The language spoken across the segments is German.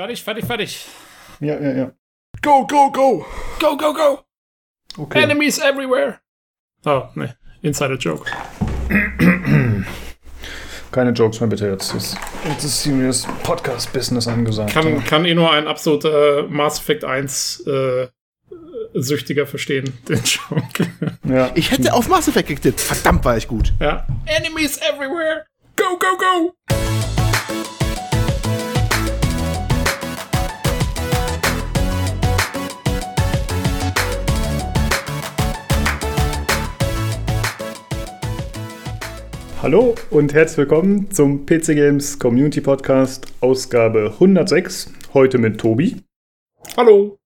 Fertig, fertig, fertig. Ja, ja, ja. Go, go, go. Go, go, go. Okay. Enemies everywhere. Oh, ne. Insider Joke. Keine Jokes mehr bitte jetzt. Jetzt jetzt ist serious Podcast-Business angesagt. Kann, kann eh nur ein absoluter Mass Effect 1 äh, Süchtiger verstehen, den Joke. ja. Ich hätte auf Mass Effect getippt. Verdammt war ich gut. ja. Enemies everywhere. Go, go, go. Hallo und herzlich willkommen zum PC Games Community Podcast, Ausgabe 106. Heute mit Tobi, Hallo.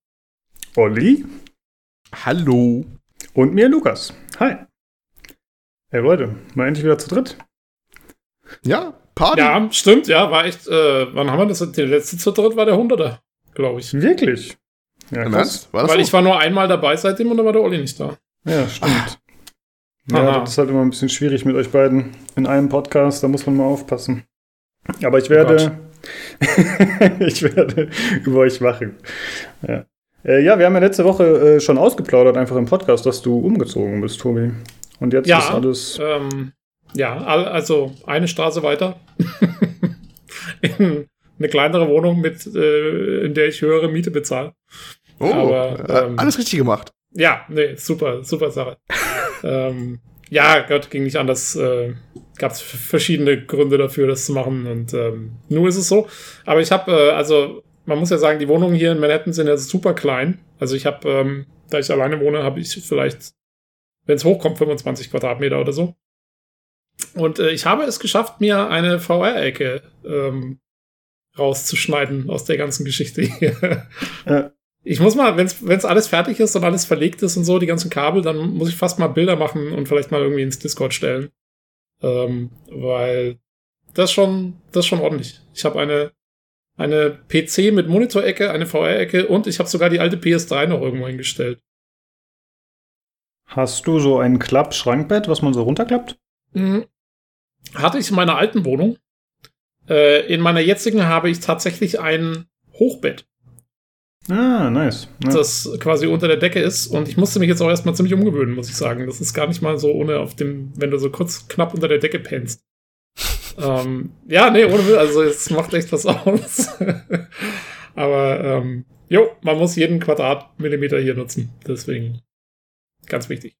Olli Hallo. und mir Lukas. Hi. Hey Leute, mal endlich wieder zu dritt. Ja, Party. Ja, stimmt, ja, war echt, äh, wann haben wir das? Der letzte zu dritt war der 100er, glaube ich. Wirklich? Ja, krass. War das Weil so? ich war nur einmal dabei seitdem und dann war der Olli nicht da. Ja, stimmt. Aha. Ja, das ist halt immer ein bisschen schwierig mit euch beiden in einem Podcast, da muss man mal aufpassen. Aber ich werde, ich werde über euch wachen. Ja. Äh, ja, wir haben ja letzte Woche äh, schon ausgeplaudert, einfach im Podcast, dass du umgezogen bist, Tobi. Und jetzt Ja. ist alles. Ähm, ja, al- also eine Straße weiter. in eine kleinere Wohnung, mit, äh, in der ich höhere Miete bezahle. oh, aber, äh, ähm, alles richtig gemacht. Ja, nee, super, super Sache. Ähm, ja, Gott, ging nicht anders. Äh, Gab es verschiedene Gründe dafür, das zu machen. Und ähm, nur ist es so. Aber ich habe, äh, also man muss ja sagen, die Wohnungen hier in Manhattan sind ja super klein. Also ich habe, ähm, da ich alleine wohne, habe ich vielleicht, wenn es hochkommt, 25 Quadratmeter oder so. Und äh, ich habe es geschafft, mir eine VR-Ecke ähm, rauszuschneiden aus der ganzen Geschichte hier. Ja. Ich muss mal, wenn es alles fertig ist und alles verlegt ist und so, die ganzen Kabel, dann muss ich fast mal Bilder machen und vielleicht mal irgendwie ins Discord stellen. Ähm, weil das schon, das ist schon ordentlich. Ich habe eine, eine PC mit Monitorecke, eine VR-Ecke und ich habe sogar die alte PS3 noch irgendwo hingestellt. Hast du so ein Klapp-Schrankbett, was man so runterklappt? Mhm. Hatte ich in meiner alten Wohnung. Äh, in meiner jetzigen habe ich tatsächlich ein Hochbett, Ah, nice. Ja. das quasi unter der Decke ist. Und ich musste mich jetzt auch erstmal ziemlich umgewöhnen, muss ich sagen. Das ist gar nicht mal so ohne auf dem, wenn du so kurz knapp unter der Decke pennst. ähm, ja, nee, ohne Will, also es macht echt was aus. Aber ähm, jo, man muss jeden Quadratmillimeter hier nutzen. Deswegen ganz wichtig.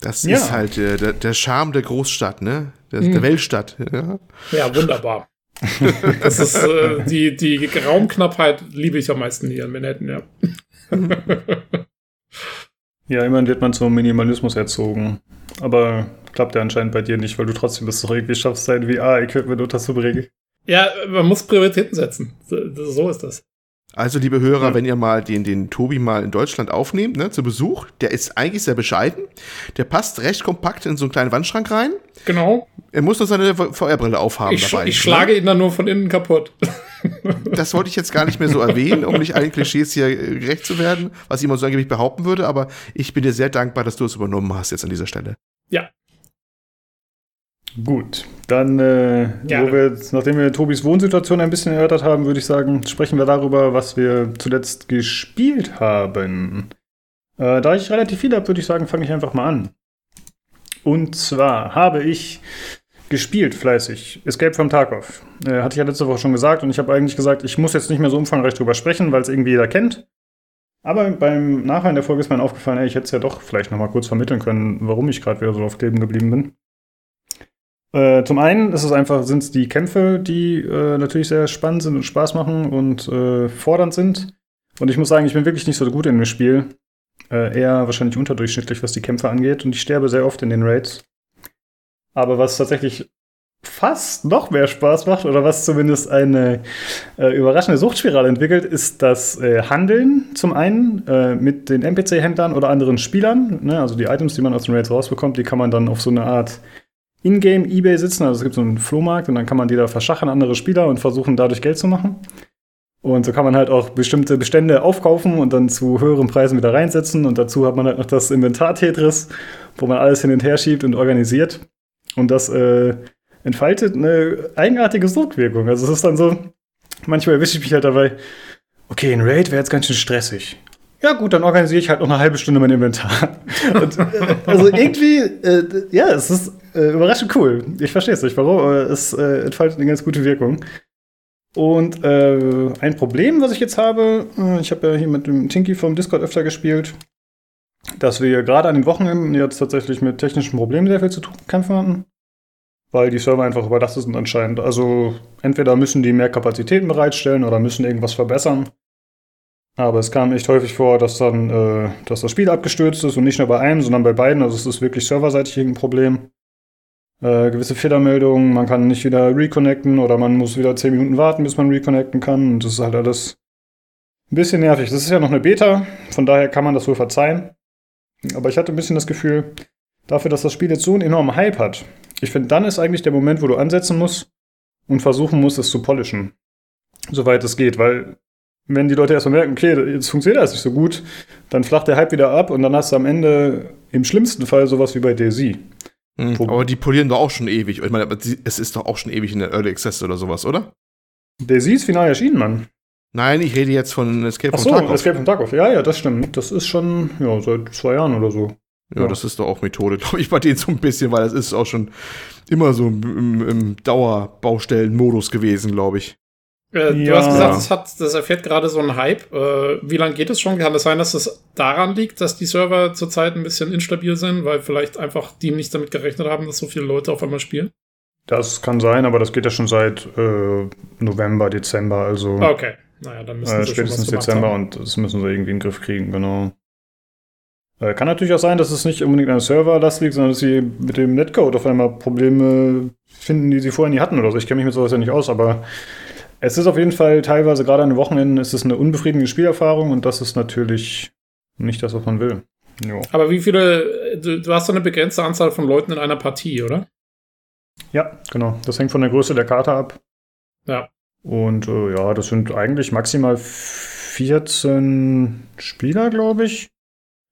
Das Ja. ist halt äh, der, der Charme der Großstadt, ne? Der, Mhm. der Weltstadt. Ja. Ja, wunderbar. Das ist äh, die, die Raumknappheit liebe ich am meisten hier in Manhattan, ja. Ja, immerhin wird man zum Minimalismus erzogen. Aber klappt ja anscheinend bei dir nicht, weil du trotzdem es doch irgendwie schaffst, dein VR-Equipment unterzubringen. Ja, man muss Prioritäten setzen. So ist das. Also, liebe Hörer, Ja. wenn ihr mal den, den Tobi mal in Deutschland aufnehmt, ne, zu Besuch, der ist eigentlich sehr bescheiden. Der passt recht kompakt in so einen kleinen Wandschrank rein. Genau. Er muss nur seine VR-Brille aufhaben Ich, dabei. ich ne? schlage ihn dann nur von innen kaputt. Das wollte ich jetzt gar nicht mehr so erwähnen, um nicht allen Klischees hier äh, gerecht zu werden, was ich immer so angeblich behaupten würde, aber ich bin dir sehr dankbar, dass du es übernommen hast jetzt an dieser Stelle. Ja. Gut, dann, äh, wo wir nachdem wir Tobis Wohnsituation ein bisschen erörtert haben, würde ich sagen, sprechen wir darüber, was wir zuletzt gespielt haben. Äh, da ich relativ viel habe, würde ich sagen, fange ich einfach mal an. Und zwar habe ich gespielt fleißig Escape from Tarkov. Äh, hatte ich ja letzte Woche schon gesagt und ich habe eigentlich gesagt, ich muss jetzt nicht mehr so umfangreich drüber sprechen, weil es irgendwie jeder kennt. Aber beim Nachhinein der Folge ist mir aufgefallen, ey, ich hätte es ja doch vielleicht noch mal kurz vermitteln können, warum ich gerade wieder so auf Leben geblieben bin. Äh, zum einen ist es einfach, sind es die Kämpfe, die äh, natürlich sehr spannend sind und Spaß machen und äh, fordernd sind. Und ich muss sagen, ich bin wirklich nicht so gut in dem Spiel. Äh, eher wahrscheinlich unterdurchschnittlich, was die Kämpfe angeht. Und ich sterbe sehr oft in den Raids. Aber was tatsächlich fast noch mehr Spaß macht, oder was zumindest eine äh, überraschende Suchtspirale entwickelt, ist das äh, Handeln zum einen äh, mit den NPC-Händlern oder anderen Spielern. Ne? Also die Items, die man aus den Raids rausbekommt, die kann man dann auf so eine Art Ingame Ebay sitzen. Also es gibt so einen Flohmarkt und dann kann man die da verschachern, andere Spieler und versuchen dadurch Geld zu machen. Und so kann man halt auch bestimmte Bestände aufkaufen und dann zu höheren Preisen wieder reinsetzen. Und dazu hat man halt noch das Inventar-Tetris, wo man alles hin und her schiebt und organisiert. Und das äh, entfaltet eine eigenartige Sogwirkung. Also es ist dann so, manchmal erwische ich mich halt dabei, okay, ein Raid wäre jetzt ganz schön stressig. Ja, gut, dann organisiere ich halt noch eine halbe Stunde mein Inventar. Und, äh, also irgendwie, äh, ja, es ist äh, überraschend cool. Ich verstehe es nicht, warum, es äh, entfaltet eine ganz gute Wirkung. Und äh, ein Problem, was ich jetzt habe, äh, ich habe ja hier mit dem Tinky vom Discord öfter gespielt, dass wir gerade an den Wochenenden jetzt tatsächlich mit technischen Problemen sehr viel zu kämpfen hatten. Weil die Server einfach überlastet sind anscheinend. Also entweder müssen die mehr Kapazitäten bereitstellen oder müssen irgendwas verbessern. Aber es kam echt häufig vor, dass dann äh, dass das Spiel abgestürzt ist und nicht nur bei einem, sondern bei beiden. Also es ist wirklich serverseitig ein Problem. Äh, gewisse Fehlermeldungen, man kann nicht wieder reconnecten oder man muss wieder 10 Minuten warten, bis man reconnecten kann. Und das ist halt alles ein bisschen nervig. Das ist ja noch eine Beta, von daher kann man das wohl verzeihen. Aber ich hatte ein bisschen das Gefühl, dafür, dass das Spiel jetzt so einen enormen Hype hat, ich finde, dann ist eigentlich der Moment, wo du ansetzen musst und versuchen musst, es zu polischen. Soweit es geht, weil wenn die Leute erstmal merken, okay, jetzt funktioniert das nicht so gut, dann flacht der Hype wieder ab und dann hast du am Ende im schlimmsten Fall sowas wie bei Daisy. Mhm, aber die polieren doch auch schon ewig. Ich meine, es ist doch auch schon ewig in der Early Access oder sowas, oder? Daisy ist final erschienen, Mann. Nein, ich rede jetzt von Escape Ach so, from Tarkov. Escape from Tarkov. Ja, ja, das stimmt. Das ist schon ja, seit zwei Jahren oder so. Ja, ja, das ist doch auch Methode, glaube ich, bei denen so ein bisschen, weil das ist auch schon immer so im, im Dauerbaustellenmodus gewesen, glaube ich. Äh, du ja. hast gesagt, das, hat, das erfährt gerade so einen Hype. Äh, wie lange geht es schon? Kann es das sein, dass es daran liegt, dass die Server zurzeit ein bisschen instabil sind, weil vielleicht einfach die nicht damit gerechnet haben, dass so viele Leute auf einmal spielen? Das kann sein, aber das geht ja schon seit äh, November, Dezember, also. Okay. Naja, dann müssen äh, sie Spätestens Dezember haben. und das müssen sie irgendwie in den Griff kriegen, genau. Äh, kann natürlich auch sein, dass es nicht unbedingt an Server-Last liegt, sondern dass sie mit dem Netcode auf einmal Probleme finden, die sie vorher nie hatten oder so. Ich kenne mich mit sowas ja nicht aus, aber es ist auf jeden Fall teilweise, gerade an den Wochenenden, ist es eine unbefriedigende Spielerfahrung und das ist natürlich nicht das, was man will. Jo. Aber wie viele, du, du hast doch eine begrenzte Anzahl von Leuten in einer Partie, oder? Ja, genau. Das hängt von der Größe der Karte ab. Ja. Und äh, ja, das sind eigentlich maximal 14 Spieler, glaube ich.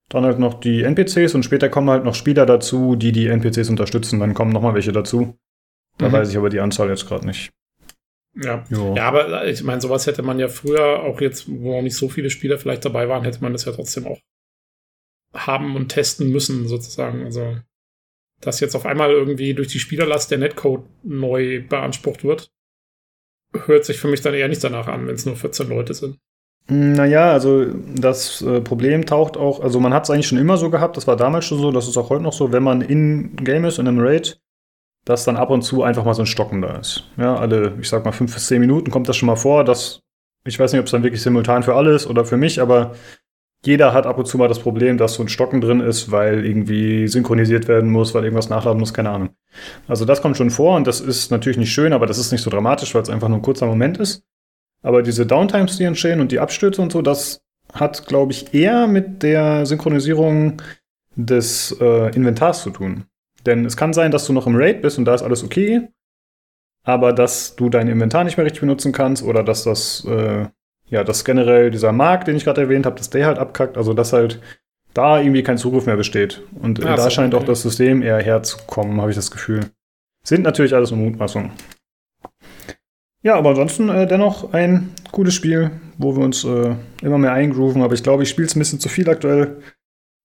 Dann halt noch die NPCs und später kommen halt noch Spieler dazu, die die NPCs unterstützen. Dann kommen noch mal welche dazu. Da mhm. weiß ich aber die Anzahl jetzt gerade nicht. Ja. ja, aber ich meine, sowas hätte man ja früher, auch jetzt, wo auch nicht so viele Spieler vielleicht dabei waren, hätte man das ja trotzdem auch haben und testen müssen, sozusagen. Also, dass jetzt auf einmal irgendwie durch die Spielerlast der Netcode neu beansprucht wird, hört sich für mich dann eher nicht danach an, wenn es nur 14 Leute sind. Naja, also das äh, Problem taucht auch, also man hat es eigentlich schon immer so gehabt, das war damals schon so, das ist auch heute noch so, wenn man in Game ist, in einem Raid, dass dann ab und zu einfach mal so ein Stocken da ist. Ja, alle, ich sag mal, fünf bis zehn Minuten kommt das schon mal vor, dass, ich weiß nicht, ob es dann wirklich simultan für alle ist oder für mich, aber jeder hat ab und zu mal das Problem, dass so ein Stocken drin ist, weil irgendwie synchronisiert werden muss, weil irgendwas nachladen muss, keine Ahnung. Also das kommt schon vor und das ist natürlich nicht schön, aber das ist nicht so dramatisch, weil es einfach nur ein kurzer Moment ist. Aber diese Downtimes, die entstehen und die Abstürze und so, das hat, glaube ich, eher mit der Synchronisierung des äh, Inventars zu tun. Denn es kann sein, dass du noch im Raid bist und da ist alles okay, aber dass du dein Inventar nicht mehr richtig benutzen kannst oder dass das, äh, ja, dass generell dieser Markt, den ich gerade erwähnt habe, dass der halt abkackt, also dass halt da irgendwie kein Zugriff mehr besteht. Und äh, da scheint okay. auch das System eher herzukommen, habe ich das Gefühl. Sind natürlich alles nur Mutmaßungen. Ja, aber ansonsten äh, dennoch ein gutes Spiel, wo wir uns äh, immer mehr eingrooven. Aber ich glaube, ich spiele es ein bisschen zu viel aktuell.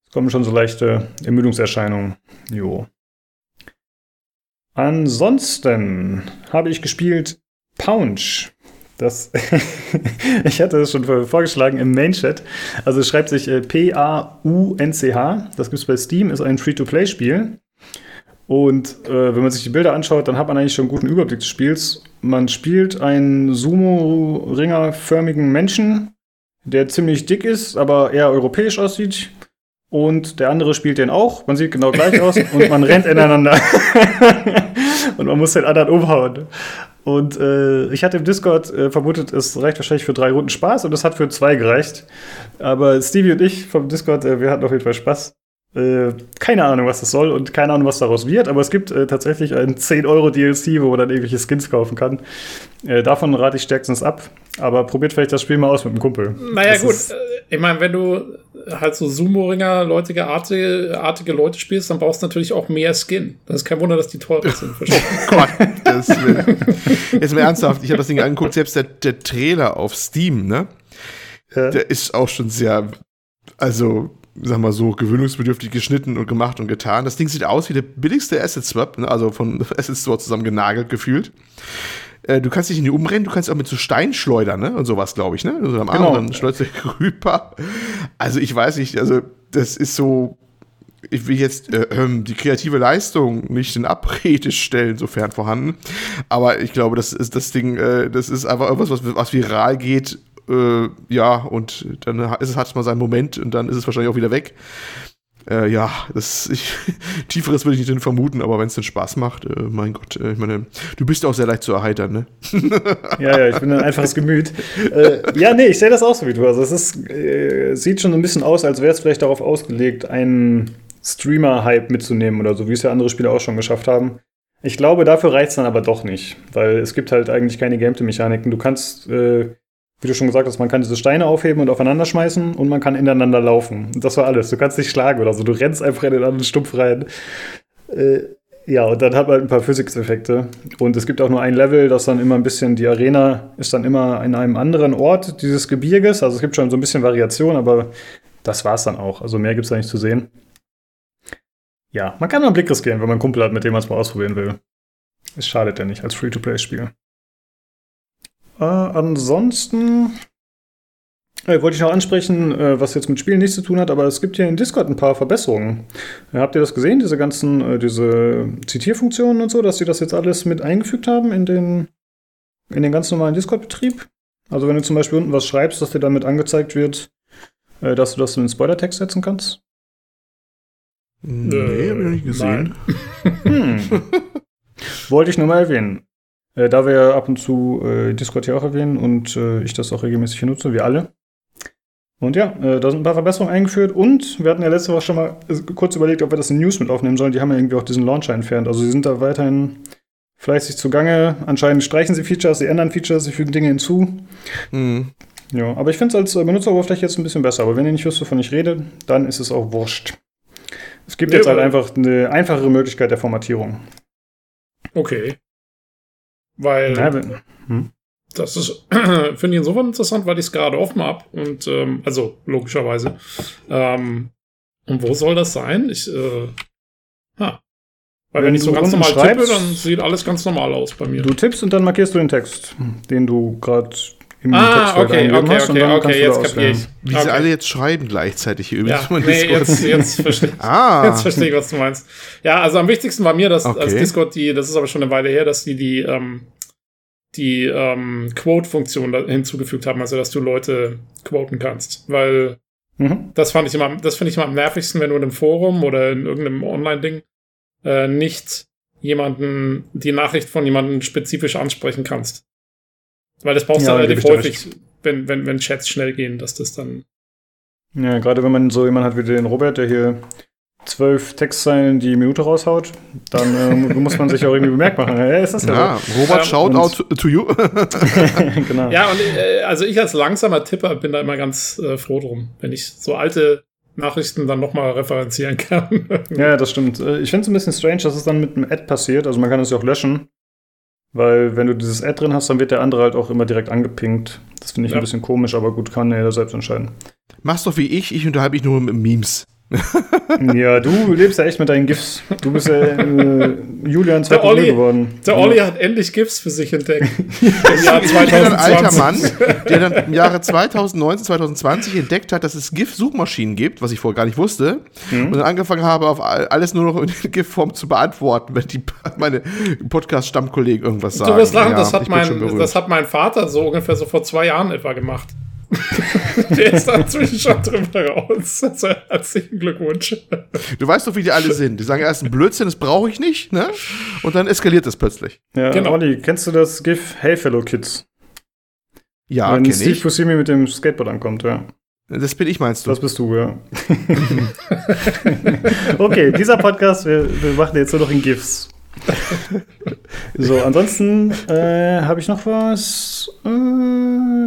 Es kommen schon so leichte Ermüdungserscheinungen. Jo. Ansonsten habe ich gespielt Pounch. Das ich hatte es schon vorgeschlagen im Main-Chat. Also es schreibt sich äh, P-A-U-N-C-H. Das gibt es bei Steam, ist ein Free-to-Play-Spiel. Und äh, wenn man sich die Bilder anschaut, dann hat man eigentlich schon einen guten Überblick des Spiels. Man spielt einen Sumo-Ringer-förmigen Menschen, der ziemlich dick ist, aber eher europäisch aussieht. Und der andere spielt den auch. Man sieht genau gleich aus und man rennt ineinander. und man muss den anderen umhauen. Und äh, ich hatte im Discord äh, vermutet, es reicht wahrscheinlich für drei Runden Spaß und es hat für zwei gereicht. Aber Stevie und ich vom Discord, äh, wir hatten auf jeden Fall Spaß. Äh, keine Ahnung, was das soll und keine Ahnung, was daraus wird, aber es gibt äh, tatsächlich ein 10-Euro-DLC, wo man dann irgendwelche Skins kaufen kann. Äh, davon rate ich stärkstens ab, aber probiert vielleicht das Spiel mal aus mit dem Kumpel. Naja, das gut. äh, Ich meine, wenn du halt so Sumo-Ringer, leutige, artige, artige Leute spielst, dann brauchst du natürlich auch mehr Skin. Das ist kein Wunder, dass die teurer sind. du? Gott, das will. Jetzt mal ernsthaft, ich habe das Ding angeguckt, selbst der, der Trailer auf Steam, ne? Ja. Der ist auch schon sehr, also, sag mal so, gewöhnungsbedürftig geschnitten und gemacht und getan. Das Ding sieht aus wie der billigste Asset Swap, ne? also von Asset Store zusammen genagelt gefühlt. Äh, Du kannst dich in die umrennen, du kannst auch mit so Stein schleudern, ne? Und sowas, glaube ich, ne? Also am Arm Genau. dann schleuderst du rüber. Also ich weiß nicht, also das ist so, ich will jetzt äh, ähm, die kreative Leistung nicht in Abrede stellen, sofern vorhanden. Aber ich glaube, das ist das Ding, äh, das ist einfach irgendwas, was, was viral geht. Äh, ja, und dann hat es mal seinen Moment und dann ist es wahrscheinlich auch wieder weg. Äh, ja, das ich, tieferes würde ich nicht vermuten, aber wenn es den Spaß macht, äh, mein Gott, äh, ich meine, du bist auch sehr leicht zu erheitern, ne? Ja, ja, ich bin ein einfaches Gemüt. äh, ja, nee, ich sehe das auch so wie du. Also es ist, äh, sieht schon ein bisschen aus, als wäre es vielleicht darauf ausgelegt, einen Streamer-Hype mitzunehmen oder so, wie es ja andere Spiele auch schon geschafft haben. Ich glaube, dafür reicht es dann aber doch nicht, weil es gibt halt eigentlich keine Gameplay-Mechaniken. Du kannst, äh, wie du schon gesagt hast, man kann diese Steine aufheben und aufeinander schmeißen und man kann ineinander laufen. Das war alles. Du kannst nicht schlagen oder so. Du rennst einfach in den anderen Stumpf rein. Äh, ja, und dann hat man halt ein paar Physics-Effekte. Und es gibt auch nur ein Level, das dann immer ein bisschen, die Arena ist dann immer in einem anderen Ort dieses Gebirges. Also es gibt schon so ein bisschen Variation, aber das war's dann auch. Also mehr gibt's da nicht zu sehen. Ja, man kann mal einen Blick riskieren, wenn man einen Kumpel hat, mit dem man es mal ausprobieren will. Es schadet ja nicht als Free-to-Play-Spiel. Äh, ansonsten äh, wollte ich noch ansprechen, äh, was jetzt mit Spielen nichts zu tun hat, aber es gibt hier in Discord ein paar Verbesserungen. Äh, habt ihr das gesehen, diese ganzen, äh, diese Zitierfunktionen und so, dass sie das jetzt alles mit eingefügt haben in den, in den ganz normalen Discord-Betrieb? Also wenn du zum Beispiel unten was schreibst, dass dir damit angezeigt wird, äh, dass du das in den Spoiler-Text setzen kannst? Nee, hab ich noch nicht gesehen. Hm. Wollte ich nur mal erwähnen. Äh, da wir ja ab und zu äh, Discord hier auch erwähnen und äh, ich das auch regelmäßig hier nutze, wir alle. Und ja, äh, da sind ein paar Verbesserungen eingeführt und wir hatten ja letzte Woche schon mal äh, kurz überlegt, ob wir das in News mit aufnehmen sollen. Die haben ja irgendwie auch diesen Launcher entfernt. Also sie sind da weiterhin fleißig zugange. Anscheinend streichen sie Features, sie ändern Features, sie fügen Dinge hinzu. Hm. Ja, aber ich finde es als äh, Benutzeroberfläche jetzt ein bisschen besser. Aber wenn ihr nicht wisst, wovon ich rede, dann ist es auch wurscht. Es gibt Nee, jetzt halt einfach eine einfachere Möglichkeit der Formatierung. Okay. Weil Ja, hm? das ist, finde ich insofern interessant, weil ich es gerade offen habe. Und, ähm, also logischerweise. Ähm, und wo soll das sein? Ich, äh, ha. Weil wenn, Wenn ich so ganz normal tippe, schreibst- dann sieht alles ganz normal aus bei mir. Du tippst und dann markierst du den Text, den du gerade im ah, Textfeld okay, okay, hast, und okay, dann okay, kannst du jetzt kapiere ich. Wie okay. sie alle jetzt schreiben gleichzeitig hier Ja, übrigens. nee, jetzt, jetzt verstehe ah, Jetzt verstehe ich, was du meinst. Ja, also am wichtigsten war mir, dass Okay. als Discord die, das ist aber schon eine Weile her, dass die die, ähm, die ähm, Quote-Funktion hinzugefügt haben, also dass du Leute quoten kannst. Weil Mhm. das fand ich immer, das finde ich immer am nervigsten, wenn du in einem Forum oder in irgendeinem Online-Ding äh, nicht jemanden, die Nachricht von jemandem spezifisch ansprechen kannst. Weil das brauchst Ja, du relativ dir häufig, wenn, wenn, wenn Chats schnell gehen, dass das dann. Ja, gerade wenn man so jemanden hat wie den Robert, der hier zwölf Textzeilen die Minute raushaut, dann ähm, muss man sich auch irgendwie bemerkt machen. Ja, ist das ja. ja, Robert, Ähm, shout out to, to you. genau. Ja, und äh, also ich als langsamer Tipper bin da immer ganz äh, froh drum, wenn ich so alte Nachrichten dann nochmal referenzieren kann. Ja, das stimmt. Äh, Ich finde es ein bisschen strange, dass es dann mit einem Ad passiert. Also man kann es ja auch löschen. Weil wenn du dieses Ad drin hast, dann wird der andere halt auch immer direkt angepinkt. Das finde ich Ja. ein bisschen komisch, aber gut, kann jeder selbst entscheiden. Mach's doch wie ich, ich unterhalte mich nur mit Memes. ja, du lebst ja echt mit deinen GIFs. Du bist ja äh, Julian Der 2.0 Olli- geworden. Der Olli hat endlich GIFs für sich entdeckt. Im Jahr Ich bin ein alter 2020. Mann, der dann im Jahre 2019, 2020 entdeckt hat, dass es GIF-Suchmaschinen gibt, was ich vorher gar nicht wusste. Und dann angefangen habe, auf all- alles nur noch in GIF-Form zu beantworten, wenn die, meine Podcast-Stammkollegen irgendwas sagen. Du wirst lachen, Ja, das, hat mein, das hat mein Vater so ungefähr so vor zwei Jahren etwa gemacht. Der ist da inzwischen schon drüber raus. Also herzlichen Glückwunsch. Du weißt doch, wie die alle sind. Die sagen erst ein Blödsinn, das brauche ich nicht, ne? Und dann eskaliert das plötzlich. Ja, Genau. Olli, kennst du das GIF Hey Fellow Kids? Ja, Wenn Steve ich. Buscemi mit dem Skateboard ankommt, ja. Das bin ich, meinst du? Das bist du, ja. okay, dieser Podcast, wir, wir machen jetzt nur noch in GIFs. so, ansonsten äh, habe ich noch was. Äh,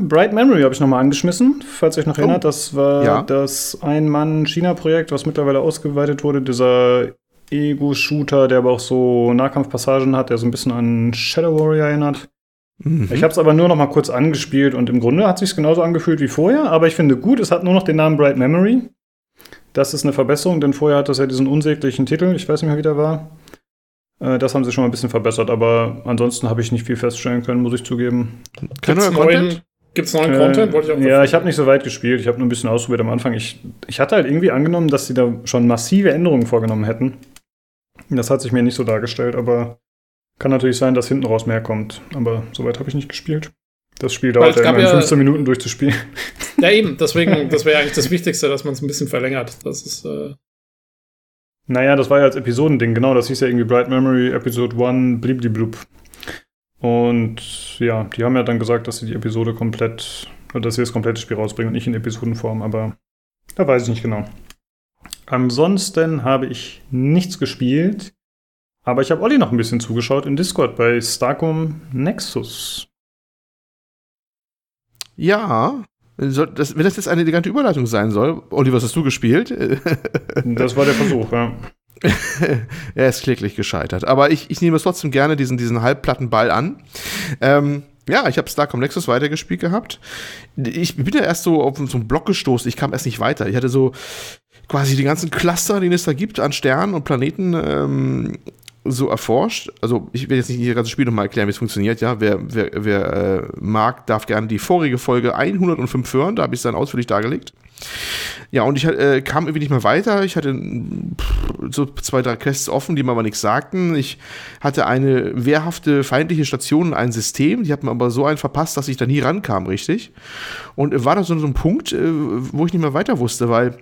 Bright Memory habe ich noch mal angeschmissen, falls ihr euch noch oh. erinnert. Das war ja. das Ein-Mann-China-Projekt, was mittlerweile ausgeweitet wurde. Dieser Ego-Shooter, der aber auch so Nahkampfpassagen hat, der so ein bisschen an Shadow Warrior erinnert. Mhm. Ich habe es aber nur noch mal kurz angespielt und im Grunde hat es sich genauso angefühlt wie vorher. Aber ich finde gut, es hat nur noch den Namen Bright Memory. Das ist eine Verbesserung, denn vorher hat das ja diesen unsäglichen Titel. Ich weiß nicht mehr, wie der war. Äh, das haben sie schon mal ein bisschen verbessert, aber ansonsten habe ich nicht viel feststellen können, muss ich zugeben. Gibt es neuen, äh, Content? Wollte ich auch ja, ich habe nicht so weit gespielt. Ich habe nur ein bisschen ausprobiert am Anfang. Ich, ich hatte halt irgendwie angenommen, dass sie da schon massive Änderungen vorgenommen hätten. Das hat sich mir nicht so dargestellt, aber kann natürlich sein, dass hinten raus mehr kommt. Aber soweit habe ich nicht gespielt. Das Spiel dauert ja immer ja, 15 Minuten durchzuspielen. Ja, eben. Deswegen, das wäre eigentlich das Wichtigste, dass man es ein bisschen verlängert. Das ist. Äh naja, das war ja als Episodending, genau. Das hieß ja irgendwie Bright Memory Episode 1 blibdiblub. Und ja, die haben ja dann gesagt, dass sie die Episode komplett, dass sie das komplette Spiel rausbringen und nicht in Episodenform, aber da weiß ich nicht genau. Ansonsten habe ich nichts gespielt, aber ich habe Olli noch ein bisschen zugeschaut in Discord bei Starcom Nexus. Ja, das, wenn das jetzt eine elegante Überleitung sein soll, Olli, was hast du gespielt? das war der Versuch, ja. er ist kläglich gescheitert. Aber ich, ich nehme es trotzdem gerne, diesen, diesen halbplatten Ball an. Ähm, ja, ich habe Starcom Nexus weitergespielt gehabt. Ich bin ja erst so auf so einen Block gestoßen, ich kam erst nicht weiter. Ich hatte so quasi die ganzen Cluster, die es da gibt an Sternen und Planeten, ähm, so erforscht. Also ich will jetzt nicht das ganze Spiel nochmal erklären, wie es funktioniert. Ja, wer, wer, wer äh, mag, darf gerne die vorige Folge 105 hören. Da habe ich es dann ausführlich dargelegt. Ja, und ich äh, kam irgendwie nicht mehr weiter. Ich hatte pff, so zwei, drei Quests offen, die mir aber nichts sagten. Ich hatte eine wehrhafte feindliche Station und ein System. Die hat mir aber so einen verpasst, dass ich da nie rankam, richtig. Und äh, war da so, so ein Punkt, äh, wo ich nicht mehr weiter wusste, weil,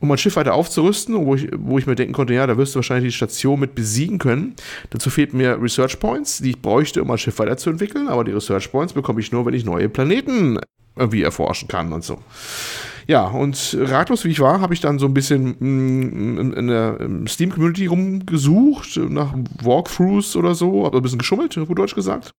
um mein Schiff weiter aufzurüsten, wo ich, wo ich mir denken konnte, ja, da wirst du wahrscheinlich die Station mit besiegen können. Dazu fehlten mir Research Points, die ich bräuchte, um mein Schiff weiterzuentwickeln. Aber die Research Points bekomme ich nur, wenn ich neue Planeten irgendwie erforschen kann und so. Ja, und ratlos wie ich war, habe ich dann so ein bisschen mm, in der Steam-Community rumgesucht, nach Walkthroughs oder so, habe ein bisschen geschummelt, gut Deutsch gesagt.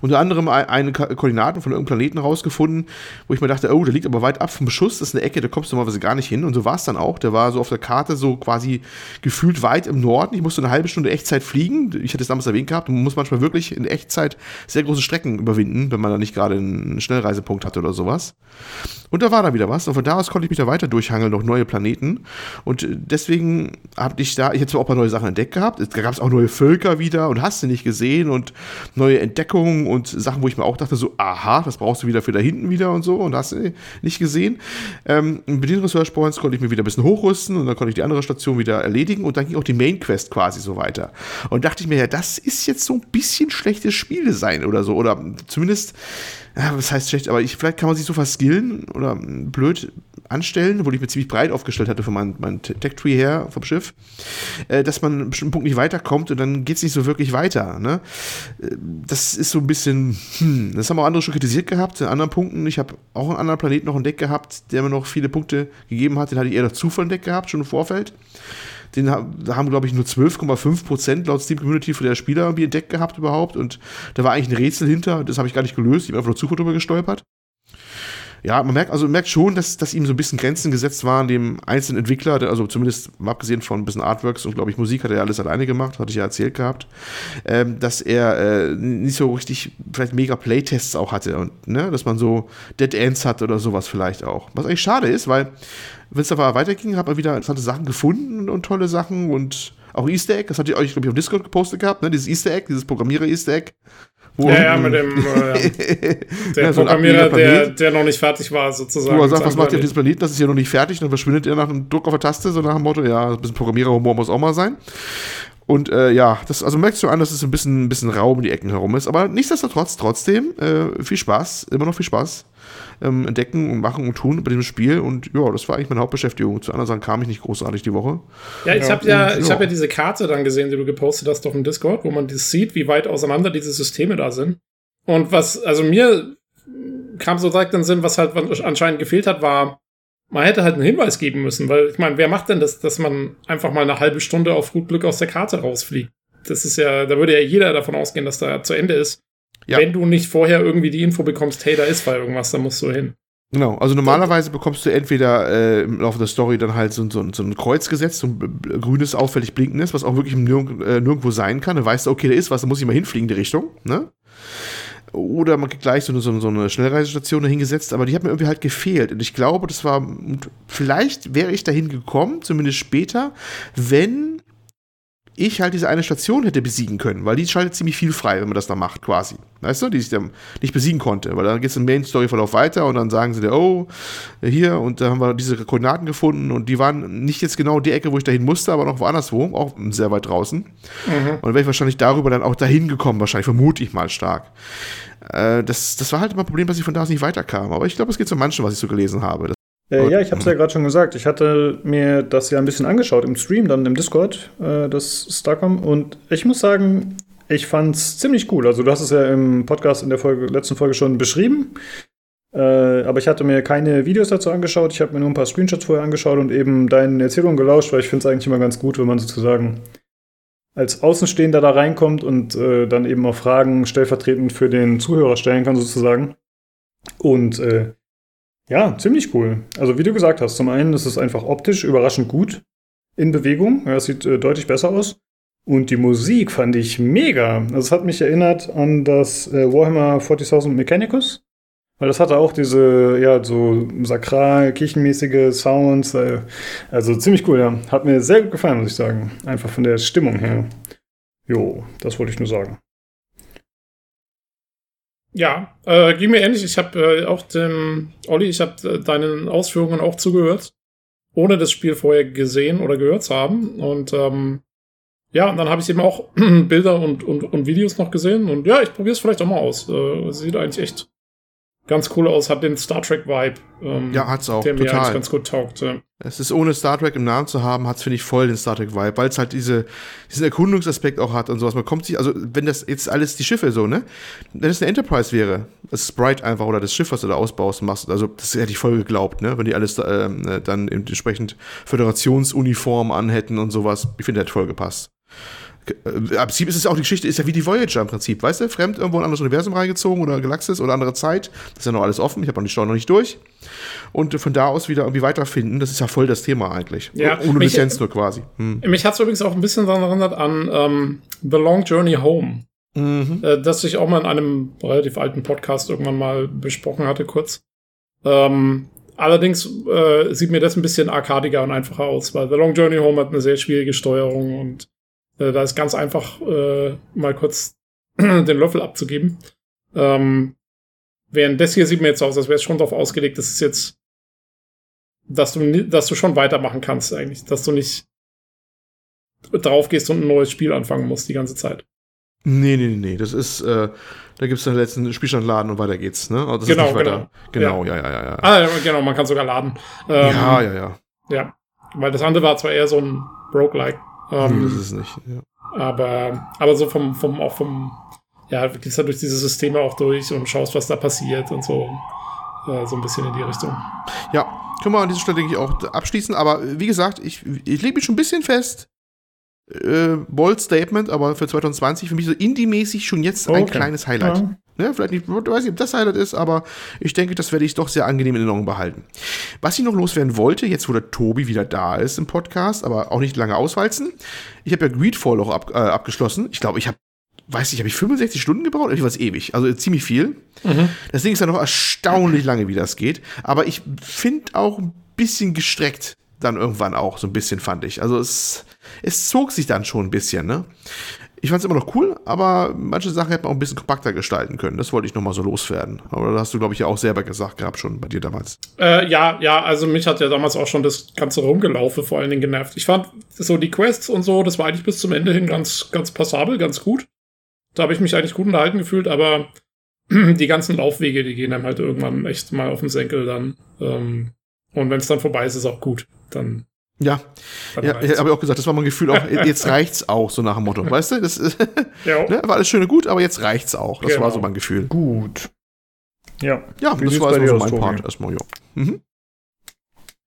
Unter anderem eine Koordinaten von irgendeinem Planeten rausgefunden, wo ich mir dachte, oh, der liegt aber weit ab vom Beschuss, das ist eine Ecke, da kommst du normalerweise gar nicht hin. Und so war es dann auch. Der war so auf der Karte so quasi gefühlt weit im Norden. Ich musste eine halbe Stunde Echtzeit fliegen. Ich hatte es damals erwähnt gehabt, man muss manchmal wirklich in Echtzeit sehr große Strecken überwinden, wenn man da nicht gerade einen Schnellreisepunkt hatte oder sowas. Und da war da wieder was. Und von da aus konnte ich mich da weiter durchhangeln, noch neue Planeten. Und deswegen habe ich da, ich hätte zwar auch ein paar neue Sachen entdeckt gehabt. Da gab es auch neue Völker wieder und hast du nicht gesehen und neue Entdeckungen und Sachen, wo ich mir auch dachte, so, aha, das brauchst du wieder für da hinten wieder und so und hast du nicht gesehen. Ähm, mit den Research Points konnte ich mir wieder ein bisschen hochrüsten und dann konnte ich die andere Station wieder erledigen und dann ging auch die Main Quest quasi so weiter. Und dachte ich mir, ja, das ist jetzt so ein bisschen schlechtes Spieldesign oder so. Oder zumindest ja, was heißt schlecht, aber ich, vielleicht kann man sich so verskillen oder blöd anstellen, wo ich mir ziemlich breit aufgestellt hatte von meinem, meinem Tech-Tree her vom Schiff, äh, dass man einen bestimmten Punkt nicht weiterkommt und dann geht es nicht so wirklich weiter. Ne? Äh, das ist so ein bisschen, hm, das haben auch andere schon kritisiert gehabt, in anderen Punkten. Ich habe auch einen anderen Planeten noch entdeckt gehabt, der mir noch viele Punkte gegeben hat, den hatte ich eher durch Zufall entdeckt gehabt, schon im Vorfeld. Den haben, glaube ich, nur 12,5 Prozent laut Steam Community für der Spieler irgendwie entdeckt gehabt überhaupt. Und da war eigentlich ein Rätsel hinter. Das habe ich gar nicht gelöst. Ich habe einfach nur Zufall drüber gestolpert. Ja, man merkt, also man merkt schon, dass, dass ihm so ein bisschen Grenzen gesetzt waren, dem einzelnen Entwickler, also zumindest abgesehen von ein bisschen Artworks und glaube ich Musik hat er alles alleine gemacht, hatte ich ja erzählt gehabt, ähm, dass er äh, nicht so richtig vielleicht mega Playtests auch hatte und ne, dass man so Dead Ends hat oder sowas vielleicht auch. Was eigentlich schade ist, weil wenn es da weiterging, hat man wieder interessante Sachen gefunden und tolle Sachen und auch Easter Egg, das hat ihr euch, glaube ich, auf Discord gepostet gehabt, ne? Dieses Easter Egg, dieses Programmierer-Easter Egg. Wo ja, ja, mit dem äh, der ja, so Programmierer, der, der noch nicht fertig war, sozusagen. Wo er sagt, was macht ihr auf diesem Planeten? Das ist ja noch nicht fertig. Dann verschwindet er nach einem Druck auf der Taste, so nach dem Motto, ja, ein bisschen Programmiererhumor muss auch mal sein. Und äh, ja, das, also merkst du an, dass es ein bisschen, ein bisschen Raum um die Ecken herum ist. Aber nichtsdestotrotz, trotzdem, äh, viel Spaß, immer noch viel Spaß ähm, entdecken und machen und tun bei diesem Spiel. Und ja, das war eigentlich meine Hauptbeschäftigung. Zu anderen Sachen kam ich nicht großartig die Woche. Ja, ich ja, habe ja, und, ja. hab ja diese Karte dann gesehen, die du gepostet hast auf dem Discord, wo man das sieht, wie weit auseinander diese Systeme da sind. Und was, also mir kam so direkt in den Sinn, was halt anscheinend gefehlt hat, war, man hätte halt einen Hinweis geben müssen, weil ich meine, wer macht denn das, dass man einfach mal eine halbe Stunde auf gut Glück aus der Karte rausfliegt? Das ist ja, da würde ja jeder davon ausgehen, dass da zu Ende ist. Ja. Wenn du nicht vorher irgendwie die Info bekommst, hey, da ist bei irgendwas, da musst du hin. Genau, also normalerweise bekommst du entweder äh, im Laufe der Story dann halt so, so, so ein Kreuz gesetzt, so ein grünes, auffällig blinkendes, was auch wirklich nirg äh, nirgendwo sein kann. Dann weißt du, okay, da ist was, da muss ich mal hinfliegen in die Richtung. Ne? Oder man kriegt gleich so eine, so eine Schnellreisestation dahingesetzt, aber die hat mir irgendwie halt gefehlt. Und ich glaube, das war, vielleicht wäre ich dahin gekommen, zumindest später, wenn ich halt diese eine Station hätte besiegen können, weil die schaltet ziemlich viel frei, wenn man das da macht, quasi. Weißt du, die ich dann nicht besiegen konnte, weil dann geht es im Main-Story-Verlauf weiter und dann sagen sie dir, oh, hier, und da haben wir diese Koordinaten gefunden und die waren nicht jetzt genau die Ecke, wo ich dahin musste, aber noch woanders wo, auch sehr weit draußen. Mhm. Und dann wäre ich wahrscheinlich darüber dann auch dahin gekommen, wahrscheinlich, vermute ich mal stark. Äh, das, das war halt immer ein Problem, dass ich von da aus nicht weiterkam. Aber ich glaube, es geht zu manchen, was ich so gelesen habe. Äh, ja, ich habe es ja gerade schon gesagt. Ich hatte mir das ja ein bisschen angeschaut im Stream, dann im Discord, äh, das Starcom. Und ich muss sagen, ich fand es ziemlich cool. Also du hast es ja im Podcast in der Folge, letzten Folge schon beschrieben. Äh, aber ich hatte mir keine Videos dazu angeschaut. Ich habe mir nur ein paar Screenshots vorher angeschaut und eben deine Erzählung gelauscht, weil ich finde es eigentlich immer ganz gut, wenn man sozusagen als Außenstehender da reinkommt und äh, dann eben auch Fragen stellvertretend für den Zuhörer stellen kann, sozusagen. Und äh, ja, ziemlich cool. Also wie du gesagt hast, zum einen ist es einfach optisch überraschend gut in Bewegung. Ja, es sieht äh, deutlich besser aus. Und die Musik fand ich mega. Also es hat mich erinnert an das äh, Warhammer 40.000 Mechanicus. Weil das hatte auch diese, ja, so sakral, kirchenmäßige Sounds. Äh, also ziemlich cool, ja. Hat mir sehr gut gefallen, muss ich sagen. Einfach von der Stimmung her. Jo, das wollte ich nur sagen. Ja, äh, ging mir ähnlich. Ich habe äh, auch dem Olli, ich habe äh, deinen Ausführungen auch zugehört, ohne das Spiel vorher gesehen oder gehört zu haben. Und ähm, ja, und dann habe ich eben auch Bilder und, und, und Videos noch gesehen. Und ja, ich probiere es vielleicht auch mal aus. Äh, sieht eigentlich echt ganz cool aus, hat den Star Trek-Vibe. Ähm, ja, hat's auch. Der total. mir eigentlich ganz gut taugt. Ja. Es ist ohne Star Trek im Namen zu haben, hat's finde ich voll den Star Trek-Vibe, weil es halt diese, diesen Erkundungsaspekt auch hat und sowas. Man kommt sich, also wenn das jetzt alles die Schiffe so, ne? Wenn es eine Enterprise wäre, das Sprite einfach oder das Schiff, was du da ausbaust machst, also das hätte ich voll geglaubt, ne? Wenn die alles ähm, dann entsprechend Föderationsuniform anhätten und sowas. Ich finde, der hat voll gepasst. Äh, Im Prinzip ist es auch die Geschichte, ist ja wie die Voyager im Prinzip, weißt du? Fremd irgendwo in ein anderes Universum reingezogen oder Galaxis oder andere Zeit. Das ist ja noch alles offen, ich habe noch die Steuer noch nicht durch. Und von da aus wieder irgendwie weiterfinden, das ist ja voll das Thema eigentlich. Ja, Ohne mich, Lizenz nur quasi. Hm. Mich hat es übrigens auch ein bisschen daran erinnert an ähm, The Long Journey Home. Mhm. Äh, das ich auch mal in einem relativ alten Podcast irgendwann mal besprochen hatte, kurz. Ähm, allerdings äh, sieht mir das ein bisschen arkadiger und einfacher aus, weil The Long Journey Home hat eine sehr schwierige Steuerung und äh, da ist ganz einfach, äh, mal kurz den Löffel abzugeben. Ähm, während das hier sieht mir jetzt aus, als wäre es schon darauf ausgelegt, dass es jetzt, dass du, dass du schon weitermachen kannst eigentlich, dass du nicht drauf gehst und ein neues Spiel anfangen musst die ganze Zeit. Nee, nee, nee, das ist, äh, da gibt es den letzten Spielstandladen und weiter geht's, ne? Also genau, genau. Genau, ja. ja, ja, ja. Ah, genau, man kann sogar laden. Ähm, ja, ja, ja. Ja, weil das andere war zwar eher so ein Roguelike, ähm, das ist nicht, ja. Aber, aber so vom, vom, auch vom, ja, gehst halt durch diese Systeme auch durch und schaust, was da passiert und so. Äh, so ein bisschen in die Richtung. Ja, können wir an dieser Stelle, denke ich, auch abschließen. Aber wie gesagt, ich, ich lege mich schon ein bisschen fest. Äh, bold Statement, aber für 2020 für mich so indie-mäßig schon jetzt ein kleines Highlight. Ja. Ne, vielleicht nicht, weiß nicht, ob das Highlight ist, aber ich denke, das werde ich doch sehr angenehm in Erinnerung behalten. Was ich noch loswerden wollte, jetzt wo der Tobi wieder da ist im Podcast, aber auch nicht lange auswalzen. Ich habe ja Greedfall auch ab, äh, abgeschlossen. Ich glaube, ich habe, weiß nicht, habe ich 65 Stunden gebraucht? Ich weiß ewig, also ziemlich viel. Mhm. Das Ding ist ja noch erstaunlich lange, wie das geht. Aber ich finde auch ein bisschen gestreckt dann irgendwann auch, so ein bisschen fand ich. Also es, es zog sich dann schon ein bisschen, ne? Ich fand es immer noch cool, aber manche Sachen hätte man auch ein bisschen kompakter gestalten können. Das wollte ich nochmal so loswerden. Aber das hast du, glaube ich, ja auch selber gesagt gehabt, schon bei dir damals. Äh, ja, ja, also mich hat ja damals auch schon das ganze Rumgelaufe vor allen Dingen genervt. Ich fand so die Quests und so, das war eigentlich bis zum Ende hin ganz, ganz passabel, ganz gut. Da habe ich mich eigentlich gut unterhalten gefühlt, aber die ganzen Laufwege, die gehen dann halt irgendwann echt mal auf den Senkel dann. Ähm, und wenn es dann vorbei ist, ist auch gut. Dann ja, ja ich habe auch gesagt, das war mein Gefühl auch, jetzt reicht's auch, so nach dem Motto. Weißt du, das ja. ne, war alles schön und gut, aber jetzt reicht's auch. Das genau. war so mein Gefühl. Gut. Ja, Ja, Wie das war also so mein? Part erstmal, ja. Mhm.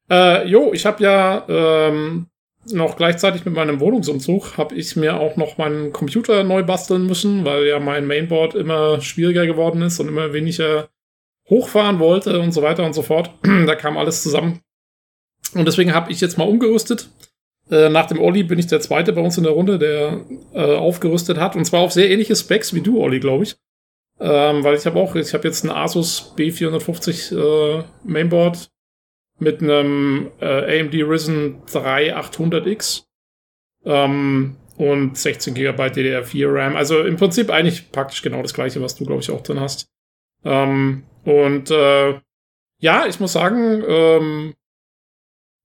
Äh, jo, ich habe ja ähm, noch gleichzeitig mit meinem Wohnungsumzug habe ich mir auch noch meinen Computer neu basteln müssen, weil ja mein Mainboard immer schwieriger geworden ist und immer weniger hochfahren wollte und so weiter und so fort. da kam alles zusammen. Und deswegen habe ich jetzt mal umgerüstet. Äh, nach dem Olli bin ich der Zweite bei uns in der Runde, der äh, aufgerüstet hat. Und zwar auf sehr ähnliche Specs wie du, Olli, glaube ich. Ähm, weil ich habe auch, ich habe jetzt ein Asus B450 äh, Mainboard mit einem äh, AMD Ryzen 3 800X ähm, und 16 GB DDR4 RAM. Also im Prinzip eigentlich praktisch genau das gleiche, was du, glaube ich, auch drin hast. Ähm, und äh, ja, ich muss sagen, ähm,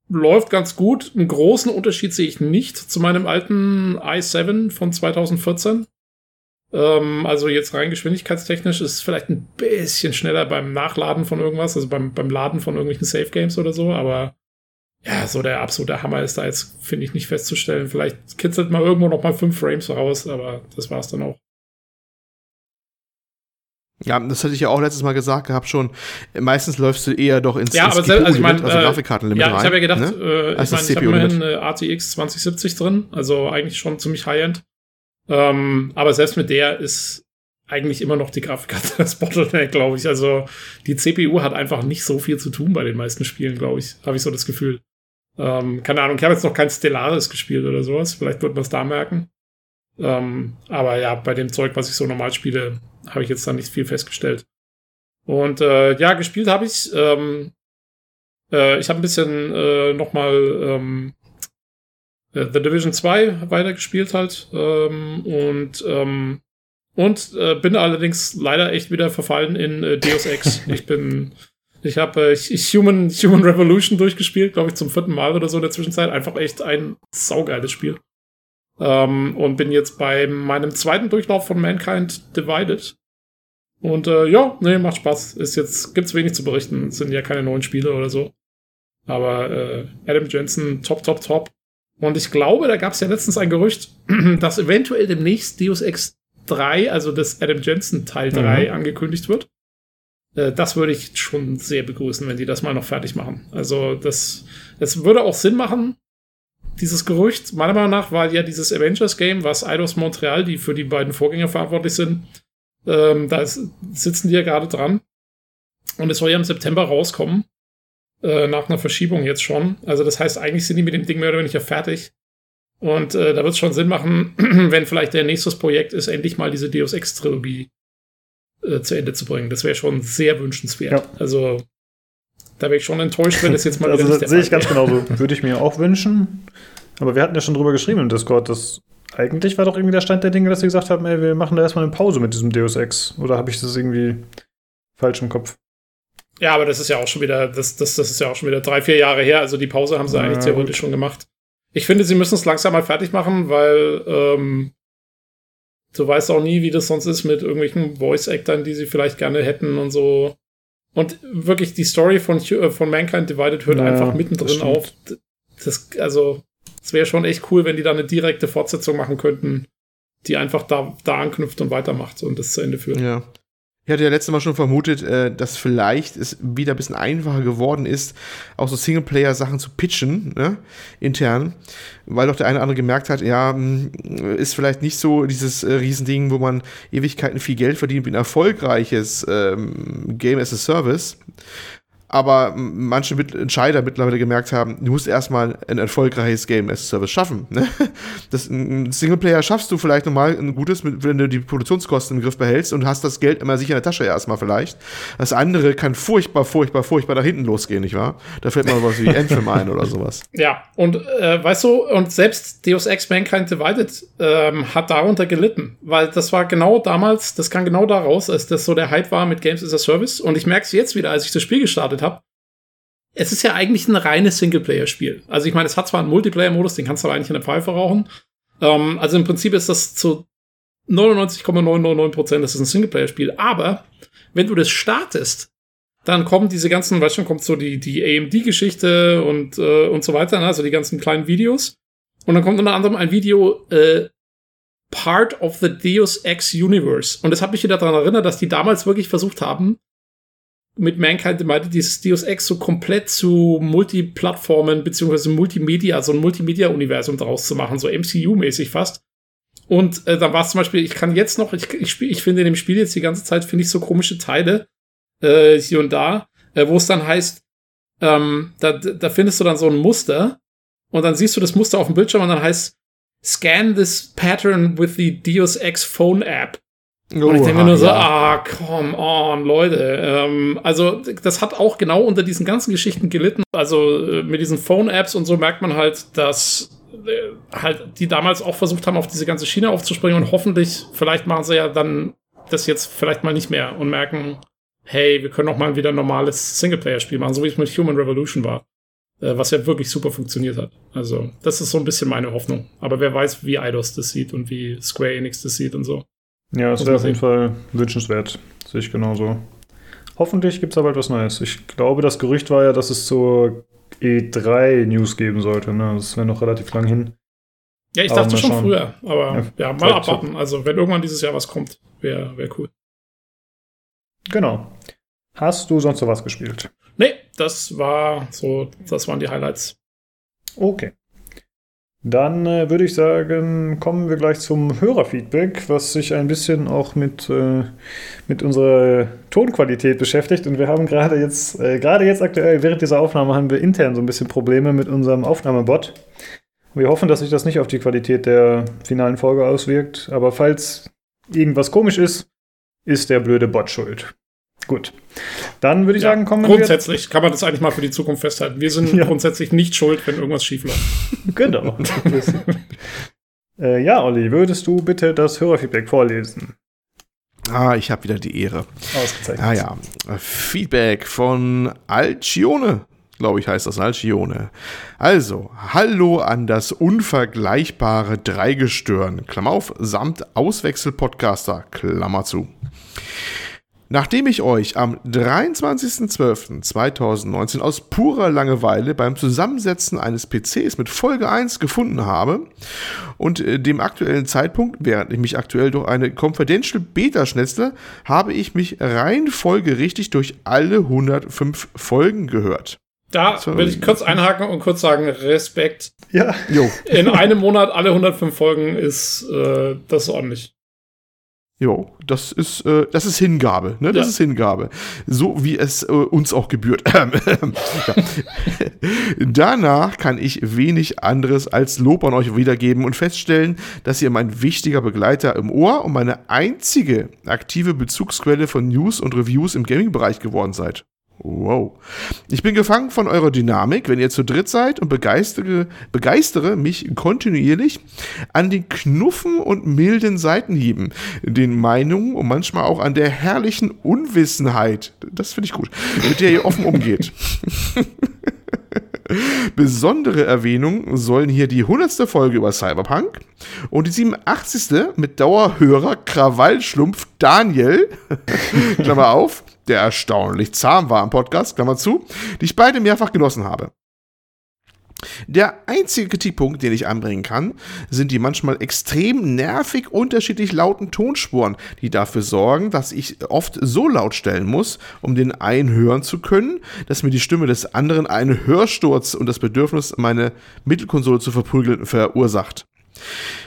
läuft ganz gut. Einen großen Unterschied sehe ich nicht zu meinem alten i7 von 2014. Ähm, also jetzt rein geschwindigkeitstechnisch ist es vielleicht ein bisschen schneller beim Nachladen von irgendwas, also beim, beim Laden von irgendwelchen Safe Games oder so, aber ja, so der absolute Hammer ist da jetzt, finde ich, nicht festzustellen. Vielleicht kitzelt mal irgendwo noch mal fünf Frames raus, aber das war's dann auch. Ja, das hatte ich ja auch letztes Mal gesagt gehabt schon. Meistens läufst du eher doch ins, Ja, ins aber selbst- also ich mein, also äh, Grafikkartenlimit Ja, rein. ich habe ja gedacht, ne? äh, ich Als meine, das ich habe immerhin eine RTX 2070 drin, also eigentlich schon ziemlich High-End. Ähm, aber selbst mit der ist eigentlich immer noch die Grafikkarte das Bottleneck, glaube ich. Also die CPU hat einfach nicht so viel zu tun bei den meisten Spielen, glaube ich. Habe ich so das Gefühl. Ähm, keine Ahnung, ich habe jetzt noch kein Stellaris gespielt oder sowas. Vielleicht wird man es da merken. Ähm, aber ja, bei dem Zeug, was ich so normal spiele, habe ich jetzt da nicht viel festgestellt. Und äh, ja, gespielt habe ich. Ähm, äh, ich habe ein bisschen äh, nochmal ähm, äh, The Division 2 weitergespielt halt. Ähm, und ähm, und äh, bin allerdings leider echt wieder verfallen in äh, Deus Ex. ich bin. Ich habe äh, Human, Human Revolution durchgespielt, glaube ich, zum vierten Mal oder so in der Zwischenzeit. Einfach echt ein saugeiles Spiel. Ähm, und bin jetzt bei meinem zweiten Durchlauf von Mankind Divided. Und äh, ja, nee, macht Spaß. Ist jetzt, gibt's wenig zu berichten. Es sind ja keine neuen Spiele oder so. Aber äh, Adam Jensen, top, top, top. Und ich glaube, da gab es ja letztens ein Gerücht, dass eventuell demnächst Deus Ex 3, also das Adam Jensen Teil 3, angekündigt wird. Äh, das würde ich schon sehr begrüßen, wenn die das mal noch fertig machen. Also das, das würde auch Sinn machen, dieses Gerücht. Meiner Meinung nach war ja dieses Avengers-Game, was Eidos Montreal, die für die beiden Vorgänger verantwortlich sind, ähm, da ist, sitzen die ja gerade dran. Und es soll ja im September rauskommen. Äh, nach einer Verschiebung jetzt schon. Also das heißt, eigentlich sind die mit dem Ding mehr oder weniger fertig. Und äh, da wird es schon Sinn machen, wenn vielleicht der nächstes Projekt ist, endlich mal diese Deus Ex-Trilogie äh, zu Ende zu bringen. Das wäre schon sehr wünschenswert. Ja. Also da wäre ich schon enttäuscht, wenn das jetzt mal Also das sehe ich ganz genauso. Würde ich mir auch wünschen. Aber wir hatten ja schon drüber geschrieben im Discord, dass eigentlich war doch irgendwie der Stand der Dinge, dass sie gesagt haben, ey, wir machen da erstmal eine Pause mit diesem Deus Ex. Oder habe ich das irgendwie falsch im Kopf? Ja, aber das ist ja auch schon wieder, das, das, das ist ja auch schon wieder drei, vier Jahre her. Also die Pause haben sie Ja, eigentlich theoretisch gut. schon gemacht. Ich finde, sie müssen es langsam mal fertig machen, weil ähm, du weißt auch nie, wie das sonst ist mit irgendwelchen Voice-Actern, die sie vielleicht gerne hätten und so. Und wirklich, die Story von, äh, von Mankind Divided hört Ja, einfach mittendrin auf. Das, also, es wäre schon echt cool, wenn die da eine direkte Fortsetzung machen könnten, die einfach da, da anknüpft und weitermacht und das zu Ende führt. Ja. Ich hatte ja letztes Mal schon vermutet, äh, dass vielleicht es wieder ein bisschen einfacher geworden ist, auch so Singleplayer-Sachen zu pitchen, ne, intern, weil doch der eine oder andere gemerkt hat, ja, mh, ist vielleicht nicht so dieses äh, Riesending, wo man Ewigkeiten viel Geld verdient mit ein erfolgreiches ähm, Game as a Service. Aber manche mit Entscheider mittlerweile gemerkt haben, du musst erstmal ein erfolgreiches Game as a Service schaffen. Ne? Das ein Singleplayer schaffst du vielleicht nochmal ein gutes, wenn du die Produktionskosten im Griff behältst und hast das Geld immer sicher in der Tasche erstmal vielleicht. Das andere kann furchtbar, furchtbar, furchtbar nach hinten losgehen, nicht wahr? Da fällt mir was wie Anthem ein oder sowas. Ja, und äh, weißt du, und selbst Deus Ex Mankind Divided ähm, hat darunter gelitten, weil das war genau damals, das kam genau daraus, als das so der Hype war mit Games as a Service. Und ich merke es jetzt wieder, als ich das Spiel gestartet habe. Es ist ja eigentlich ein reines Singleplayer-Spiel. Also ich meine, es hat zwar einen Multiplayer-Modus, den kannst du aber eigentlich in der Pfeife rauchen. Ähm, also im Prinzip ist das zu 99,999 Prozent, das ist ein Singleplayer-Spiel. Aber wenn du das startest, dann kommen diese ganzen, weißt du, kommt so die, die AMD-Geschichte und, äh, und so weiter, ne? also die ganzen kleinen Videos. Und dann kommt unter anderem ein Video, äh, Part of the Deus Ex Universe. Und das hat mich wieder daran erinnert, dass die damals wirklich versucht haben, mit Mankind Divided dieses Deus Ex so komplett zu Multiplattformen beziehungsweise Multimedia, so ein Multimedia-Universum draus zu machen, so MCU-mäßig fast. Und äh, dann war es zum Beispiel, ich kann jetzt noch, ich, ich, ich finde in dem Spiel jetzt die ganze Zeit, finde ich so komische Teile äh, hier und da, äh, wo es dann heißt, ähm, da, da findest du dann so ein Muster und dann siehst du das Muster auf dem Bildschirm und dann heißt, scan this pattern with the Deus Ex Phone App. Und ich denke mir nur so, ah, come on, Leute. Ähm, also, das hat auch genau unter diesen ganzen Geschichten gelitten. Also, äh, mit diesen Phone-Apps und so merkt man halt, dass äh, halt die damals auch versucht haben, auf diese ganze Schiene aufzuspringen und hoffentlich, vielleicht machen sie ja dann das jetzt vielleicht mal nicht mehr und merken, hey, wir können auch mal wieder ein normales Singleplayer-Spiel machen, so wie es mit Human Revolution war. Äh, was ja wirklich super funktioniert hat. Also, das ist so ein bisschen meine Hoffnung. Aber wer weiß, wie Eidos das sieht und wie Square Enix das sieht und so. Ja, das wäre auf jeden Fall wünschenswert. Sehe ich genauso. Hoffentlich gibt es aber etwas Neues. Ich glaube, das Gerücht war ja, dass es zur E3 News geben sollte. Ne? Das wäre noch relativ lang hin. Ja, ich aber dachte schon schauen. früher. Aber ja, ja mal abwarten. Also, wenn irgendwann dieses Jahr was kommt, wäre wär cool. Genau. Hast du sonst noch was gespielt? Nee, das war so, das waren die Highlights. Okay. Dann äh, würde ich sagen, kommen wir gleich zum Hörerfeedback, was sich ein bisschen auch mit, äh, mit unserer Tonqualität beschäftigt. Und wir haben gerade jetzt, äh, gerade jetzt aktuell, während dieser Aufnahme, haben wir intern so ein bisschen Probleme mit unserem Aufnahmebot. Wir hoffen, dass sich das nicht auf die Qualität der finalen Folge auswirkt. Aber falls irgendwas komisch ist, ist der blöde Bot schuld. Gut. Dann würde ich ja, sagen, kommen wir. Grundsätzlich kann man das eigentlich mal für die Zukunft festhalten. Wir sind ja. grundsätzlich nicht schuld, wenn irgendwas schief läuft. Genau. äh, ja, Olli, würdest du bitte das Hörerfeedback vorlesen? Ah, ich habe wieder die Ehre. Ausgezeichnet. Ah ja. Feedback von Alcione, glaube ich, heißt das Alcione. Also, hallo an das unvergleichbare Dreigestirn, Klammer auf, samt Auswechselpodcaster, Klammer zu. Nachdem ich euch am 23.12.2019 aus purer Langeweile beim Zusammensetzen eines PCs mit Folge 1 gefunden habe und äh, dem aktuellen Zeitpunkt, während ich mich aktuell durch eine Confidential Beta schnetzle, habe ich mich rein folgerichtig durch alle 105 Folgen gehört. Da will ich kurz einhaken und kurz sagen, Respekt. Ja. Jo. In einem Monat alle 105 Folgen ist äh, das ordentlich. Jo, das ist, äh, das ist Hingabe, ne? Das ja. ist Hingabe. So wie es äh, uns auch gebührt. Danach kann ich wenig anderes als Lob an euch wiedergeben und feststellen, dass ihr mein wichtiger Begleiter im Ohr und meine einzige aktive Bezugsquelle von News und Reviews im Gaming-Bereich geworden seid. Wow. Ich bin gefangen von eurer Dynamik, wenn ihr zu dritt seid und begeistere, begeistere mich kontinuierlich an den Knuffen und milden Seitenhieben, den Meinungen und manchmal auch an der herrlichen Unwissenheit, das finde ich gut, mit der ihr offen umgeht. Besondere Erwähnung sollen hier die 100. Folge über Cyberpunk und die 87. mit Dauerhörer Krawallschlumpf Daniel, Klammer auf, der erstaunlich zahm war am Podcast, Klammer zu, die ich beide mehrfach genossen habe. Der einzige Kritikpunkt, den ich anbringen kann, sind die manchmal extrem nervig unterschiedlich lauten Tonspuren, die dafür sorgen, dass ich oft so laut stellen muss, um den einen hören zu können, dass mir die Stimme des anderen einen Hörsturz und das Bedürfnis, meine Mittelkonsole zu verprügeln, verursacht.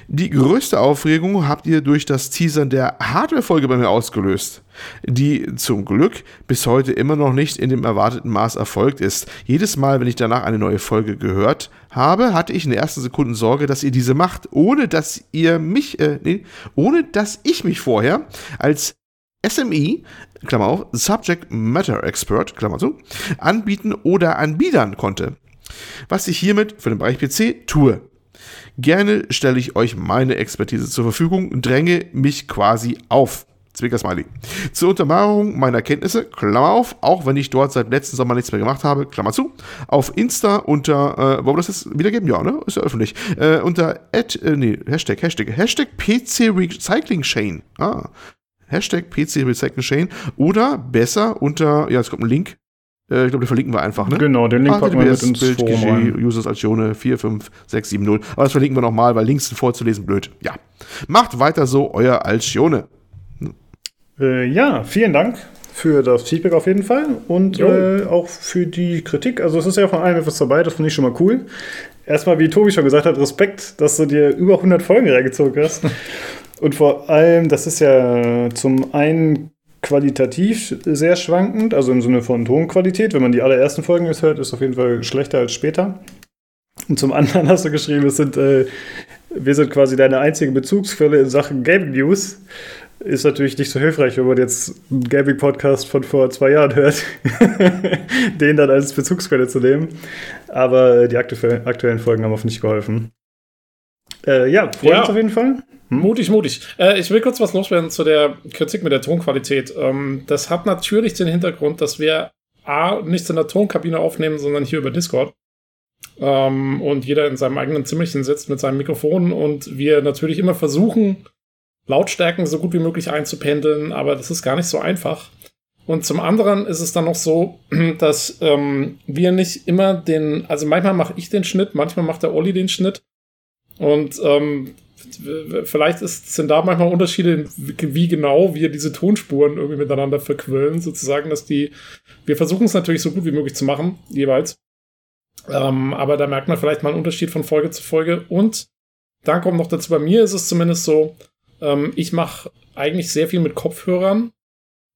Die größte Aufregung habt ihr durch das Teasern der Hardware-Folge bei mir ausgelöst, die zum Glück bis heute immer noch nicht in dem erwarteten Maß erfolgt ist. Jedes Mal, wenn ich danach eine neue Folge gehört habe, hatte ich in den ersten Sekunden Sorge, dass ihr diese macht, ohne dass ihr mich, äh, nee, ohne dass ich mich vorher als SME, Klammer auf, Subject Matter Expert, Klammer zu, anbieten oder anbiedern konnte. Was ich hiermit für den Bereich PC tue. Gerne stelle ich euch meine Expertise zur Verfügung und dränge mich quasi auf. Zwicker Smiley. Zur Untermalung meiner Kenntnisse, Klammer auf, auch wenn ich dort seit letzten Sommer nichts mehr gemacht habe, Klammer zu, auf Insta unter, äh, wollen wir das jetzt wiedergeben? Ja, ne? Ist ja öffentlich. Äh, unter, at, äh, nee, Hashtag, Hashtag, Hashtag PC Recycling Chain. Ah. Hashtag PC Recycling Chain oder besser unter, ja, es kommt ein Link, äh, ich glaube, den verlinken wir einfach, ne? Genau, den Link packen wir mit ins Bild, Forum Users Alcione 45670. Aber das verlinken wir nochmal, weil Links vorzulesen blöd. Ja. Macht weiter so, euer Alcione. Äh, ja, vielen Dank für das Feedback auf jeden Fall und äh, auch für die Kritik. Also es ist ja von allem etwas dabei, das finde ich schon mal cool. Erstmal, wie Tobi schon gesagt hat, Respekt, dass du dir über 100 Folgen reingezogen hast. Und vor allem, das ist ja zum einen qualitativ sehr schwankend, also im Sinne von Tonqualität. Wenn man die allerersten Folgen jetzt hört, ist es auf jeden Fall schlechter als später. Und zum anderen hast du geschrieben, es sind, äh, wir sind quasi deine einzige Bezugsquelle in Sachen Gaming News. Ist natürlich nicht so hilfreich, wenn man jetzt einen Gaming-Podcast von vor zwei Jahren hört, den dann als Bezugsquelle zu nehmen. Aber die aktuellen Folgen haben hoffentlich geholfen. Äh, ja, freut ja. uns auf jeden Fall. Hm? Mutig, mutig. Äh, ich will kurz was loswerden zu der Kritik mit der Tonqualität. Ähm, das hat natürlich den Hintergrund, dass wir A, nicht in der Tonkabine aufnehmen, sondern hier über Discord. Ähm, und jeder in seinem eigenen Zimmerchen sitzt mit seinem Mikrofon und wir natürlich immer versuchen, Lautstärken so gut wie möglich einzupendeln, aber das ist gar nicht so einfach. Und zum anderen ist es dann noch so, dass ähm, wir nicht immer den, also manchmal mache ich den Schnitt, manchmal macht der Olli den Schnitt. Und ähm, vielleicht ist, sind da manchmal Unterschiede, wie genau wir diese Tonspuren irgendwie miteinander verquillen, sozusagen, dass die, wir versuchen es natürlich so gut wie möglich zu machen, jeweils. Ähm, aber da merkt man vielleicht mal einen Unterschied von Folge zu Folge. Und dann kommt noch dazu, bei mir ist es zumindest so, ähm, ich mache eigentlich sehr viel mit Kopfhörern.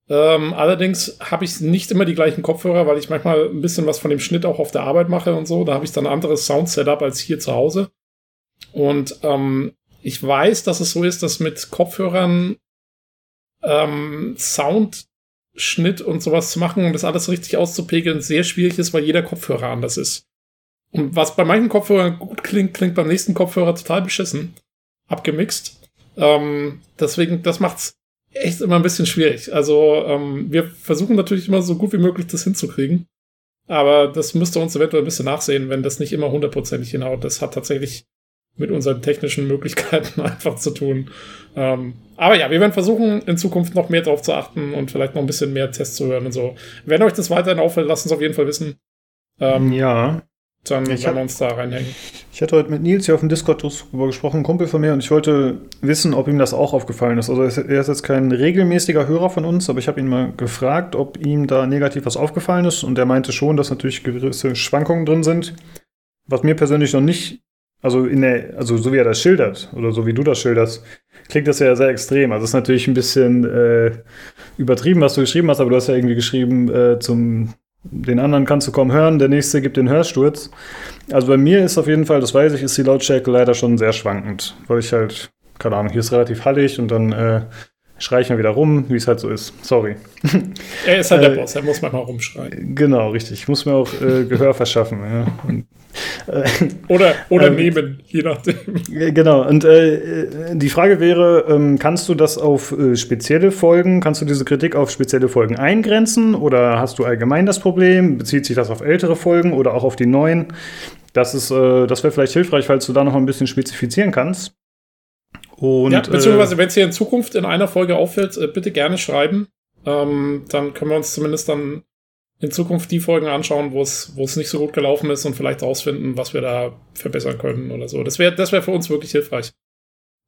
Ähm, allerdings habe ich nicht immer die gleichen Kopfhörer, weil ich manchmal ein bisschen was von dem Schnitt auch auf der Arbeit mache und so. Da habe ich dann ein anderes Sound-Setup als hier zu Hause. Und ähm, ich weiß, dass es so ist, dass mit Kopfhörern ähm, Soundschnitt und sowas zu machen und das alles richtig auszupegeln sehr schwierig ist, weil jeder Kopfhörer anders ist. Und was bei manchen Kopfhörern gut klingt, klingt beim nächsten Kopfhörer total beschissen. Abgemixt. Ähm, deswegen, das macht's echt immer ein bisschen schwierig. Also, ähm, wir versuchen natürlich immer so gut wie möglich das hinzukriegen. Aber das müsste uns eventuell ein bisschen nachsehen, wenn das nicht immer hundertprozentig hinhaut. Das hat tatsächlich mit unseren technischen Möglichkeiten einfach zu tun. Ähm, aber ja, wir werden versuchen, in Zukunft noch mehr darauf zu achten und vielleicht noch ein bisschen mehr Tests zu hören und so. Wenn euch das weiterhin auffällt, lasst uns auf jeden Fall wissen. Ähm, ja. Dann ich werden wir uns da reinhängen. Ich hatte heute mit Nils hier auf dem Discord darüber gesprochen, ein Kumpel von mir, und ich wollte wissen, ob ihm das auch aufgefallen ist. Also er ist jetzt kein regelmäßiger Hörer von uns, aber ich habe ihn mal gefragt, ob ihm da negativ was aufgefallen ist. Und er meinte schon, dass natürlich gewisse Schwankungen drin sind. Was mir persönlich noch nicht also in der, also so wie er das schildert oder so wie du das schilderst, klingt das ja sehr extrem. Also es ist natürlich ein bisschen äh, übertrieben, was du geschrieben hast, aber du hast ja irgendwie geschrieben, äh, zum den anderen kannst du kaum hören, der nächste gibt den Hörsturz. Also bei mir ist auf jeden Fall, das weiß ich, ist die Lautstärke leider schon sehr schwankend, weil ich halt, keine Ahnung, hier ist relativ hallig und dann äh, schreie ich mal wieder rum, wie es halt so ist. Sorry. Er ist halt der äh, Boss, er muss manchmal rumschreien. Genau, richtig. Ich muss mir auch äh, Gehör verschaffen. Ja. Und oder oder ähm, nehmen, je nachdem. Genau. Und äh, die Frage wäre, ähm, kannst du das auf äh, spezielle Folgen, kannst du diese Kritik auf spezielle Folgen eingrenzen oder hast du allgemein das Problem? Bezieht sich das auf ältere Folgen oder auch auf die neuen? Das ist, äh, das wäre vielleicht hilfreich, falls du da noch ein bisschen spezifizieren kannst. Und, ja, beziehungsweise, äh, wenn es hier in Zukunft in einer Folge auffällt, äh, bitte gerne schreiben. Ähm, dann können wir uns zumindest dann in Zukunft die Folgen anschauen, wo es, wo es nicht so gut gelaufen ist und vielleicht rausfinden, was wir da verbessern können oder so. Das wäre, das wäre für uns wirklich hilfreich.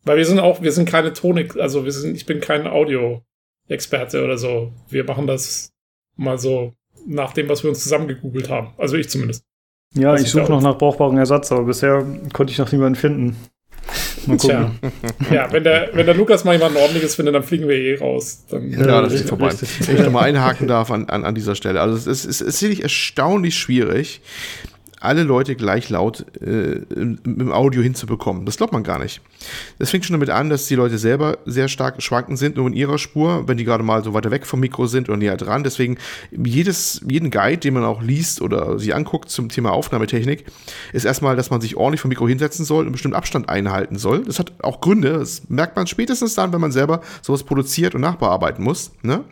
Weil wir sind auch, wir sind keine Tonik, also wir sind, ich bin kein Audio-Experte oder so. Wir machen das mal so nach dem, was wir uns zusammen gegoogelt haben. Also ich zumindest. Ja, ich suche noch nach brauchbaren Ersatz, aber bisher konnte ich noch niemanden finden. Mal gucken. Tja. Ja, wenn der, wenn der Lukas mal jemanden ordentliches findet, dann fliegen wir eh raus. Dann ja, das ist vorbei. Wenn ich nochmal einhaken darf an, an, an dieser Stelle. Also es ist, es ist wirklich erstaunlich schwierig, alle Leute gleich laut äh, im, im, Audio hinzubekommen. Das glaubt man gar nicht. Das fängt schon damit an, dass die Leute selber sehr stark schwanken sind, nur in ihrer Spur, wenn die gerade mal so weiter weg vom Mikro sind oder näher dran. Deswegen jedes, jeden Guide, den man auch liest oder sich anguckt zum Thema Aufnahmetechnik, ist erstmal, dass man sich ordentlich vom Mikro hinsetzen soll und einen bestimmten Abstand einhalten soll. Das hat auch Gründe. Das merkt man spätestens dann, wenn man selber sowas produziert und nachbearbeiten muss. Ne?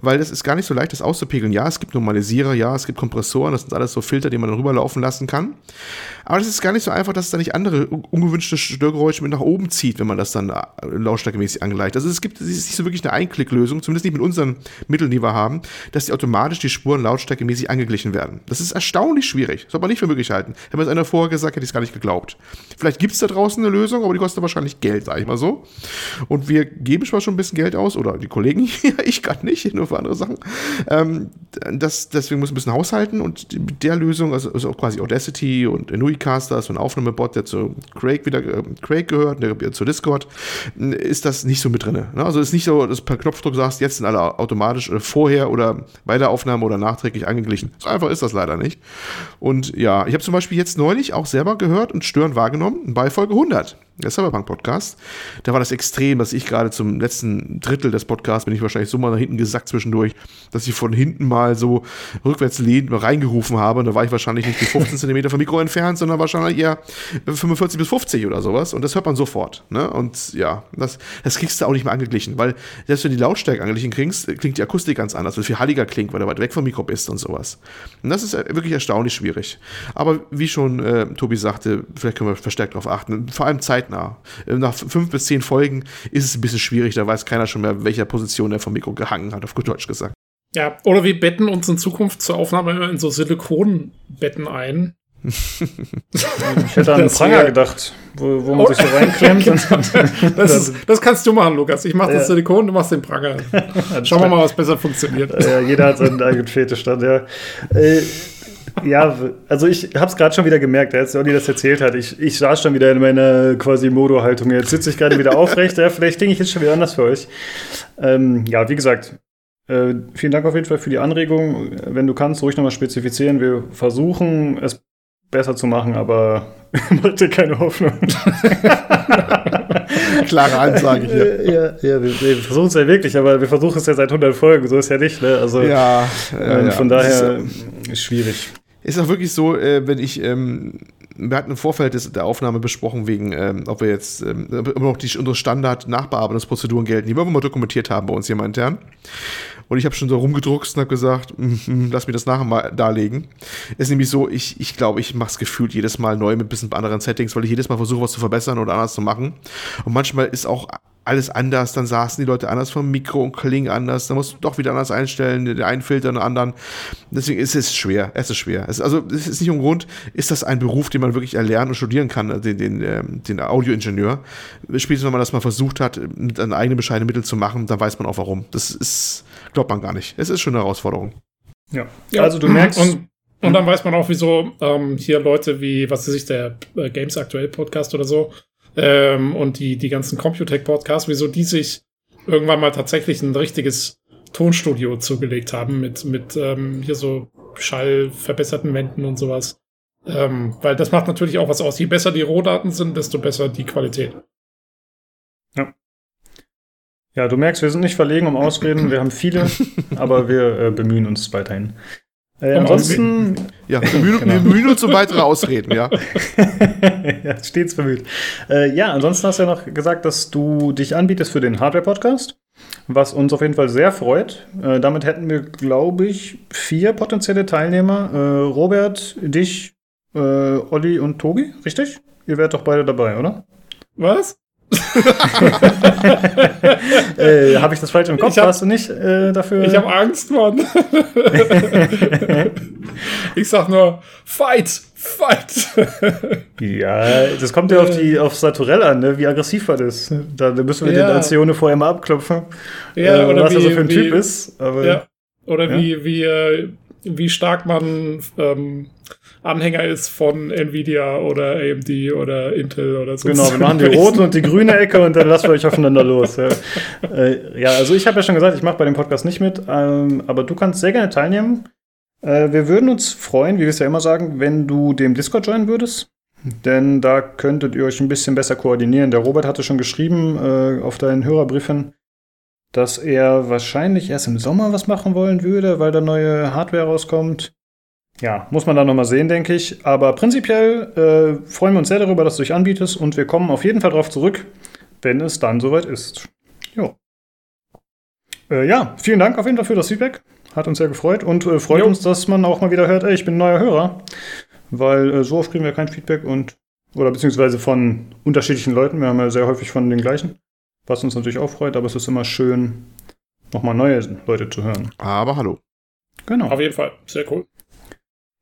Weil das ist gar nicht so leicht, das auszupegeln. Ja, es gibt Normalisierer, ja, es gibt Kompressoren, das sind alles so Filter, die man dann rüberlaufen laufen lassen kann. Aber das ist gar nicht so einfach, dass es da nicht andere ungewünschte Störgeräusche mit nach oben zieht, wenn man das dann äh, lautstärkemäßig angleicht. Also es gibt es ist nicht so wirklich eine Einklicklösung, zumindest nicht mit unseren Mitteln, die wir haben, dass die automatisch die Spuren lautstärkemäßig angeglichen werden. Das ist erstaunlich schwierig. Das soll man nicht für möglich halten. Hätte mir das einer vorher gesagt, hätte ich es gar nicht geglaubt. Vielleicht gibt es da draußen eine Lösung, aber die kostet wahrscheinlich Geld, sage ich mal so. Und wir geben zwar schon ein bisschen Geld aus, oder die Kollegen hier, ich gerade nicht, nur für andere Sachen. Ähm, das, deswegen muss ein bisschen haushalten und mit der Lösung, also, also quasi Audacity und Nuicaster, so ein Aufnahmebot, der zu Craig wieder äh, Craig gehört, der zu Discord, ist das nicht so mit drin. Ne? Also ist nicht so, dass du per Knopfdruck sagst, jetzt sind alle automatisch vorher oder bei der Aufnahme oder nachträglich angeglichen. So einfach ist das leider nicht. Und ja, ich habe zum Beispiel jetzt neulich auch selber gehört und Stören wahrgenommen bei Folge 100 der Cyberpunk-Podcast. Da war das extrem, dass ich gerade zum letzten Drittel des Podcasts bin ich wahrscheinlich so mal nach hinten gesackt zwischendurch, dass ich von hinten mal so rückwärts lehnend reingerufen habe. Und da war ich wahrscheinlich nicht die 15 cm vom Mikro entfernt, sondern wahrscheinlich eher 45 bis 50 oder sowas. Und das hört man sofort. Ne? Und ja, das, das kriegst du auch nicht mehr angeglichen, weil selbst wenn du die Lautstärke angeglichen kriegst, klingt die Akustik ganz anders, weil viel halliger klingt, weil du weit weg vom Mikro bist und sowas. Und das ist wirklich erstaunlich schwierig. Aber wie schon äh, Tobi sagte, vielleicht können wir verstärkt darauf achten. Vor allem Zeit zeitnah. Äh, nach fünf bis zehn Folgen ist es ein bisschen schwierig, da weiß keiner schon mehr, welcher Position er vom Mikro gehangen hat, auf gut Deutsch gesagt. Ja, oder wir betten uns in Zukunft zur Aufnahme in so Silikonbetten ein. ich hätte an einen Pranger gedacht, wo, wo man oh, sich so reinklemmt. genau. das, ist, das, kannst du machen, Lukas. Ich mache das. Silikon, du machst den Pranger. Schauen wir mal, was besser funktioniert. Ja, jeder hat seinen eigenen Fetisch dann, ja. Äh, ja, also ich habe es gerade schon wieder gemerkt, als Olli das erzählt hat. Ich, ich saß schon wieder in meiner quasi Modo-Haltung. Jetzt sitze ich gerade wieder aufrecht. Ja, vielleicht denke ich jetzt schon wieder anders für euch. Ähm, ja, wie gesagt, äh, vielen Dank auf jeden Fall für die Anregung. Wenn du kannst, ruhig nochmal spezifizieren. Wir versuchen es besser zu machen, aber mach dir keine Hoffnung. Klare Ansage hier. Ja, ja wir, wir versuchen es ja wirklich, aber wir versuchen es ja seit 100 Folgen, so ist ja nicht. Ne? Also, ja, äh, ja, von daher ist schwierig. Ist auch wirklich so, äh, wenn ich, ähm, wir hatten im Vorfeld des, der Aufnahme besprochen, wegen, ähm, ob wir jetzt ähm, immer noch die, unsere Standard-Nachbearbeitungsprozeduren gelten, die wir immer mal dokumentiert haben bei uns hier mal intern. Und ich habe schon so rumgedruckst und habe gesagt, mm, mm, lass mir das nachher mal darlegen. Es ist nämlich so, ich glaube, ich, glaub, ich mache es gefühlt jedes Mal neu mit ein bisschen anderen Settings, weil ich jedes Mal versuche, was zu verbessern oder anders zu machen. Und manchmal ist auch alles anders, dann saßen die Leute anders vom Mikro und klingen anders, dann musst du doch wieder anders einstellen, den einen Filter und den anderen. Deswegen ist es schwer, es ist schwer. Es, also es ist nicht um Grund, ist das ein Beruf, den man wirklich erlernen und studieren kann, den, den, ähm, den Audioingenieur. Spätestens, wenn man das mal versucht hat, mit einem eigenen bescheidenen Mittel zu machen, dann weiß man auch warum. Das ist, glaubt man gar nicht. Es ist schon eine Herausforderung. Ja, ja also du merkst... Und und dann weiß man auch, wieso ähm, hier Leute wie, was weiß ich, der äh, Games Aktuell Podcast oder so, ähm, und die, die ganzen Computech-Podcasts, wieso die sich irgendwann mal tatsächlich ein richtiges Tonstudio zugelegt haben mit, mit ähm, hier so schallverbesserten Wänden und sowas. Ähm, weil das macht natürlich auch was aus. Je besser die Rohdaten sind, desto besser die Qualität. Ja. Ja, du merkst, wir sind nicht verlegen um Ausreden. Wir haben viele, aber wir äh, bemühen uns weiterhin. Äh, ansonsten. Ja, wir bemühen, genau. wir bemühen uns um weitere Ausreden, ja. ja, stets bemüht. Äh, ja, ansonsten hast du ja noch gesagt, dass du dich anbietest für den Hardware-Podcast, was uns auf jeden Fall sehr freut. Äh, damit hätten wir, glaube ich, vier potenzielle Teilnehmer. Äh, Robert, dich, äh, Olli und Tobi, richtig? Ihr werdet doch beide dabei, oder? Was? äh, habe ich das falsch im Kopf? Hab, Warst du nicht äh, dafür? Ich habe Angst, Mann. ich sag nur, fight, fight. ja, das kommt ja auf die auf Saturell an, ne? wie aggressiv er ist. Da, da müssen wir ja. den Alcione vorher mal abklopfen. Ja, äh, oder was wie, er so für ein wie, Typ ist. Aber, ja. Oder wie, wie, äh, wie stark man ähm, Anhänger ist von Nvidia oder AMD oder Intel oder so. Genau, wir machen die rote und die grüne Ecke und dann lassen wir euch aufeinander los. Ja, äh, ja also ich habe ja schon gesagt, ich mache bei dem Podcast nicht mit, ähm, aber du kannst sehr gerne teilnehmen. Äh, wir würden uns freuen, wie wir es ja immer sagen, wenn du dem Discord joinen würdest. Denn da könntet ihr euch ein bisschen besser koordinieren. Der Robert hatte schon geschrieben äh, auf deinen Hörerbriefen, dass er wahrscheinlich erst im Sommer was machen wollen würde, weil da neue Hardware rauskommt. Ja, muss man dann nochmal sehen, denke ich. Aber prinzipiell äh, freuen wir uns sehr darüber, dass du dich anbietest und wir kommen auf jeden Fall darauf zurück, wenn es dann soweit ist. Jo. Äh, ja, vielen Dank auf jeden Fall für das Feedback. Hat uns sehr gefreut und äh, freut jo. uns, dass man auch mal wieder hört, ey, ich bin ein neuer Hörer. weil äh, so oft kriegen wir kein Feedback und oder beziehungsweise von unterschiedlichen Leuten. Wir haben ja sehr häufig von den gleichen, was uns natürlich auch freut, aber es ist immer schön, nochmal neue Leute zu hören. Aber hallo. Genau. Auf jeden Fall. Sehr cool.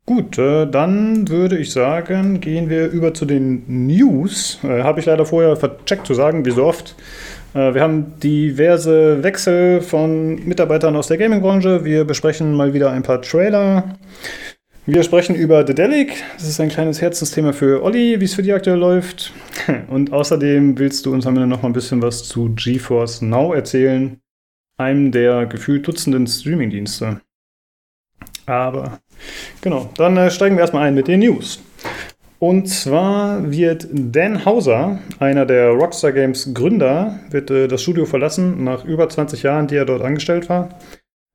Gut, äh, dann würde ich sagen, gehen wir über zu den News. Äh, Habe ich leider vorher vercheckt zu sagen, wie so oft. Äh, wir haben diverse Wechsel von Mitarbeitern aus der Gaming-Branche. Wir besprechen mal wieder ein paar Trailer. Wir sprechen über The Delic. Das ist ein kleines Herzensthema für Olli, wie es für die aktuell läuft. Und außerdem willst du uns am Ende noch mal ein bisschen was zu GeForce Now erzählen, einem der gefühlt Dutzenden Streaming-Dienste. Aber genau, dann äh, steigen wir erstmal ein mit den News. Und zwar wird Dan Hauser, einer der Rockstar Games Gründer, wird äh, das Studio verlassen nach über 20 Jahren, die er dort angestellt war.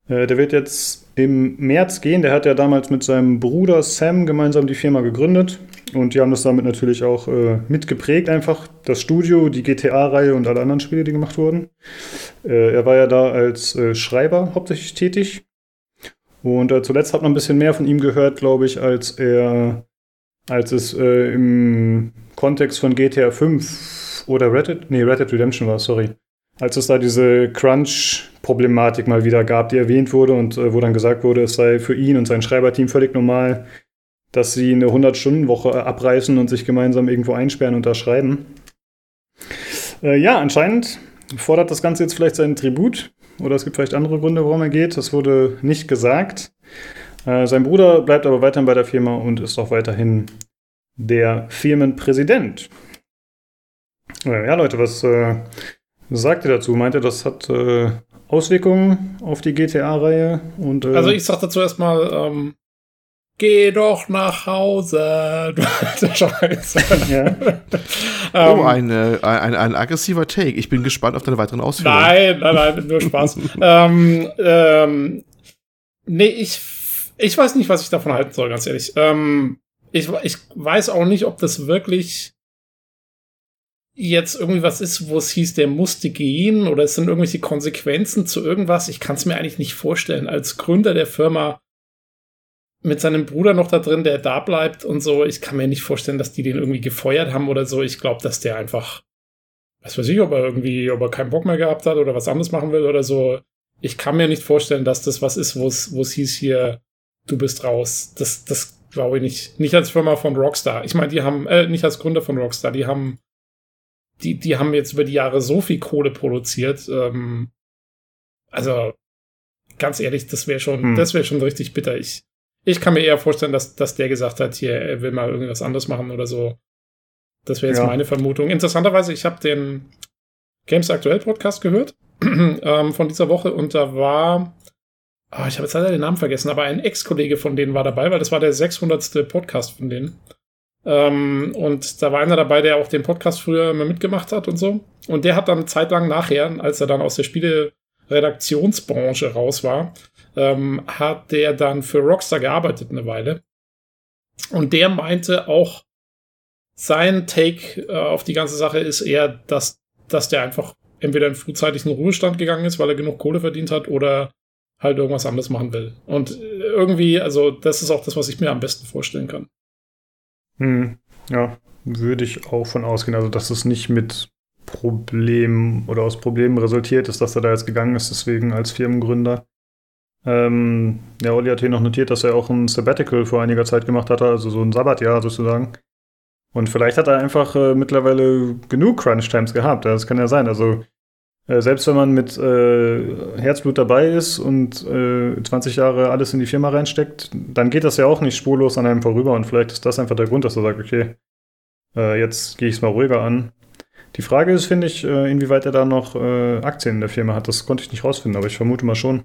Äh, der wird jetzt im März gehen. Der hat ja damals mit seinem Bruder Sam gemeinsam die Firma gegründet. Und die haben das damit natürlich auch äh, mitgeprägt, einfach das Studio, die GTA-Reihe und alle anderen Spiele, die gemacht wurden. Äh, er war ja da als äh, Schreiber hauptsächlich tätig. Und äh, zuletzt hat man ein bisschen mehr von ihm gehört, glaube ich, als er, als es äh, im Kontext von GTA 5 oder Red Dead, nee, Red Dead Redemption war, sorry. Als es da diese Crunch-Problematik mal wieder gab, die erwähnt wurde und äh, wo dann gesagt wurde, es sei für ihn und sein Schreiberteam völlig normal, dass sie eine 100-Stunden-Woche abreißen und sich gemeinsam irgendwo einsperren und da schreiben. Äh, ja, anscheinend fordert das Ganze jetzt vielleicht seinen Tribut. Oder es gibt vielleicht andere Gründe, warum er geht. Das wurde nicht gesagt. Äh, sein Bruder bleibt aber weiterhin bei der Firma und ist auch weiterhin der Firmenpräsident. Äh, ja, Leute, was äh, sagt ihr dazu? Meint ihr, das hat äh, Auswirkungen auf die GTA-Reihe? Äh, also ich sag dazu erstmal, ähm, Geh doch nach Hause, Scheiße. Ja. oh, ein, äh, ein, ein, aggressiver Take. Ich bin gespannt auf deine weiteren Ausführungen. Nein, nein, nein, nur Spaß. ähm, ähm, nee, ich, ich weiß nicht, was ich davon halten soll, ganz ehrlich. Ähm, ich, ich weiß auch nicht, ob das wirklich jetzt irgendwie was ist, wo es hieß, der musste gehen oder es sind irgendwelche Konsequenzen zu irgendwas. Ich kann es mir eigentlich nicht vorstellen. Als Gründer der Firma mit seinem Bruder noch da drin, der da bleibt und so. Ich kann mir nicht vorstellen, dass die den irgendwie gefeuert haben oder so. Ich glaube, dass der einfach, was weiß ich, ob er irgendwie, ob er keinen Bock mehr gehabt hat oder was anderes machen will oder so. Ich kann mir nicht vorstellen, dass das was ist, wo es, hieß hier, du bist raus. Das, das glaube ich nicht. Nicht als Firma von Rockstar. Ich meine, die haben, äh, nicht als Gründer von Rockstar, die haben, die, die haben jetzt über die Jahre so viel Kohle produziert. Ähm, also, ganz ehrlich, das wäre schon, hm. das wäre schon richtig bitter. Ich, ich kann mir eher vorstellen, dass, dass der gesagt hat, hier, er will mal irgendwas anderes machen oder so. Das wäre jetzt ja. meine Vermutung. Interessanterweise, ich habe den Games Aktuell Podcast gehört ähm, von dieser Woche und da war, oh, ich habe jetzt leider den Namen vergessen, aber ein Ex-Kollege von denen war dabei, weil das war der 600. Podcast von denen. Ähm, und da war einer dabei, der auch den Podcast früher immer mitgemacht hat und so. Und der hat dann zeitlang nachher, als er dann aus der Spiele-Redaktionsbranche raus war, ähm, hat der dann für Rockstar gearbeitet eine Weile. Und der meinte auch, sein Take äh, auf die ganze Sache ist eher, dass, dass der einfach entweder in frühzeitigen Ruhestand gegangen ist, weil er genug Kohle verdient hat, oder halt irgendwas anderes machen will. Und irgendwie, also das ist auch das, was ich mir am besten vorstellen kann. Hm, ja, würde ich auch von ausgehen. Also, dass es nicht mit Problemen oder aus Problemen resultiert ist, dass er da jetzt gegangen ist, deswegen als Firmengründer. Ähm, ja, Olli hat hier noch notiert, dass er auch ein Sabbatical vor einiger Zeit gemacht hatte, also so ein Sabbatjahr sozusagen. Und vielleicht hat er einfach äh, mittlerweile genug Crunch-Times gehabt. Das kann ja sein. Also äh, selbst wenn man mit äh, Herzblut dabei ist und 20 äh, Jahre alles in die Firma reinsteckt, dann geht das ja auch nicht spurlos an einem vorüber. Und vielleicht ist das einfach der Grund, dass er sagt, okay, äh, jetzt gehe ich es mal ruhiger an. Die Frage ist, finde ich, äh, inwieweit er da noch Aktien in der Firma hat. Das konnte ich nicht rausfinden, aber ich vermute mal schon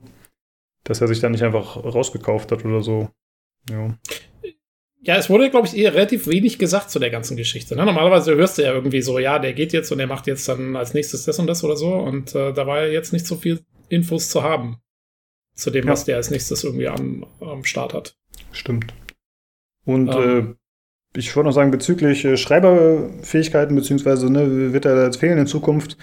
dass er sich da nicht einfach rausgekauft hat oder so. Ja. Ja, es wurde, glaube ich, eher relativ wenig gesagt zu der ganzen Geschichte. Ne? Normalerweise hörst du ja irgendwie so, ja, der geht jetzt und der macht jetzt dann als nächstes das und das oder so. Und äh, da war ja jetzt nicht so viel Infos zu haben zu dem, ja. was der als nächstes irgendwie am, am Start hat. Stimmt. Und ähm, äh, ich wollte noch sagen, bezüglich äh, Schreiberfähigkeiten, beziehungsweise ne, wird er jetzt fehlen in Zukunft,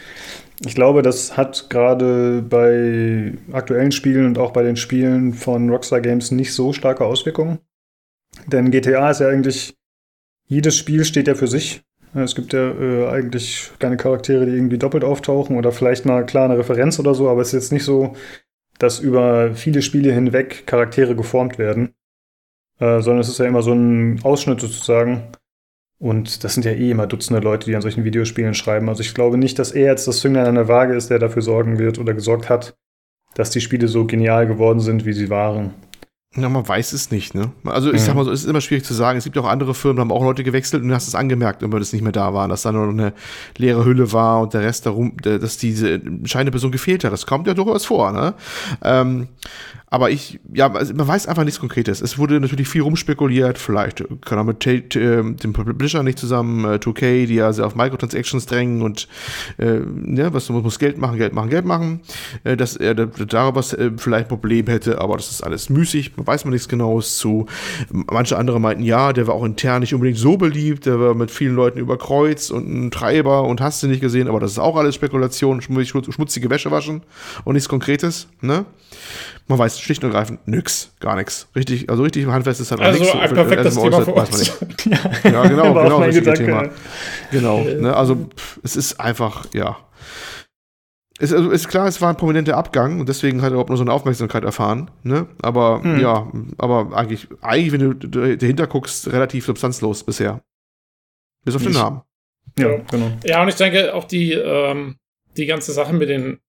ich glaube, das hat gerade bei aktuellen Spielen und auch bei den Spielen von Rockstar Games nicht so starke Auswirkungen. Denn GTA ist ja eigentlich, jedes Spiel steht ja für sich. Es gibt ja äh, eigentlich keine Charaktere, die irgendwie doppelt auftauchen oder vielleicht mal klar eine Referenz oder so, aber es ist jetzt nicht so, dass über viele Spiele hinweg Charaktere geformt werden, äh, sondern es ist ja immer so ein Ausschnitt sozusagen. Und das sind ja eh immer Dutzende Leute, die an solchen Videospielen schreiben. Also ich glaube nicht, dass er jetzt das Zünglein an der Waage ist, der dafür sorgen wird oder gesorgt hat, dass die Spiele so genial geworden sind, wie sie waren. Ja, man weiß es nicht, ne? Also ich mhm. sag mal so, es ist immer schwierig zu sagen. Es gibt ja auch andere Firmen, da haben auch Leute gewechselt und du hast es angemerkt, wenn das nicht mehr da war, dass da nur noch eine leere Hülle war und der Rest darum, dass diese entscheidende Person gefehlt hat. Das kommt ja durchaus vor, ne? Ähm, aber ich, ja, also man weiß einfach nichts Konkretes. Es wurde natürlich viel rumspekuliert, vielleicht kann er mit äh, dem Publisher nicht zusammen, äh, 2K, die ja sehr auf Microtransactions drängen und äh, ja, was muss, Geld machen, Geld machen, Geld machen, äh, dass er darüber äh, vielleicht ein Problem hätte, aber das ist alles müßig, weiß man nichts genaues zu. Manche andere meinten, ja, der war auch intern nicht unbedingt so beliebt, der war mit vielen Leuten überkreuzt und ein Treiber und hast du nicht gesehen, aber das ist auch alles Spekulation, schmutzige Wäsche waschen und nichts Konkretes, ne? Man weiß schlicht und ergreifend nix, gar nichts. Richtig, also richtig handfest ist halt also. Also ein perfektes Thema für uns. ja, ja, genau, genau, das Thema. Genau, ne, also pff, es ist einfach, ja. Es also ist klar, es war ein prominenter Abgang und deswegen hat er überhaupt nur so eine Aufmerksamkeit erfahren, ne? Aber hm. ja, aber eigentlich, eigentlich, wenn du dahinter guckst, relativ substanzlos bisher. Bis auf den Namen. Ja, genau. Ja, und ich denke auch die, ähm, die ganze Sache mit den,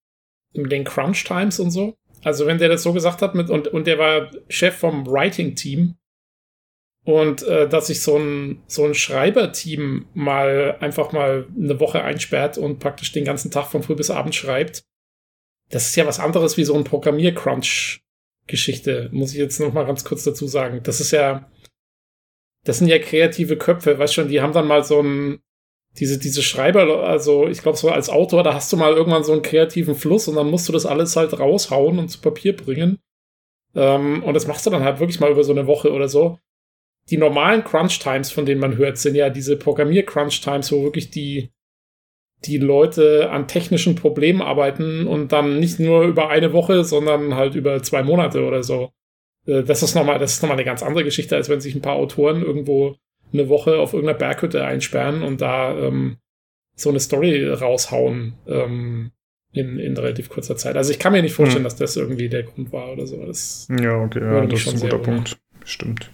mit den Crunch Times und so, also wenn der das so gesagt hat mit, und, und der war Chef vom Writing-Team und äh, dass sich so ein, so ein Schreiberteam mal einfach mal eine Woche einsperrt und praktisch den ganzen Tag von früh bis abend schreibt, das ist ja was anderes wie so ein Programmier-Crunch-Geschichte, muss ich jetzt noch mal ganz kurz dazu sagen. Das ist ja, das sind ja kreative Köpfe, weißt schon, die haben dann mal so ein, diese, diese Schreiber, also ich glaube, so als Autor, da hast du mal irgendwann so einen kreativen Fluss und dann musst du das alles halt raushauen und zu Papier bringen. Ähm, und das machst du dann halt wirklich mal über so eine Woche oder so. Die normalen Crunch-Times, von denen man hört, sind ja diese Programmier-Crunch-Times, wo wirklich die, die Leute an technischen Problemen arbeiten und dann nicht nur über eine Woche, sondern halt über zwei Monate oder so. Äh, das ist nochmal, das ist nochmal eine ganz andere Geschichte, als wenn sich ein paar Autoren irgendwo eine Woche auf irgendeiner Berghütte einsperren und da ähm, so eine Story raushauen ähm, in, in relativ kurzer Zeit. Also ich kann mir nicht vorstellen, hm. dass das irgendwie der Grund war oder so. Das ja, okay, ja, das ist ein guter Punkt. Stimmt.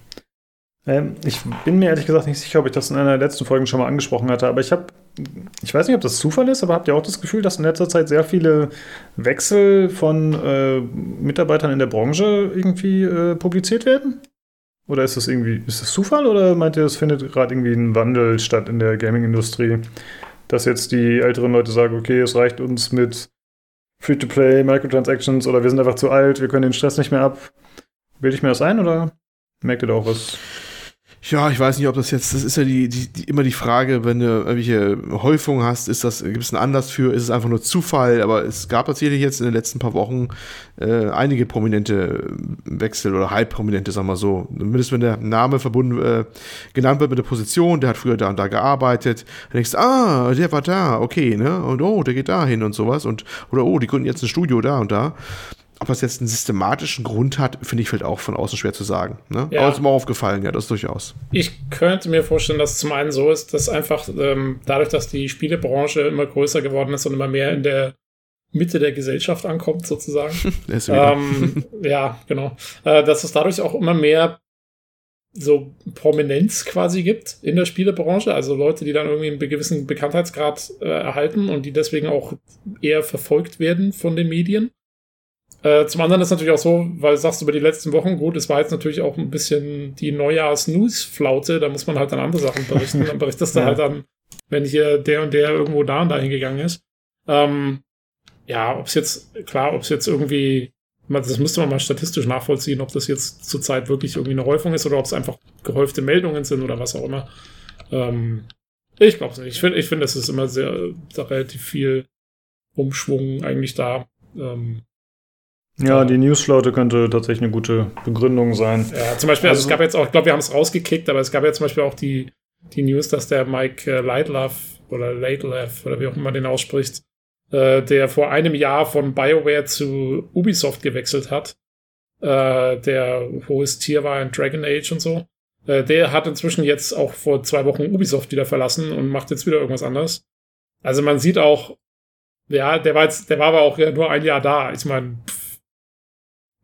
Ähm, ich bin mir ehrlich gesagt nicht sicher, ob ich das in einer der letzten Folgen schon mal angesprochen hatte, aber ich habe, ich weiß nicht, ob das Zufall ist, aber habt ihr auch das Gefühl, dass in letzter Zeit sehr viele Wechsel von äh, Mitarbeitern in der Branche irgendwie äh, publiziert werden? Oder ist das irgendwie, ist das Zufall oder meint ihr, es findet gerade irgendwie ein Wandel statt in der Gaming-Industrie? Dass jetzt die älteren Leute sagen, okay, es reicht uns mit Free-to-Play, Microtransactions oder wir sind einfach zu alt, wir können den Stress nicht mehr ab. Bilde ich mir das ein oder merkt ihr da auch was? Ja, ich weiß nicht, ob das jetzt, das ist ja die, die, die immer die Frage, wenn du irgendwelche Häufungen hast, ist das, gibt es einen Anlass für, ist es einfach nur Zufall, aber es gab tatsächlich jetzt in den letzten paar Wochen äh, einige prominente Wechsel oder halb prominente, sagen wir so. Zumindest wenn der Name verbunden äh, genannt wird mit der Position, der hat früher da und da gearbeitet, dann denkst du, ah, der war da, okay, ne? Und oh, der geht da hin und sowas und oder oh, die gründen jetzt ein Studio da und da. Ob das jetzt einen systematischen Grund hat, finde ich vielleicht auch von außen schwer zu sagen. Ne? Ja. Aber es ist mir aufgefallen, ja, das durchaus. Ich könnte mir vorstellen, dass es zum einen so ist, dass einfach ähm, dadurch, dass die Spielebranche immer größer geworden ist und immer mehr in der Mitte der Gesellschaft ankommt, sozusagen. ähm, ja, genau. Äh, dass es dadurch auch immer mehr so Prominenz quasi gibt in der Spielebranche, also Leute, die dann irgendwie einen gewissen Bekanntheitsgrad äh, erhalten und die deswegen auch eher verfolgt werden von den Medien. Äh, zum anderen ist natürlich auch so, weil sagst du über die letzten Wochen, gut, es war jetzt natürlich auch ein bisschen die Neujahrs-News-Flaute, da muss man halt dann andere Sachen berichten. Dann berichtest du ja. halt dann, wenn hier der und der irgendwo da und da hingegangen ist. Ähm, ja, ob es jetzt, klar, ob es jetzt irgendwie, das müsste man mal statistisch nachvollziehen, ob das jetzt zurzeit wirklich irgendwie eine Häufung ist oder ob es einfach gehäufte Meldungen sind oder was auch immer. Ähm, ich glaube es nicht. Ich finde, ich finde, es ist immer sehr, da relativ viel Umschwung eigentlich da. Ähm, ja, die Newsflaute könnte tatsächlich eine gute Begründung sein. Ja, zum Beispiel, also, also es gab jetzt auch, ich glaube, wir haben es rausgekickt, aber es gab ja zum Beispiel auch die, die News, dass der Mike äh, Lightlove oder Latelove oder wie auch immer den ausspricht, äh, der vor einem Jahr von BioWare zu Ubisoft gewechselt hat, äh, der hohes Tier war in Dragon Age und so. Äh, der hat inzwischen jetzt auch vor zwei Wochen Ubisoft wieder verlassen und macht jetzt wieder irgendwas anderes. Also man sieht auch, ja, der war jetzt, der war aber auch ja nur ein Jahr da. Ich meine,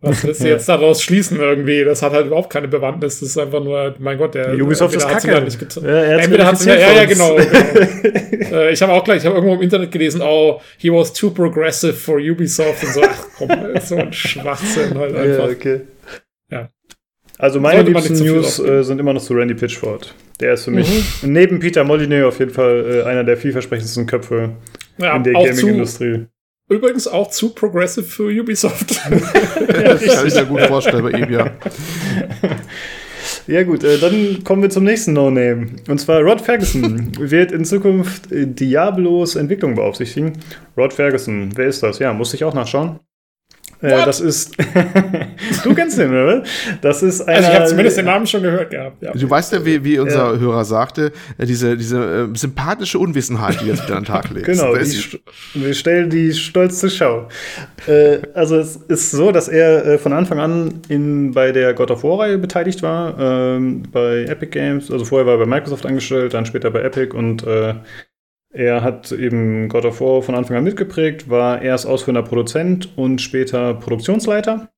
was willst du jetzt daraus schließen irgendwie? Das hat halt überhaupt keine Bewandtnis. Das ist einfach nur, mein Gott, der Ubisoft ist kacke. ihm nicht. Ja, er Entweder verifiziert ja, ja, genau. genau. äh, ich habe auch gleich, ich habe irgendwo im Internet gelesen, oh, he was too progressive for Ubisoft und so. Ach komm, so ein Schwachsinn halt einfach. Ja, okay. Ja. Also meine Sollte liebsten News äh, sind immer noch zu Randy Pitchford. Der ist für mich Mhm. neben Peter Molyneux auf jeden Fall äh, einer der vielversprechendsten Köpfe Ja, in der Gaming-Industrie. Übrigens auch zu progressive für Ubisoft. Das kann ich mir gut vorstellen bei ihm, ja. Ja gut, äh, dann kommen wir zum nächsten No-Name. Und zwar Rod Ferguson wird in Zukunft Diablos Entwicklung beaufsichtigen. Rod Ferguson, wer ist das? Ja, muss ich auch nachschauen. Äh, What? das ist. du kennst ihn, oder? Das ist einer. also ich habe zumindest den Namen schon gehört gehabt. Ja. Du weißt ja, wie, wie unser Hörer sagte, äh, diese, diese äh, sympathische Unwissenheit, die jetzt wieder an den Tag legst. Genau, st- wir stellen die stolz zur Schau. äh, also es ist so, dass er äh, von Anfang an in, bei der God of War-Reihe beteiligt war, ähm, bei Epic Games. Also vorher war er bei Microsoft angestellt, dann später bei Epic und äh, er hat eben God of War von Anfang an mitgeprägt, war erst ausführender Produzent und später Produktionsleiter.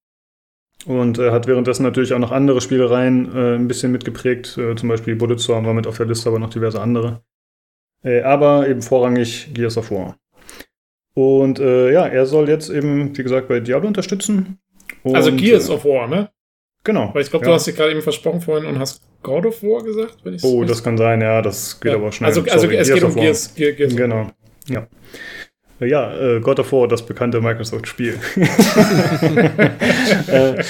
Und äh, hat währenddessen natürlich auch noch andere Spielereien äh, ein bisschen mitgeprägt. Äh, zum Beispiel Bulletstorm war mit auf der Liste, aber noch diverse andere. Äh, aber eben vorrangig Gears of War. Und äh, ja, er soll jetzt eben, wie gesagt, bei Diablo unterstützen. Und, Also Gears äh, of War, ne? Genau. Weil ich glaube, ja. du hast dich gerade eben versprochen vorhin und hast God of War gesagt, wenn ich Oh, das kann sein, ja, das geht ja. aber auch schnell. Also, also es geht um. Gears, Gears, Gears. Genau. Ja. Ja, äh, God of War, das bekannte Microsoft-Spiel. äh,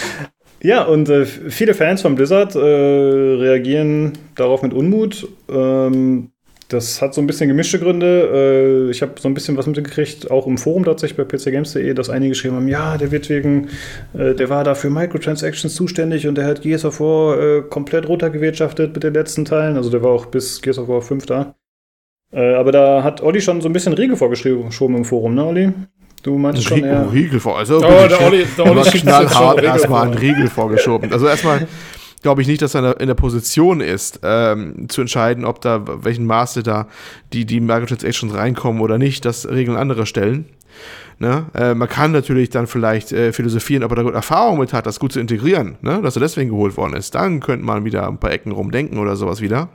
ja, und äh, viele Fans von Blizzard äh, reagieren darauf mit Unmut. Ähm, das hat so ein bisschen gemischte Gründe. Äh, ich habe so ein bisschen was mitgekriegt, auch im Forum tatsächlich bei pcgames.de, dass einige geschrieben haben, ja, der wird wegen, äh, der war da für Microtransactions zuständig und der hat Gears of War äh, komplett runtergewirtschaftet mit den letzten Teilen. Also der war auch bis Gears of War 5 da. Äh, aber da hat Olli schon so ein bisschen Riegel vorgeschoben im Forum, ne, Olli? Du meintest schon Riegel, eher. Riegel vor. Also Oh, der Olli, der Olli knallhart erstmal einen Riegel vorgeschoben. Also erstmal glaube ich nicht, dass er in der, Position ist, ähm, zu entscheiden, ob da welchen Maße da die, die Microtransactions reinkommen oder nicht. Das regeln andere stellen. Ne? Äh, man kann natürlich dann vielleicht äh, philosophieren, ob er da gut Erfahrung mit hat, das gut zu integrieren, ne? dass er deswegen geholt worden ist. Dann könnte man wieder ein paar Ecken rumdenken oder sowas wieder.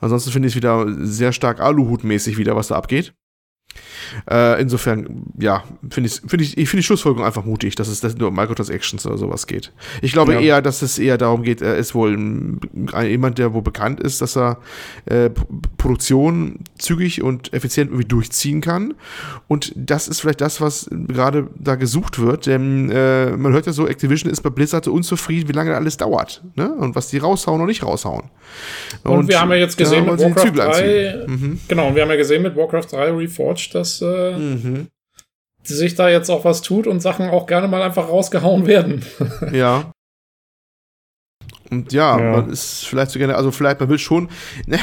Ansonsten finde ich es wieder sehr stark Aluhut-mäßig wieder, was da abgeht. Äh, insofern, ja, finde ich, finde ich, ich finde die Schlussfolgerung einfach mutig, dass es das nur um Microtransactions oder sowas geht. Ich glaube Ja. eher, dass es eher darum geht, er ist wohl ein, ein, jemand, der wohl bekannt ist, dass er äh, Produktion zügig und effizient irgendwie durchziehen kann. Und das ist vielleicht das, was gerade da gesucht wird, denn äh, man hört ja so, Activision ist bei Blizzard so unzufrieden, wie lange alles dauert, ne? Und was die raushauen oder nicht raushauen. Und, wir haben ja jetzt gesehen mit Warcraft Zügel 3, anziehen. Mhm. genau, und wir haben ja gesehen mit Warcraft 3 Reforged, dass äh, Mhm. sich da jetzt auch was tut und Sachen auch gerne mal einfach rausgehauen werden. Ja. Und ja, Ja. man ist vielleicht so gerne, also vielleicht, man will schon, ne,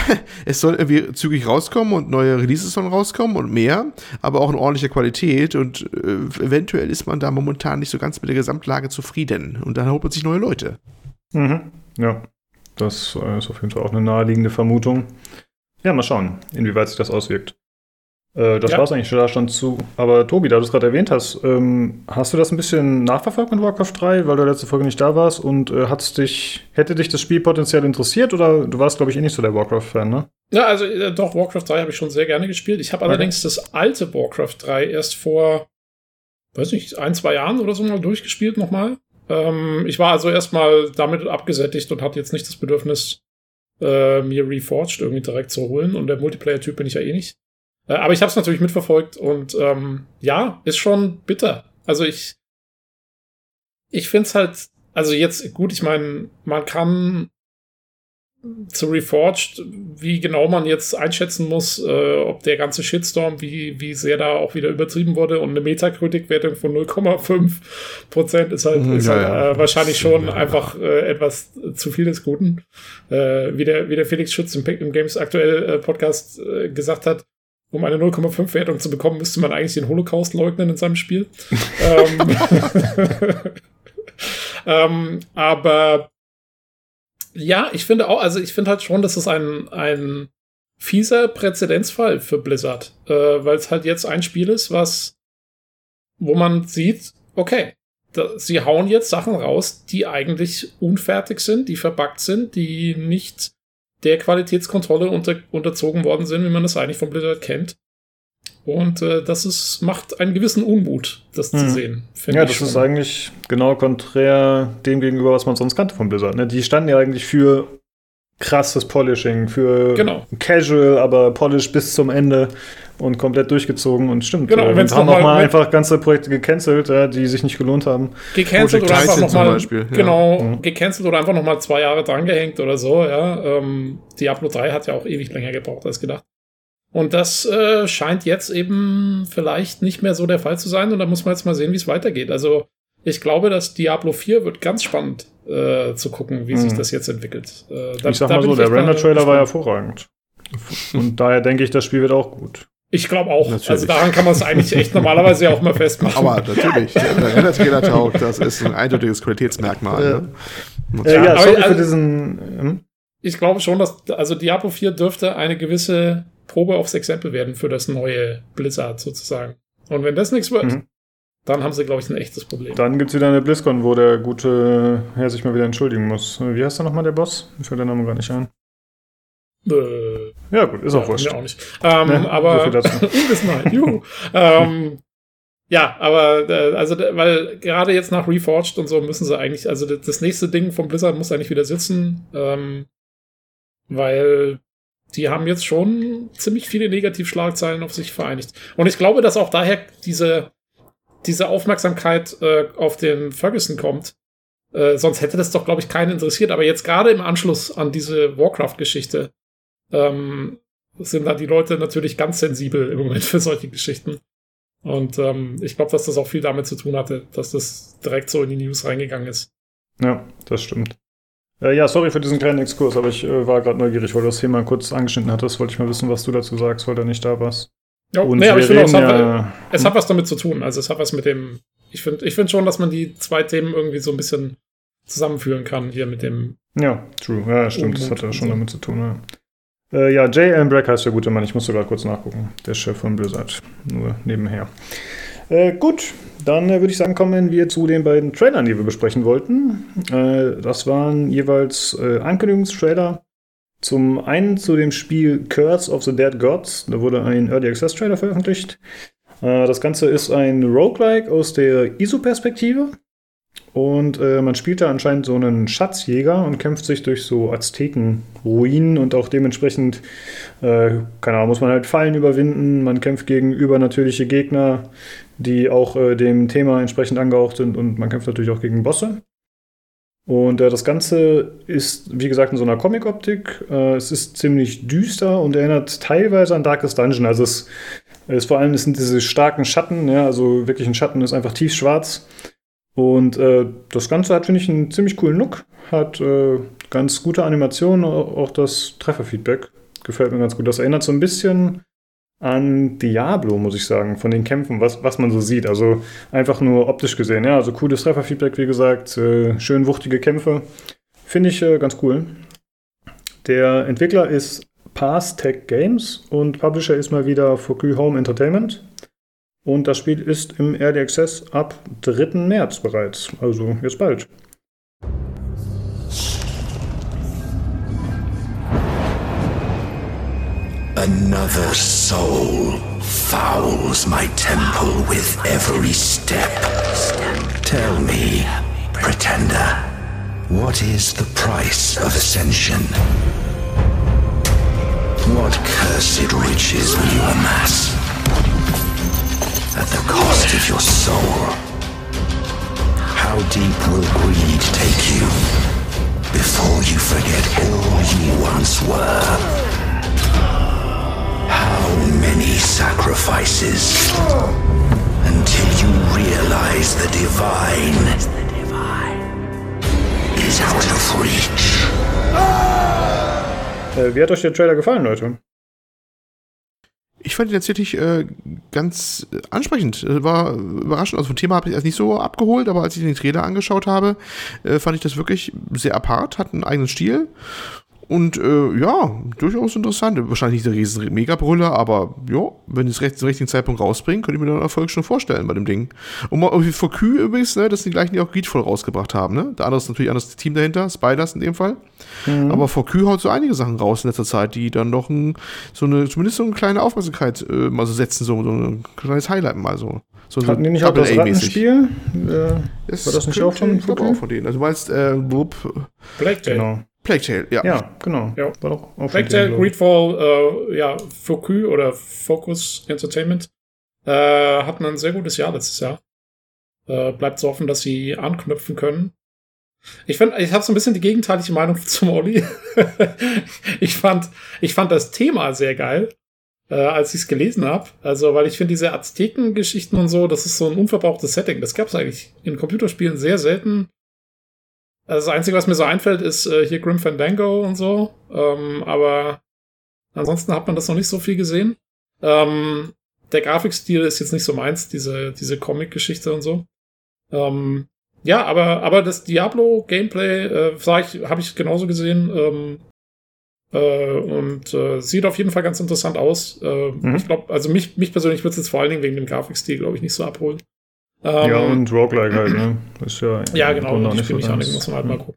es soll irgendwie zügig rauskommen und neue Releases sollen rauskommen und mehr, aber auch in ordentlicher Qualität und äh, eventuell ist man da momentan nicht so ganz mit der Gesamtlage zufrieden und dann holt man sich neue Leute. Mhm. Ja, das äh, ist auf jeden Fall auch eine naheliegende Vermutung. Ja, mal schauen, inwieweit sich das auswirkt. Äh, das Ja. war's eigentlich da schon zu. Aber Tobi, da du es gerade erwähnt hast, ähm, hast du das ein bisschen nachverfolgt mit Warcraft 3, weil du letzte Folge nicht da warst und äh, hat's dich, hätte dich das Spiel potenziell interessiert oder du warst, glaube ich, eh nicht so der Warcraft-Fan, ne? Ja, also äh, doch, Warcraft 3 habe ich schon sehr gerne gespielt. Ich habe allerdings das alte Warcraft 3 erst vor, weiß nicht, ein, zwei Jahren oder so mal durchgespielt nochmal. Ähm, ich war also erstmal damit abgesättigt und hatte jetzt nicht das Bedürfnis, äh, mir Reforged irgendwie direkt zu holen. Und der Multiplayer-Typ bin ich ja eh nicht. Äh, aber ich habe es natürlich mitverfolgt und ähm, ja, ist schon bitter. Also ich, ich finde es halt, also jetzt gut, ich meine, man kann zu Reforged, wie genau man jetzt einschätzen muss, äh, ob der ganze Shitstorm, wie, wie sehr da auch wieder übertrieben wurde und eine Metacritic-Wertung von 0,5 Prozent ist halt, Mhm, ist ja, halt ja. Äh, wahrscheinlich schon Ja. einfach äh, etwas zu viel des Guten. Äh, wie, der, wie der Felix Schütz im, im Games aktuell äh, Podcast gesagt hat, um eine 0,5 Wertung zu bekommen, müsste man eigentlich den Holocaust leugnen in seinem Spiel. ähm, ähm, aber Ja, ich finde auch, also ich finde halt schon, dass es ein, ein fieser Präzedenzfall für Blizzard, äh, weil es halt jetzt ein Spiel ist, was, wo man sieht, okay, da, sie hauen jetzt Sachen raus, die eigentlich unfertig sind, die verbuggt sind, die nicht der Qualitätskontrolle unter, unterzogen worden sind, wie man das eigentlich von Blizzard kennt. Und äh, das ist, macht einen gewissen Unmut, das hm. zu sehen. Ja, das schon. ist eigentlich genau konträr dem gegenüber, was man sonst kannte von Blizzard. Ne? Die standen ja eigentlich für krasses Polishing, für genau. Casual, aber Polish bis zum Ende und komplett durchgezogen und stimmt. Genau, und haben auch mal einfach ganze Projekte gecancelt, ja, die sich nicht gelohnt haben. Gecancelt oder einfach nochmal, genau, ja. gecancelt oder einfach nochmal zwei Jahre drangehängt oder so, ja. Ähm, Diablo 3 hat ja auch ewig länger gebraucht als gedacht. Und das äh, scheint jetzt eben vielleicht nicht mehr so der Fall zu sein und da muss man jetzt mal sehen, wie es weitergeht. Also ich glaube, dass Diablo 4 wird ganz spannend äh, zu gucken, wie mhm. sich das jetzt entwickelt. Äh, da, ich sag mal so, der Render-Trailer war hervorragend. Und daher denke ich, das Spiel wird auch gut. Ich glaube auch. Natürlich. Also daran kann man es eigentlich echt normalerweise auch mal festmachen. Aber natürlich, der Render-Trailer taugt, das ist ein eindeutiges Qualitätsmerkmal. Ja, ne? ja, ja sorry also, für diesen. Hm? Ich glaube schon, dass also Diablo 4 dürfte eine gewisse Probe aufs Exempel werden für das neue Blizzard sozusagen. Und wenn das nichts wird, mhm. dann haben sie, glaube ich, ein echtes Problem. Dann gibt es wieder eine BlizzCon, wo der gute Herr sich mal wieder entschuldigen muss. Wie heißt der nochmal, der Boss? Ich fällt der Name gar nicht ein. Äh, ja, gut, ist auch wurscht. Mir auch nicht. Ähm, ne, aber Unwissenheit, juhu. ähm, ja, aber äh, also weil gerade jetzt nach Reforged und so müssen sie eigentlich, also das nächste Ding vom Blizzard muss eigentlich wieder sitzen, ähm, weil die haben jetzt schon ziemlich viele Negativschlagzeilen auf sich vereinigt. Und ich glaube, dass auch daher diese, diese Aufmerksamkeit äh, auf den Ferguson kommt. Äh, sonst hätte das doch, glaube ich, keinen interessiert. Aber jetzt gerade im Anschluss an diese Warcraft-Geschichte ähm, sind da die Leute natürlich ganz sensibel im Moment für solche Geschichten. Und ähm, ich glaube, dass das auch viel damit zu tun hatte, dass das direkt so in die News reingegangen ist. Ja, das stimmt. Äh, ja, sorry für diesen kleinen Exkurs, aber ich äh, war gerade neugierig, weil du das Thema kurz angeschnitten hattest. Wollte ich mal wissen, was du dazu sagst, weil du nicht da warst. Ja, Und nee, aber ich finde, es, ja, es hat was damit zu tun. Also es hat was mit dem. Ich finde ich find schon, dass man die zwei Themen irgendwie so ein bisschen zusammenführen kann hier mit dem. Ja, true. Ja, stimmt. Das hat ja schon so. damit zu tun. Ja. Äh, ja, J. Allen Brack heißt der gute Mann. Ich musste gerade kurz nachgucken. Der Chef von Blizzard. Nur nebenher. Äh, gut, dann äh, würde ich sagen, kommen wir zu den beiden Trailern, die wir besprechen wollten. Äh, das waren jeweils äh, Ankündigungstrailer. Zum einen zu dem Spiel Curse of the Dead Gods. Da wurde ein Early Access Trailer veröffentlicht. Äh, das Ganze ist ein Roguelike aus der ISO-Perspektive. Und äh, man spielt da anscheinend so einen Schatzjäger und kämpft sich durch so Azteken-Ruinen und auch dementsprechend, äh, keine Ahnung, muss man halt Fallen überwinden. Man kämpft gegen übernatürliche Gegner, die auch äh, dem Thema entsprechend angehaucht sind und man kämpft natürlich auch gegen Bosse. Und äh, das Ganze ist, wie gesagt, in so einer Comic-Optik. Äh, es ist ziemlich düster und erinnert teilweise an Darkest Dungeon. Also es ist vor allem, es sind diese starken Schatten, ja, also wirklich ein Schatten ist einfach tiefschwarz. Und äh, das Ganze hat, finde ich, einen ziemlich coolen Look. Hat äh, ganz gute Animationen, auch das Trefferfeedback gefällt mir ganz gut. Das erinnert so ein bisschen an Diablo, muss ich sagen, von den Kämpfen, was, was man so sieht. Also einfach nur optisch gesehen. Ja, also cooles Trefferfeedback, wie gesagt, äh, schön wuchtige Kämpfe. Finde ich äh, ganz cool. Der Entwickler ist Pass Tech Games und Publisher ist mal wieder Focus Home Entertainment. Und das Spiel ist im Early Access ab 3. März bereits, also jetzt bald. Another soul fouls my temple with every step. Tell me, pretender, what is the price of ascension? What cursed riches will you amass? At the cost of your soul. How deep will greed take you before you forget all you once were? How many sacrifices until you realize the divine is out of reach? Wie hat euch der Trailer gefallen, Leute? Ich fand ihn tatsächlich äh, ganz äh, ansprechend. Äh, war überraschend. Also vom Thema habe ich erst nicht so abgeholt, aber als ich den Trailer angeschaut habe, äh, fand ich das wirklich sehr apart, hat einen eigenen Stil und äh, ja, durchaus interessant. Wahrscheinlich nicht der riesen Megabrüller, aber ja, wenn es recht, zum richtigen Zeitpunkt rausbringen, könnte ich mir den Erfolg schon vorstellen bei dem Ding. Und mal irgendwie vor Q übrigens, ne, das sind die gleichen, die auch Greedfall rausgebracht haben, ne? Der andere ist natürlich anderes Team dahinter, Spiders in dem Fall. Mhm. Aber vor Q haut so einige Sachen raus in letzter Zeit, die dann doch ein, so eine, zumindest so eine kleine Aufmerksamkeit äh, mal so setzen, so, so ein kleines Highlight mal so. So Hatten die nicht auch das Rattenspiel? Äh, das war das nicht auch von, von, von denen? Also du meinst, äh. Black Genau. Plague Tale, ja. Ja, genau. Ja. War doch auch Plague Tale, Greedfall, äh, ja, Focus oder Focus Entertainment äh, hatten ein sehr gutes Jahr letztes Jahr. Äh, bleibt so offen, dass sie anknüpfen können. Ich finde, ich habe so ein bisschen die gegenteilige Meinung zum Olli. ich fand, ich fand das Thema sehr geil, äh, als ich es gelesen habe. Also, weil ich finde diese Azteken-Geschichten und so, das ist so ein unverbrauchtes Setting. Das gab es eigentlich in Computerspielen sehr selten. Also das Einzige, was mir so einfällt, ist äh, hier Grim Fandango und so. Ähm, aber ansonsten hat man das noch nicht so viel gesehen. Ähm, der Grafikstil ist jetzt nicht so meins, diese, diese Comic-Geschichte und so. Ähm, ja, aber, aber das Diablo-Gameplay äh, ich, habe ich genauso gesehen. Ähm, äh, und äh, sieht auf jeden Fall ganz interessant aus. Äh, mhm. Ich glaube, also mich, mich persönlich wird es jetzt vor allen Dingen wegen dem Grafikstil, glaube ich, nicht so abholen. Ähm, ja, und Roguelike halt, ne? Ist ja, ja genau, noch nicht so Mechanik muss man halt mal gucken.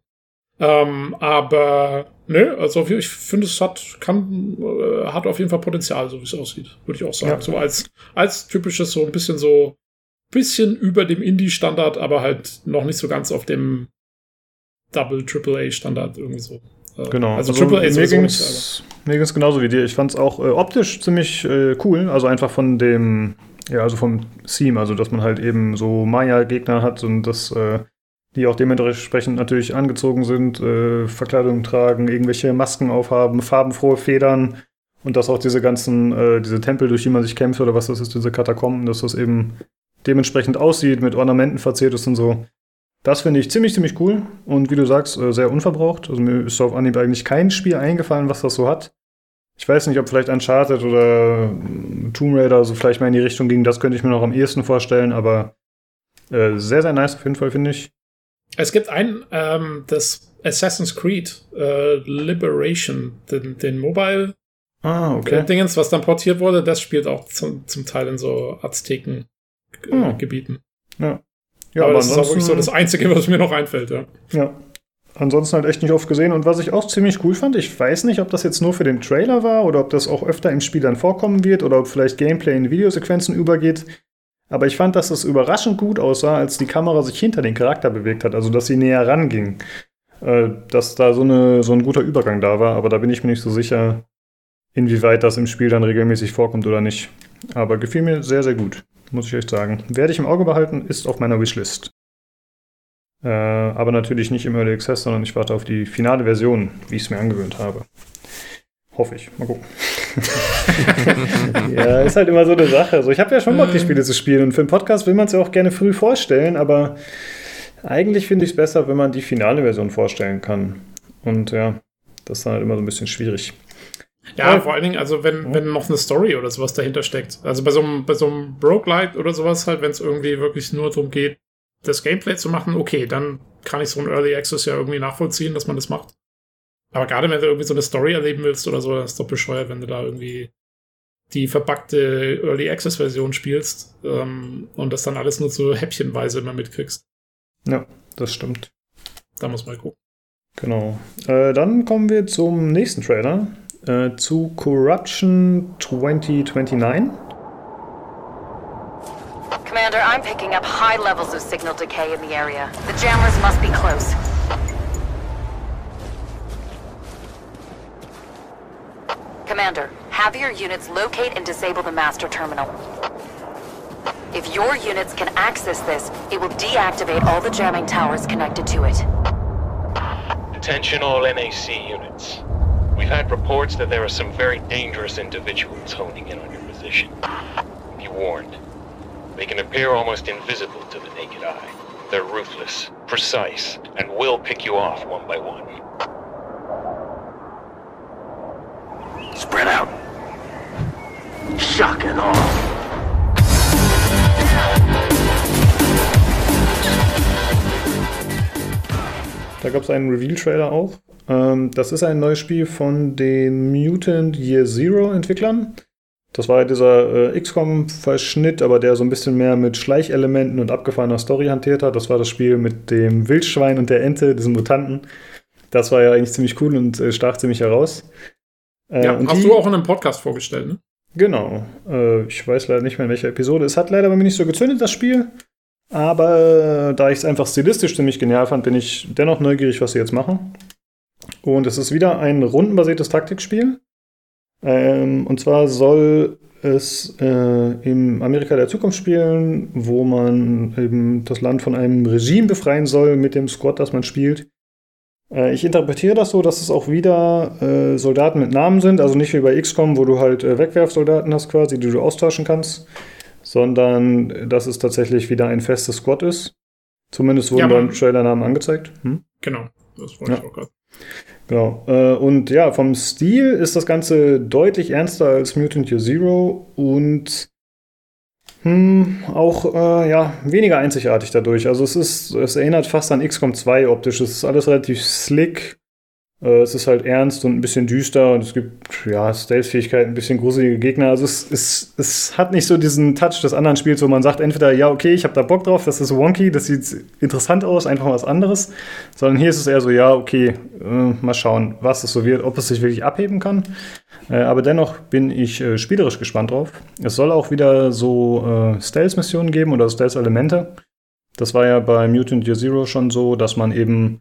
Ähm, aber ne, also ich finde, es hat, kann, äh, hat auf jeden Fall Potenzial, so wie es aussieht, würde ich auch sagen. Ja. So als, als typisches, so ein bisschen so, bisschen über dem Indie-Standard, aber halt noch nicht so ganz auf dem Double Triple A Standard irgendwie so. Äh, genau. Also, also Triple A mir ging es genauso wie dir. Ich fand es auch äh, optisch ziemlich äh, cool. Also einfach von dem ja, also vom Theme, also dass man halt eben so Maya-Gegner hat und dass äh, die auch dementsprechend natürlich angezogen sind, äh, Verkleidung tragen, irgendwelche Masken aufhaben, farbenfrohe Federn und dass auch diese ganzen, äh, diese Tempel, durch die man sich kämpft oder was das ist, diese Katakomben, dass das eben dementsprechend aussieht, mit Ornamenten verziert ist und so. Das finde ich ziemlich, ziemlich cool und wie du sagst, äh, sehr unverbraucht. Also mir ist auf Anhieb eigentlich kein Spiel eingefallen, was das so hat. Ich weiß nicht, ob vielleicht Uncharted oder Tomb Raider so vielleicht mal in die Richtung ging. Das könnte ich mir noch am ehesten vorstellen, aber äh, sehr, sehr nice auf jeden Fall, finde ich. Es gibt ein, ähm, das Assassin's Creed äh, Liberation, den, den Mobile ah, okay. Dingens, was dann portiert wurde, das spielt auch zum, zum Teil in so Azteken-Gebieten. Äh, oh. Ja. Ja, aber, aber das ist auch wirklich so das Einzige, was mir noch einfällt, ja. Ja, ansonsten halt echt nicht oft gesehen. Und was ich auch ziemlich cool fand, ich weiß nicht, ob das jetzt nur für den Trailer war oder ob das auch öfter im Spiel dann vorkommen wird oder ob vielleicht Gameplay in Videosequenzen übergeht. Aber ich fand, dass das überraschend gut aussah, als die Kamera sich hinter den Charakter bewegt hat, also dass sie näher ranging. Äh, dass da so, eine, so ein guter Übergang da war, aber da bin ich mir nicht so sicher, inwieweit das im Spiel dann regelmäßig vorkommt oder nicht. Aber gefiel mir sehr, sehr gut, muss ich echt sagen. Werde ich im Auge behalten, ist auf meiner Wishlist. Äh, aber natürlich nicht im Early Access, sondern ich warte auf die finale Version, wie ich es mir angewöhnt habe. Hoffe ich. Mal gucken. ja, ist halt immer so eine Sache. Also ich habe ja schon Bock, die Spiele zu spielen. Und für einen Podcast will man es ja auch gerne früh vorstellen, aber eigentlich finde ich es besser, wenn man die finale Version vorstellen kann. Und ja, das ist dann halt immer so ein bisschen schwierig. Ja, ja, vor allen Dingen, also wenn, wenn noch eine Story oder sowas dahinter steckt. Also bei so einem, bei so einem Broke oder sowas halt, wenn es irgendwie wirklich nur darum geht, das Gameplay zu machen, okay, dann kann ich so ein Early Access ja irgendwie nachvollziehen, dass man das macht. Aber gerade wenn du irgendwie so eine Story erleben willst oder so, ist doch bescheuert, wenn du da irgendwie die verpackte Early Access Version spielst ähm, und das dann alles nur so häppchenweise immer mitkriegst. Ja, das stimmt. Da muss man gucken. Genau. Äh, dann kommen wir zum nächsten Trailer, äh, zu Corruption 2029. Commander, I'm picking up high levels of signal decay in the area. The jammers must be close. Commander, have your units locate and disable the master terminal. If your units can access this, it will deactivate all the jamming towers connected to it. Attention all NAC units. We've had reports that there are some very dangerous individuals honing in on your position. Be warned. They can appear almost invisible to the naked eye. They're ruthless, precise, and will pick you off one by one. Spread out. Shock and awe. Da gab es einen Reveal-Trailer auch. Ähm, das ist ein neues Spiel von den Mutant Year Zero Entwicklern. Das war ja dieser äh, XCOM-Verschnitt, aber der so ein bisschen mehr mit Schleichelementen und abgefahrener Story hantiert hat. Das war das Spiel mit dem Wildschwein und der Ente, diesen Mutanten. Das war ja eigentlich ziemlich cool und äh, stach ziemlich heraus. Äh, ja, hast die, du auch in einem Podcast vorgestellt, ne? Genau. Äh, ich weiß leider nicht mehr, in welcher Episode. Es hat leider bei mir nicht so gezündet, das Spiel. Aber da ich es einfach stilistisch ziemlich genial fand, bin ich dennoch neugierig, was sie jetzt machen. Und es ist wieder ein rundenbasiertes Taktikspiel. Ähm, und zwar soll es äh, im Amerika der Zukunft spielen, wo man eben das Land von einem Regime befreien soll mit dem Squad, das man spielt. Äh, ich interpretiere das so, dass es auch wieder äh, Soldaten mit Namen sind, also nicht wie bei XCOM, wo du halt äh, Wegwerfsoldaten hast quasi, die du austauschen kannst sondern dass es tatsächlich wieder ein festes Squad ist. Zumindest wurden ja, beim Trailer Namen angezeigt. Hm? Genau, das wollte ja. ich auch gerade. Genau. Äh, und ja, vom Stil ist das Ganze deutlich ernster als Mutant Year Zero und hm, auch äh, ja, weniger einzigartig dadurch. Also es ist, es erinnert fast an XCOM 2 optisch. Es ist alles relativ slick, es ist halt ernst und ein bisschen düster und es gibt ja Stealth-Fähigkeiten, ein bisschen gruselige Gegner. Also es, es, es hat nicht so diesen Touch des anderen Spiels, wo man sagt, entweder ja, okay, ich habe da Bock drauf, das ist wonky, das sieht interessant aus, einfach was anderes. Sondern hier ist es eher so, ja, okay, äh, mal schauen, was es so wird, ob es sich wirklich abheben kann. Äh, aber dennoch bin ich äh, spielerisch gespannt drauf. Es soll auch wieder so äh, Stealth-Missionen geben oder Stealth-Elemente. Das war ja bei Mutant Year Zero schon so, dass man eben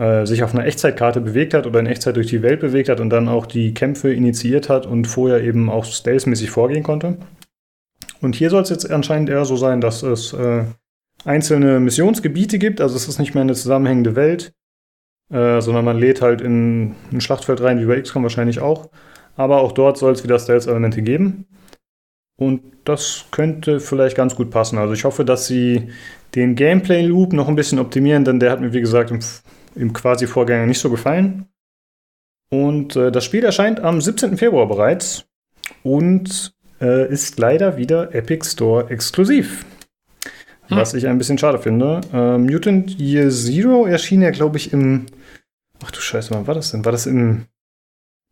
äh, sich auf einer Echtzeitkarte bewegt hat oder in Echtzeit durch die Welt bewegt hat und dann auch die Kämpfe initiiert hat und vorher eben auch stealth-mäßig vorgehen konnte. Und hier soll es jetzt anscheinend eher so sein, dass es äh, einzelne Missionsgebiete gibt, also es ist nicht mehr eine zusammenhängende Welt, äh, sondern man lädt halt in ein Schlachtfeld rein, wie bei XCOM wahrscheinlich auch. Aber auch dort soll es wieder Stealth-Elemente geben. Und das könnte vielleicht ganz gut passen. Also ich hoffe, dass sie den Gameplay-Loop noch ein bisschen optimieren, denn der hat mir, wie gesagt, im im quasi Vorgänger nicht so gefallen. Und äh, das Spiel erscheint am 17. Februar bereits und äh, ist leider wieder Epic Store exklusiv. Hm. Was ich ein bisschen schade finde. Äh, Mutant Year Zero erschien ja, glaube ich, im. Ach du Scheiße, wann war das denn? War das im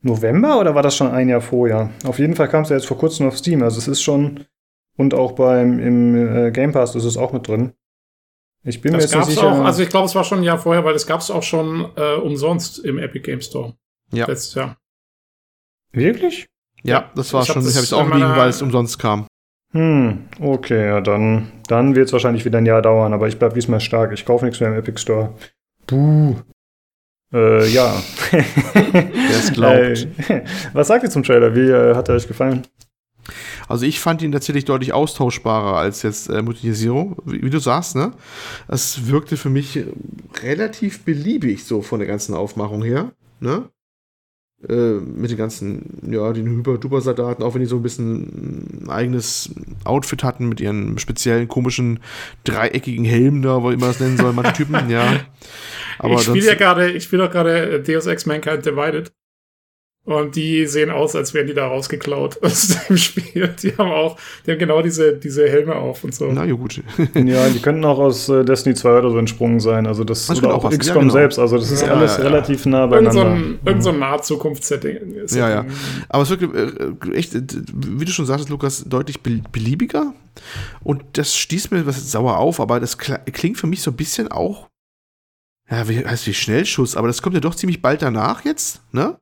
November oder war das schon ein Jahr vorher? Auf jeden Fall kam es ja jetzt vor kurzem auf Steam. Also es ist schon. Und auch beim im äh, Game Pass ist es auch mit drin. Ich bin das mir jetzt nicht sicher. Auch, also ich glaube, es war schon ein Jahr vorher, weil es gab es auch schon äh, umsonst im Epic Game Store. Ja. Letztes Jahr. Wirklich? Ja, das war ich schon. Hab ich habe es auch liegen, weil es umsonst kam. Hm, okay, ja, dann, dann wird es wahrscheinlich wieder ein Jahr dauern, aber ich bleib diesmal stark. Ich kaufe nichts mehr im Epic Store. Buh. Äh, ja. Wer es glaubt. Äh, was sagt ihr zum Trailer? Wie äh, hat er euch gefallen? Also ich fand ihn tatsächlich deutlich austauschbarer als jetzt äh, Mutation wie, wie, du sagst, ne? Es wirkte für mich relativ beliebig so von der ganzen Aufmachung her, ne? Äh, mit den ganzen, ja, den Hyper-Duper-Soldaten, auch wenn die so ein bisschen ein eigenes Outfit hatten mit ihren speziellen komischen dreieckigen Helmen da, wo immer das nennen soll, manche Typen, ja. Aber ich spiele ja gerade, ich spiele doch gerade Deus Ex Mankind Divided. Und die sehen aus, als wären die da rausgeklaut aus dem Spiel. Die haben auch, die haben genau diese, diese Helme auf und so. Na ja, gut. ja, die könnten auch aus äh, Destiny 2 oder so entsprungen sein. Also das, das oder auch XCOM ja, genau. selbst. Also das ist ja, alles ja, relativ nah beieinander. Irgend so ein, irgend so ein Nah-Zukunftssetting. Ja, ja. Aber es wirkt äh, echt, wie du schon sagtest, Lukas, deutlich beliebiger. Und das stieß mir was sauer auf, aber das klingt für mich so ein bisschen auch, ja, wie heißt wie Schnellschuss, aber das kommt ja doch ziemlich bald danach jetzt, ne?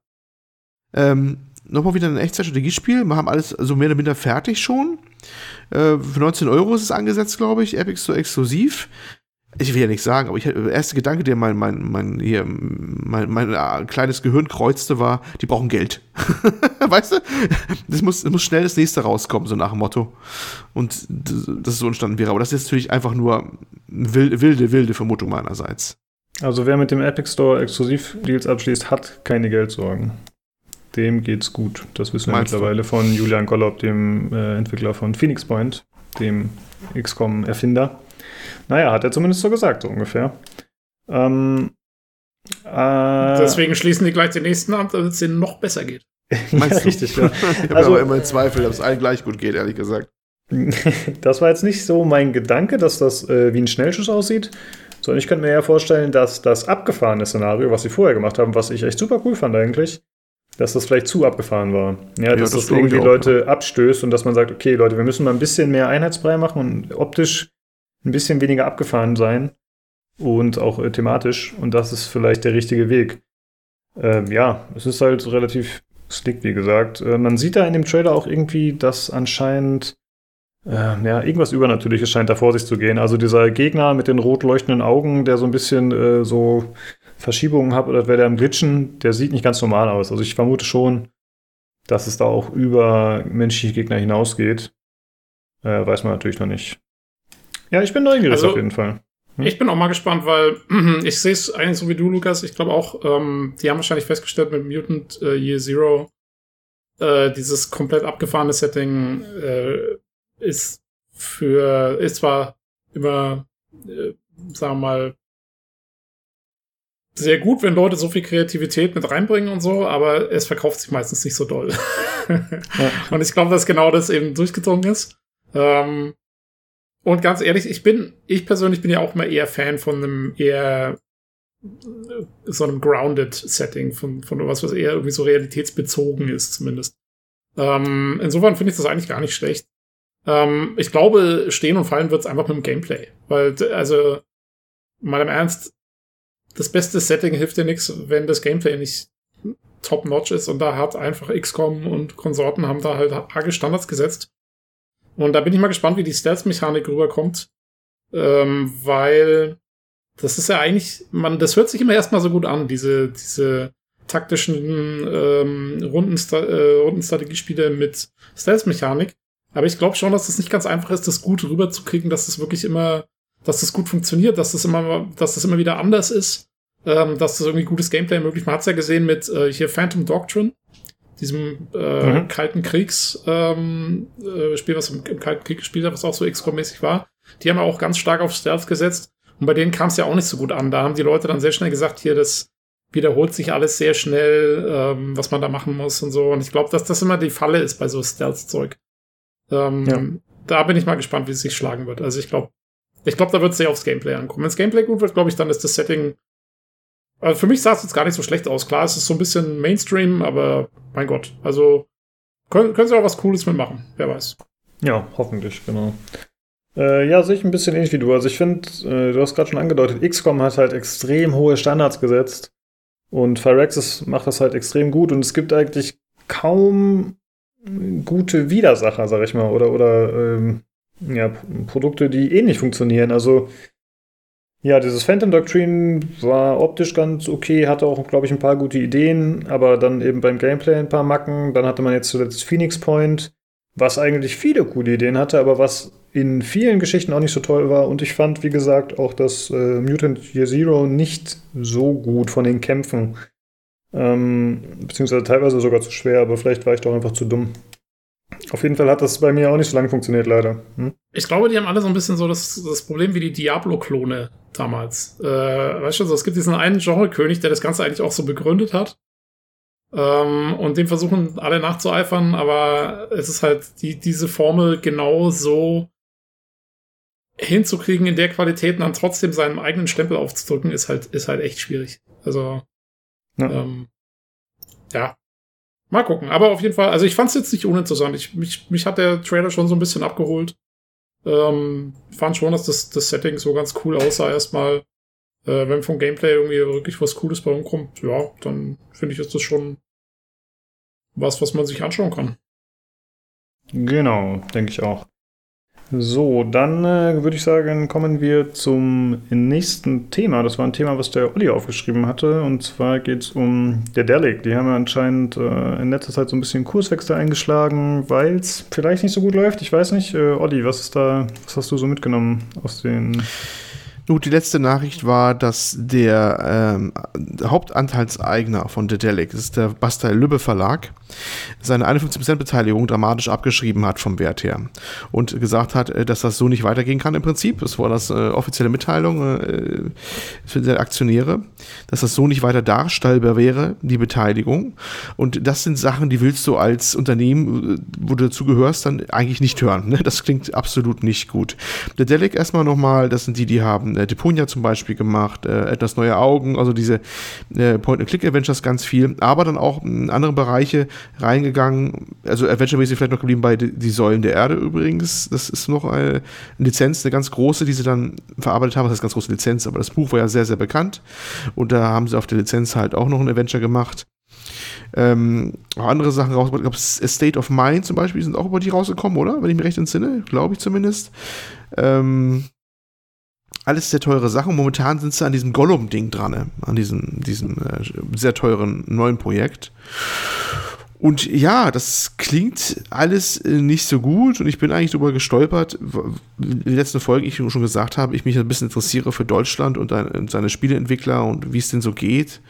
Ähm, nochmal wieder ein Echtzeitstrategiespiel. Wir haben alles so mehr oder minder fertig schon. Äh, für 19 Euro ist es angesetzt, glaube ich. Epic Store exklusiv. Ich will ja nicht sagen, aber ich, der erste Gedanke, der mein, mein, mein, hier, mein, mein äh, kleines Gehirn kreuzte, war, die brauchen Geld. weißt du? Das muss, das muss schnell das nächste rauskommen, so nach dem Motto. Und das so entstanden wäre. Aber das ist natürlich einfach nur wilde, wilde, wilde Vermutung meinerseits. Also wer mit dem Epic Store Exklusiv-Deals abschließt, hat keine Geldsorgen dem geht's gut. Das wissen wir mittlerweile du? von Julian Gollop, dem äh, Entwickler von Phoenix Point, dem XCOM-Erfinder. Naja, hat er zumindest so gesagt, so ungefähr. Ähm, äh, Deswegen schließen die gleich den nächsten ab, damit es denen noch besser geht. Meinst ja, du? richtig, ja. ich habe Also- aber immer Zweifel, dass es allen gleich gut geht, ehrlich gesagt. Das war jetzt nicht so mein Gedanke, dass das äh, wie ein Schnellschuss aussieht, sondern ich könnte mir eher vorstellen, dass das abgefahrene Szenario, was sie vorher gemacht haben, was ich echt super cool fand eigentlich, dass das vielleicht zu abgefahren war. Ja, dass das das, irgendwie auch, Leute abstößt und dass man sagt, okay, Leute, wir müssen mal ein bisschen mehr einheitsbrei machen und optisch ein bisschen weniger abgefahren sein und auch äh, thematisch und das ist vielleicht der richtige Weg. Ähm, ja, es ist halt relativ slick, wie gesagt. Äh, man sieht da in dem Trailer auch irgendwie, dass anscheinend ähm, ja, irgendwas Übernatürliches scheint da vor sich zu gehen. Also dieser Gegner mit den rot leuchtenden Augen, der so ein bisschen äh, so Verschiebungen hat oder wäre der am Glitchen, der sieht nicht ganz normal aus. Also ich vermute schon, dass es da auch über menschliche Gegner hinausgeht. Äh, weiß man natürlich noch nicht. Ja, ich bin neugierig Also- auf jeden Fall. Ich bin auch mal gespannt, weil ich sehe es eigentlich so wie du, Lukas. Ich glaube auch, ähm, die haben wahrscheinlich festgestellt mit Mutant äh, Year Zero, äh, dieses komplett abgefahrene Setting äh, ist für, ist zwar immer, äh, sagen wir mal, sehr gut, wenn Leute so viel Kreativität mit reinbringen und so, aber es verkauft sich meistens nicht so doll. Und ich glaube, dass genau das eben durchgedrungen ist. Ähm, und ganz ehrlich, ich bin, ich persönlich bin ja auch mal eher Fan von einem eher äh, so einem grounded Setting, von, von was, was eher irgendwie so realitätsbezogen ist, zumindest. Ähm, insofern finde ich das eigentlich gar nicht schlecht. Ähm, ich glaube, stehen und fallen wird es einfach mit dem Gameplay. Weil, also, mal im Ernst, das beste Setting hilft dir nichts, wenn das Gameplay nicht top-notch ist und da hat einfach XCOM und Konsorten haben da halt arge Standards gesetzt. Und da bin ich mal gespannt, wie die Stealth-Mechanik rüberkommt. Ähm, weil das ist ja eigentlich, man, das hört sich immer erstmal so gut an, diese, diese taktischen ähm, Rundensta äh, Rundenstrategiespiele mit Stealth-Mechanik. Aber ich glaube schon, dass das nicht ganz einfach ist, das gut rüberzukriegen, dass das wirklich immer, dass das gut funktioniert, dass das immer, dass das immer wieder anders ist, ähm, dass das irgendwie gutes Gameplay möglich. Man hat es ja gesehen mit äh, hier Phantom Doctrine, diesem äh, Mhm. Kalten Kriegs ähm, äh, Spiel, was im, im Kalten Krieg gespielt hat, was auch so XCOM-mäßig war. Die haben ja auch ganz stark auf Stealth gesetzt. Und bei denen kam es ja auch nicht so gut an. Da haben die Leute dann sehr schnell gesagt, hier, das wiederholt sich alles sehr schnell, ähm, was man da machen muss und so. Und ich glaube, dass das immer die Falle ist bei so Stealth-Zeug. Ähm, Ja. Da bin ich mal gespannt, wie es sich schlagen wird. Also ich glaube, ich glaube, da wird es sehr aufs Gameplay ankommen. Wenn das Gameplay gut wird, glaube ich, dann ist das Setting. Also für mich sah es jetzt gar nicht so schlecht aus. Klar, es ist so ein bisschen Mainstream, aber mein Gott. Also können, können sie auch was Cooles mitmachen. Wer weiß. Ja, hoffentlich, genau. Äh, ja, sehe ich ein bisschen ähnlich wie du. Also ich finde, äh, du hast gerade schon angedeutet, XCOM hat halt extrem hohe Standards gesetzt und Firaxis macht das halt extrem gut und es gibt eigentlich kaum gute Widersacher, sag ich mal, oder, oder ähm, ja, Produkte, die ähnlich funktionieren. Also ja, dieses Phantom Doctrine war optisch ganz okay, hatte auch, glaube ich, ein paar gute Ideen, aber dann eben beim Gameplay ein paar Macken. Dann hatte man jetzt zuletzt Phoenix Point, was eigentlich viele coole Ideen hatte, aber was in vielen Geschichten auch nicht so toll war. Und ich fand, wie gesagt, auch das äh, Mutant Year Zero nicht so gut von den Kämpfen. Ähm, beziehungsweise teilweise sogar zu schwer, aber vielleicht war ich doch einfach zu dumm. Auf jeden Fall hat das bei mir auch nicht so lange funktioniert, leider. Hm? Ich glaube, die haben alle so ein bisschen so das, das Problem wie die Diablo-Klone damals. Äh, weißt du, so, es gibt diesen einen Genre-König, der das Ganze eigentlich auch so begründet hat. Ähm, und dem versuchen alle nachzueifern, aber es ist halt die, diese Formel genau so hinzukriegen in der Qualität und dann trotzdem seinen eigenen Stempel aufzudrücken, ist halt, ist halt echt schwierig. Also, Ja. ähm, ja. Mal gucken. Aber auf jeden Fall, also ich fand es jetzt nicht uninteressant. Ich, mich, mich hat der Trailer schon so ein bisschen abgeholt. Ähm, fand schon, dass das, das Setting so ganz cool aussah erstmal. Äh, wenn vom Gameplay irgendwie wirklich was Cooles bei rumkommt, ja, dann finde ich, ist das schon was, was man sich anschauen kann. Genau, denke ich auch. So, dann äh, würde ich sagen, kommen wir zum nächsten Thema. Das war ein Thema, was der Olli aufgeschrieben hatte. Und zwar geht es um der Delic. Die haben ja anscheinend äh, in letzter Zeit so ein bisschen Kurswechsel eingeschlagen, weil es vielleicht nicht so gut läuft. Ich weiß nicht. Äh, Olli, was ist da, was hast du so mitgenommen aus den Gut, die letzte Nachricht war, dass der ähm, Hauptanteilseigner von Dedelic, das ist der Bastei Lübbe Verlag, seine 51% Beteiligung dramatisch abgeschrieben hat vom Wert her und gesagt hat, äh, dass das so nicht weitergehen kann im Prinzip. Das war das äh, offizielle Mitteilung äh, für die Aktionäre, dass das so nicht weiter darstellbar wäre, die Beteiligung. Und das sind Sachen, die willst du als Unternehmen, äh, wo du dazu gehörst, dann eigentlich nicht hören. Ne? Das klingt absolut nicht gut. Dedelic erstmal nochmal, das sind die, die haben äh, Deponia zum Beispiel gemacht, äh, etwas neue Augen, also diese äh, Point-and-Click-Adventures ganz viel, aber dann auch in andere Bereiche reingegangen, also Adventure-mäßig vielleicht noch geblieben bei die, Säulen der Erde übrigens, das ist noch eine Lizenz, eine ganz große, die sie dann verarbeitet haben, das heißt ganz große Lizenz, aber das Buch war ja sehr, sehr bekannt und da haben sie auf der Lizenz halt auch noch ein Adventure gemacht. Ähm, auch andere Sachen raus. Ich glaube, State of Mind zum Beispiel sind auch über die rausgekommen, oder? Wenn ich mich recht entsinne, glaube ich zumindest. Ähm, alles sehr teure Sachen. Momentan sind sie an diesem Gollum-Ding dran, ne? an diesem, diesem äh, sehr teuren neuen Projekt. Und ja, das klingt alles äh, nicht so gut und ich bin eigentlich darüber gestolpert, in den letzten Folgen ich schon gesagt habe, ich mich ein bisschen interessiere für Deutschland und, seine Spieleentwickler und wie es denn so geht.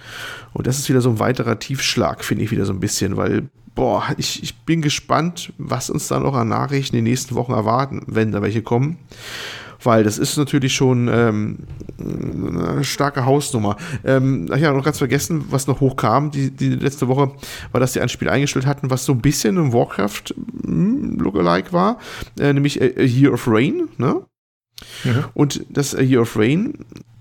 Und das ist wieder so ein weiterer Tiefschlag, finde ich wieder so ein bisschen, weil, boah, ich, ich bin gespannt, was uns dann noch an Nachrichten in den nächsten Wochen erwarten, wenn da welche kommen weil das ist natürlich schon ähm, eine starke Hausnummer. Ähm, ach ja, noch ganz vergessen, was noch hochkam, die, die letzte Woche, war, dass sie ein Spiel eingestellt hatten, was so ein bisschen ein Warcraft-Lookalike hm, war, äh, nämlich A, A, Year of Rain, ne? Mhm. Und das A Year of Rain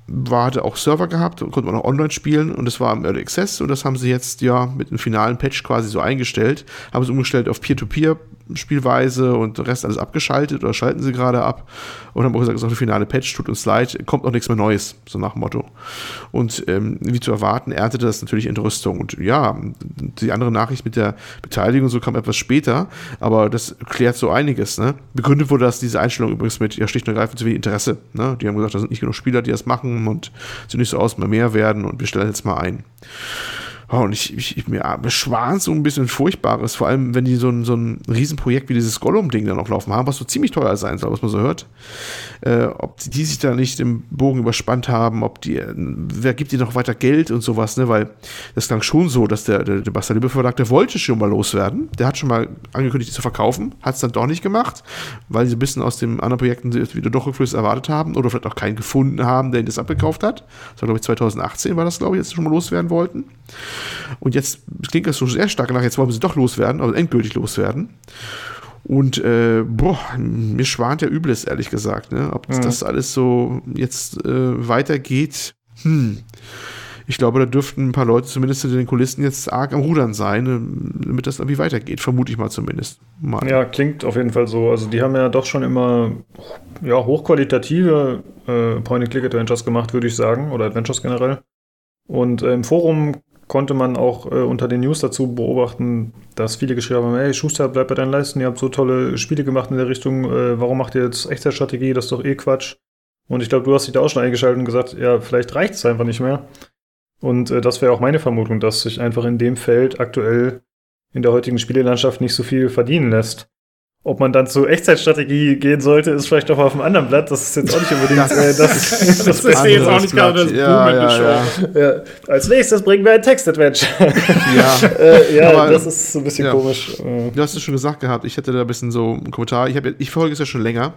war, hatte auch Server gehabt und konnte man auch online spielen und das war im Early Access und das haben sie jetzt ja mit einem finalen Patch quasi so eingestellt, haben sie umgestellt auf Peer-to-Peer Spielweise und der Rest alles abgeschaltet oder schalten sie gerade ab und haben auch gesagt, es ist auch eine finale Patch, tut uns leid, kommt auch nichts mehr Neues, so nach Motto. Und ähm, wie zu erwarten, erntete das natürlich Entrüstung. Und ja, die andere Nachricht mit der Beteiligung so kam etwas später, aber das klärt so einiges. Ne? Begründet wurde das diese Einstellung übrigens mit, ja, schlicht und ergreifend zu wenig Interesse. Ne? Die haben gesagt, da sind nicht genug Spieler, die das machen und sieht nicht so aus, mal mehr werden und wir stellen jetzt mal ein. Oh, und ich, ich, ich mir beschwaren so ein bisschen Furchtbares, vor allem wenn die so ein, so ein Riesenprojekt wie dieses Gollum-Ding dann noch laufen haben, was so ziemlich teuer sein soll, was man so hört. Äh, ob die, die sich da nicht im Bogen überspannt haben, ob die, wer gibt dir noch weiter Geld und sowas, ne? Weil das klang schon so, dass der, der, der Bastelibbe Verlag, der wollte schon mal loswerden. Der hat schon mal angekündigt, die zu verkaufen, hat es dann doch nicht gemacht, weil sie ein bisschen aus den anderen Projekten wieder doch Rückflüsse erwartet haben oder vielleicht auch keinen gefunden haben, der ihn das abgekauft hat. Das war, glaube ich, 2018 war das, glaube ich, jetzt schon mal loswerden wollten. Und jetzt klingt das so sehr stark nach, jetzt wollen sie doch loswerden, also endgültig loswerden. Und äh, boah, mir schwant ja Übles, ehrlich gesagt, ne? Ob mhm. das alles so jetzt äh, weitergeht. Hm. Ich glaube, da dürften ein paar Leute zumindest in den Kulissen jetzt arg am Rudern sein, äh, damit das irgendwie weitergeht. Vermute ich mal zumindest. Mal. Ja, klingt auf jeden Fall so. Also die haben ja doch schon immer ja, hochqualitative äh, Point-and-Click-Adventures gemacht, würde ich sagen. Oder Adventures generell. Und äh, im Forum konnte man auch äh, unter den News dazu beobachten, dass viele geschrieben haben, hey Schuster, bleib bei deinen Leisten, ihr habt so tolle Spiele gemacht in der Richtung, äh, warum macht ihr jetzt Echtzeitstrategie, das ist doch eh Quatsch. Und ich glaube, du hast dich da auch schon eingeschaltet und gesagt, ja, vielleicht reicht es einfach nicht mehr. Und äh, das wäre auch meine Vermutung, dass sich einfach in dem Feld aktuell in der heutigen Spielelandschaft nicht so viel verdienen lässt. Ob man dann zur Echtzeitstrategie gehen sollte, ist vielleicht noch auf einem anderen Blatt. Das ist jetzt auch nicht unbedingt das, äh, das, das, das ist jetzt auch nicht gerade das ja, ja, ja. ja, Als nächstes bringen wir ein Text-Adventure. Ja, äh, ja Aber, das ist so ein bisschen komisch. Äh. Du hast es schon gesagt gehabt. Ich hätte da ein bisschen so einen Kommentar. Ich, hab, ich verfolge es ja schon länger.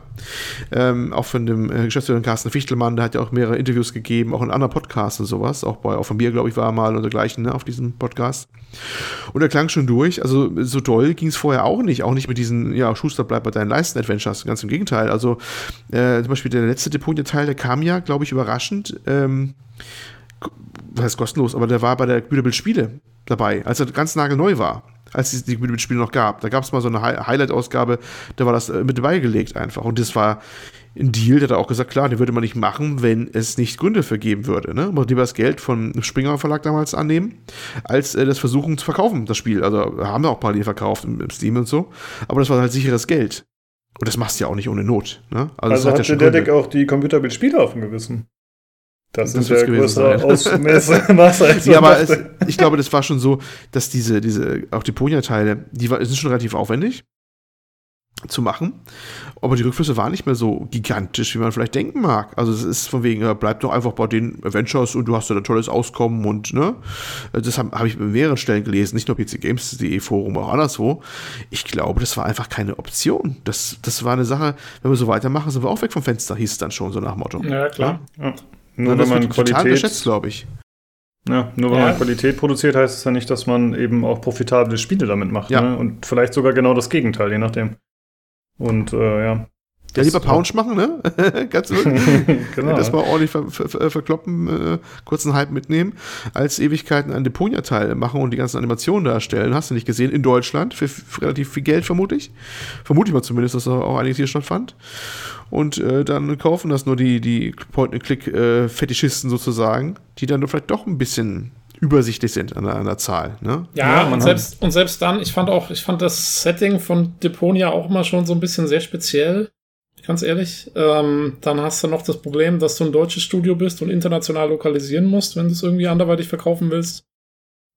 Ähm, auch von dem äh, Geschäftsführer Carsten Fichtelmann. Der hat ja auch mehrere Interviews gegeben, auch in anderen Podcasts und sowas. Auch bei auch von mir, glaube ich, war er mal und dergleichen ne, auf diesem Podcast. Und er klang schon durch. Also so doll ging es vorher auch nicht. Auch nicht mit diesen, ja, Schuster bleibt bei deinen Leisten-Adventures. Ganz im Gegenteil. Also äh, zum Beispiel der letzte Deponia-Teil, der kam ja, glaube ich, überraschend. Ähm, was heißt kostenlos, aber der war bei der Güterbild Spiele dabei, als er ganz nagelneu war als es die Spiele noch gab. Da gab es mal so eine Highlight-Ausgabe, da war das äh, mit dabei gelegt einfach. Und das war ein Deal, der hat auch gesagt, klar, den würde man nicht machen, wenn es nicht Gründe für geben würde. Ne? Man lieber das Geld von Springer Verlag damals annehmen, als äh, das versuchen zu verkaufen, das Spiel. Also haben wir auch parallel verkauft im, im Steam und so. Aber das war halt sicheres Geld. Und das machst du ja auch nicht ohne Not. Ne? Also, also hat, hat der Deck auch die Computerbild-Spiele auf dem Gewissen. Das, das ist ja größer Ausmaß als Ja, aber es, ich glaube, das war schon so, dass diese, diese auch die Ponia-Teile, die war, sind schon relativ aufwendig. Zu machen. Aber die Rückflüsse waren nicht mehr so gigantisch, wie man vielleicht denken mag. Also es ist von wegen, ja, bleib doch einfach bei den Adventures und du hast da ein tolles Auskommen und ne, das habe hab ich an mehreren Stellen gelesen, nicht nur pcgames.de Forum, auch anderswo. Ich glaube, das war einfach keine Option. Das, das war eine Sache, wenn wir so weitermachen, sind wir auch weg vom Fenster, hieß es dann schon, so nach Motto. Ja, klar. Ja. Nur Nur wenn man Qualität, geschätzt, glaube ich. ja, nur wenn Ja. man Qualität produziert, heißt es ja nicht, dass man eben auch profitable Spiele damit macht. Ja. Ne? Und vielleicht sogar genau das Gegenteil, je nachdem. Und äh, ja. Ja, lieber Pounce machen, ne? Ganz wirklich. genau. Das mal ordentlich ver ver ver verkloppen, äh, kurzen Hype mitnehmen, als Ewigkeiten ein Deponia-Teil machen und die ganzen Animationen darstellen. Hast du nicht gesehen? In Deutschland für, für relativ viel Geld, vermute ich. Vermute ich mal zumindest, dass da auch einiges hier stattfand. Und äh, dann kaufen das nur die, die Point-and-Click-Fetischisten sozusagen, die dann vielleicht doch ein bisschen übersichtlich sind an der, an der Zahl. Ne? Ja, Ja, und, selbst, und selbst dann, ich fand auch, ich fand das Setting von Deponia auch immer schon so ein bisschen sehr speziell. Ganz ehrlich. Ähm, dann hast du noch das Problem, dass du ein deutsches Studio bist und international lokalisieren musst, wenn du es irgendwie anderweitig verkaufen willst.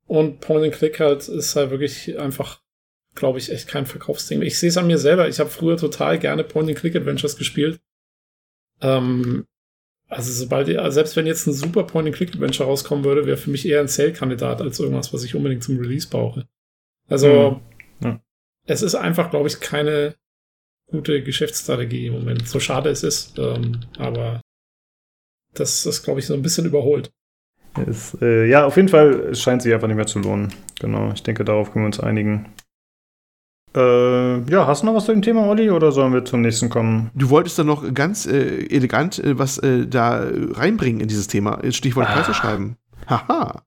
Und Point and Click halt ist halt wirklich einfach, glaube ich, echt kein Verkaufsding. Ich sehe es an mir selber. Ich habe früher total gerne Point and Click Adventures gespielt. Ähm, also sobald, also selbst wenn jetzt ein super Point and Click Adventure rauskommen würde, wäre für mich eher ein Sale-Kandidat als irgendwas, was ich unbedingt zum Release brauche. Also Hm. Ja. es ist einfach, glaube ich, keine gute Geschäftsstrategie im Moment. So schade es ist, ähm, aber das ist, glaube ich, so ein bisschen überholt. Ist, äh, ja, auf jeden Fall es scheint sich einfach nicht mehr zu lohnen. Genau, ich denke, darauf können wir uns einigen. Äh, ja, hast du noch was zu dem Thema, Olli, oder sollen wir zum nächsten kommen? Du wolltest dann noch ganz äh, elegant äh, was äh, da äh, reinbringen in dieses Thema. Stichwort Ah. Preise schreiben. Haha.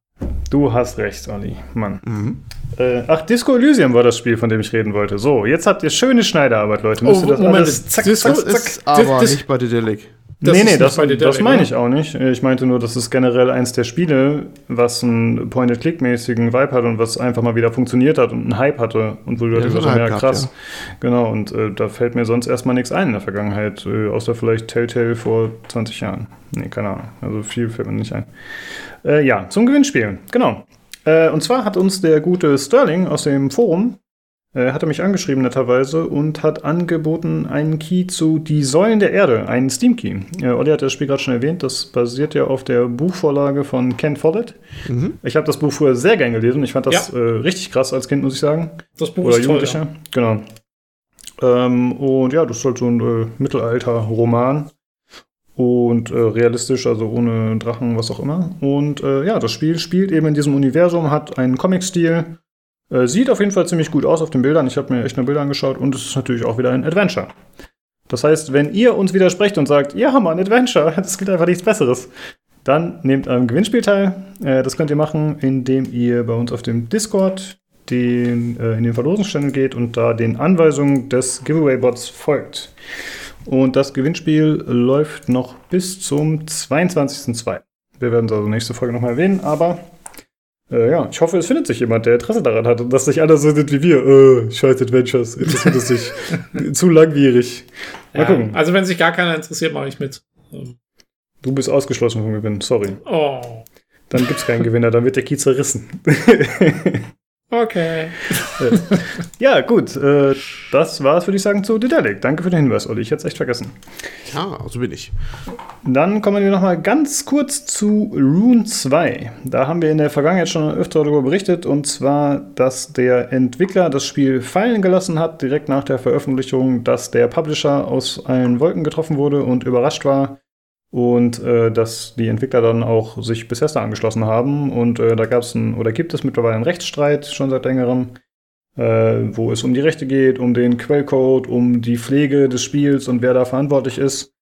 Du hast recht, Olli. Mann. Mhm. Äh, ach, Disco Elysium war das Spiel, von dem ich reden wollte. So, jetzt habt ihr schöne Schneiderarbeit, Leute. Müsst ihr das alles zack, Disco- zack, zack. ist aber das- nicht bei Dedelic. Das nee, nee, das, das meine oder? ich auch nicht. Ich meinte nur, das ist generell eins der Spiele, was einen Point-and-Click-mäßigen Vibe hat und was einfach mal wieder funktioniert hat und einen Hype hatte. Und wo die Leute Ja, gesagt haben, ja, krass. gehabt, Genau, und äh, da fällt mir sonst erstmal nichts ein in der Vergangenheit, äh, außer vielleicht Telltale vor 20 Jahren. Nee, keine Ahnung. Also viel fällt mir nicht ein. Äh, ja, zum Gewinnspiel. Genau. Äh, und zwar hat uns der gute Sterling aus dem Forum äh, hat er mich angeschrieben netterweise und hat angeboten einen Key zu Die Säulen der Erde, einen Steam-Key. Äh, Olli hat das Spiel gerade schon erwähnt, das basiert ja auf der Buchvorlage von Ken Follett. Mhm. Ich habe das Buch früher sehr gern gelesen. Ich fand das Ja. äh, richtig krass als Kind, muss ich sagen. Das Buch Oder ist toll, Jugendlicher. ja. Genau. Ähm, und ja, das ist halt so ein äh, Mittelalter-Roman. Und äh, realistisch, also ohne Drachen, was auch immer. Und äh, ja, das Spiel spielt eben in diesem Universum, hat einen Comic-Stil. Äh, sieht auf jeden Fall ziemlich gut aus auf den Bildern. Ich habe mir echt nur Bilder angeschaut und es ist natürlich auch wieder ein Adventure. Das heißt, wenn ihr uns widersprecht und sagt, ja, Mann, Adventure, es gibt einfach nichts Besseres, dann nehmt am Gewinnspiel teil. Äh, das könnt ihr machen, indem ihr bei uns auf dem Discord den, äh, in den Verlosungsstellen geht und da den Anweisungen des Giveaway-Bots folgt. Und das Gewinnspiel läuft noch bis zum 22.02. Wir werden es also nächste Folge nochmal erwähnen, aber äh, ja, ich hoffe, es findet sich jemand, der Interesse daran hat und dass nicht alle so sind wie wir. Äh, scheiß Adventures, interessiert es sich. Zu langwierig. Mal Ja, gucken. also wenn sich gar keiner interessiert, mache ich mit. Ähm, Du bist ausgeschlossen vom Gewinn, sorry. Oh, Dann gibt es keinen Gewinner, dann wird der Key zerrissen. okay. ja, gut. Äh, das war's, würde ich sagen, zu Dedelic. Danke für den Hinweis, Olli. Ich hätte es echt vergessen. Ja, so bin ich. Dann kommen wir nochmal ganz kurz zu Rune 2. Da haben wir in der Vergangenheit schon öfter darüber berichtet, und zwar, dass der Entwickler das Spiel fallen gelassen hat, direkt nach der Veröffentlichung, dass der Publisher aus allen Wolken getroffen wurde und überrascht war. Und äh, dass die Entwickler dann auch sich Bethesda angeschlossen haben. Und äh, da gab es oder gibt es mittlerweile einen Rechtsstreit schon seit längerem, äh, wo es um die Rechte geht, um den Quellcode, um die Pflege des Spiels und wer da verantwortlich ist.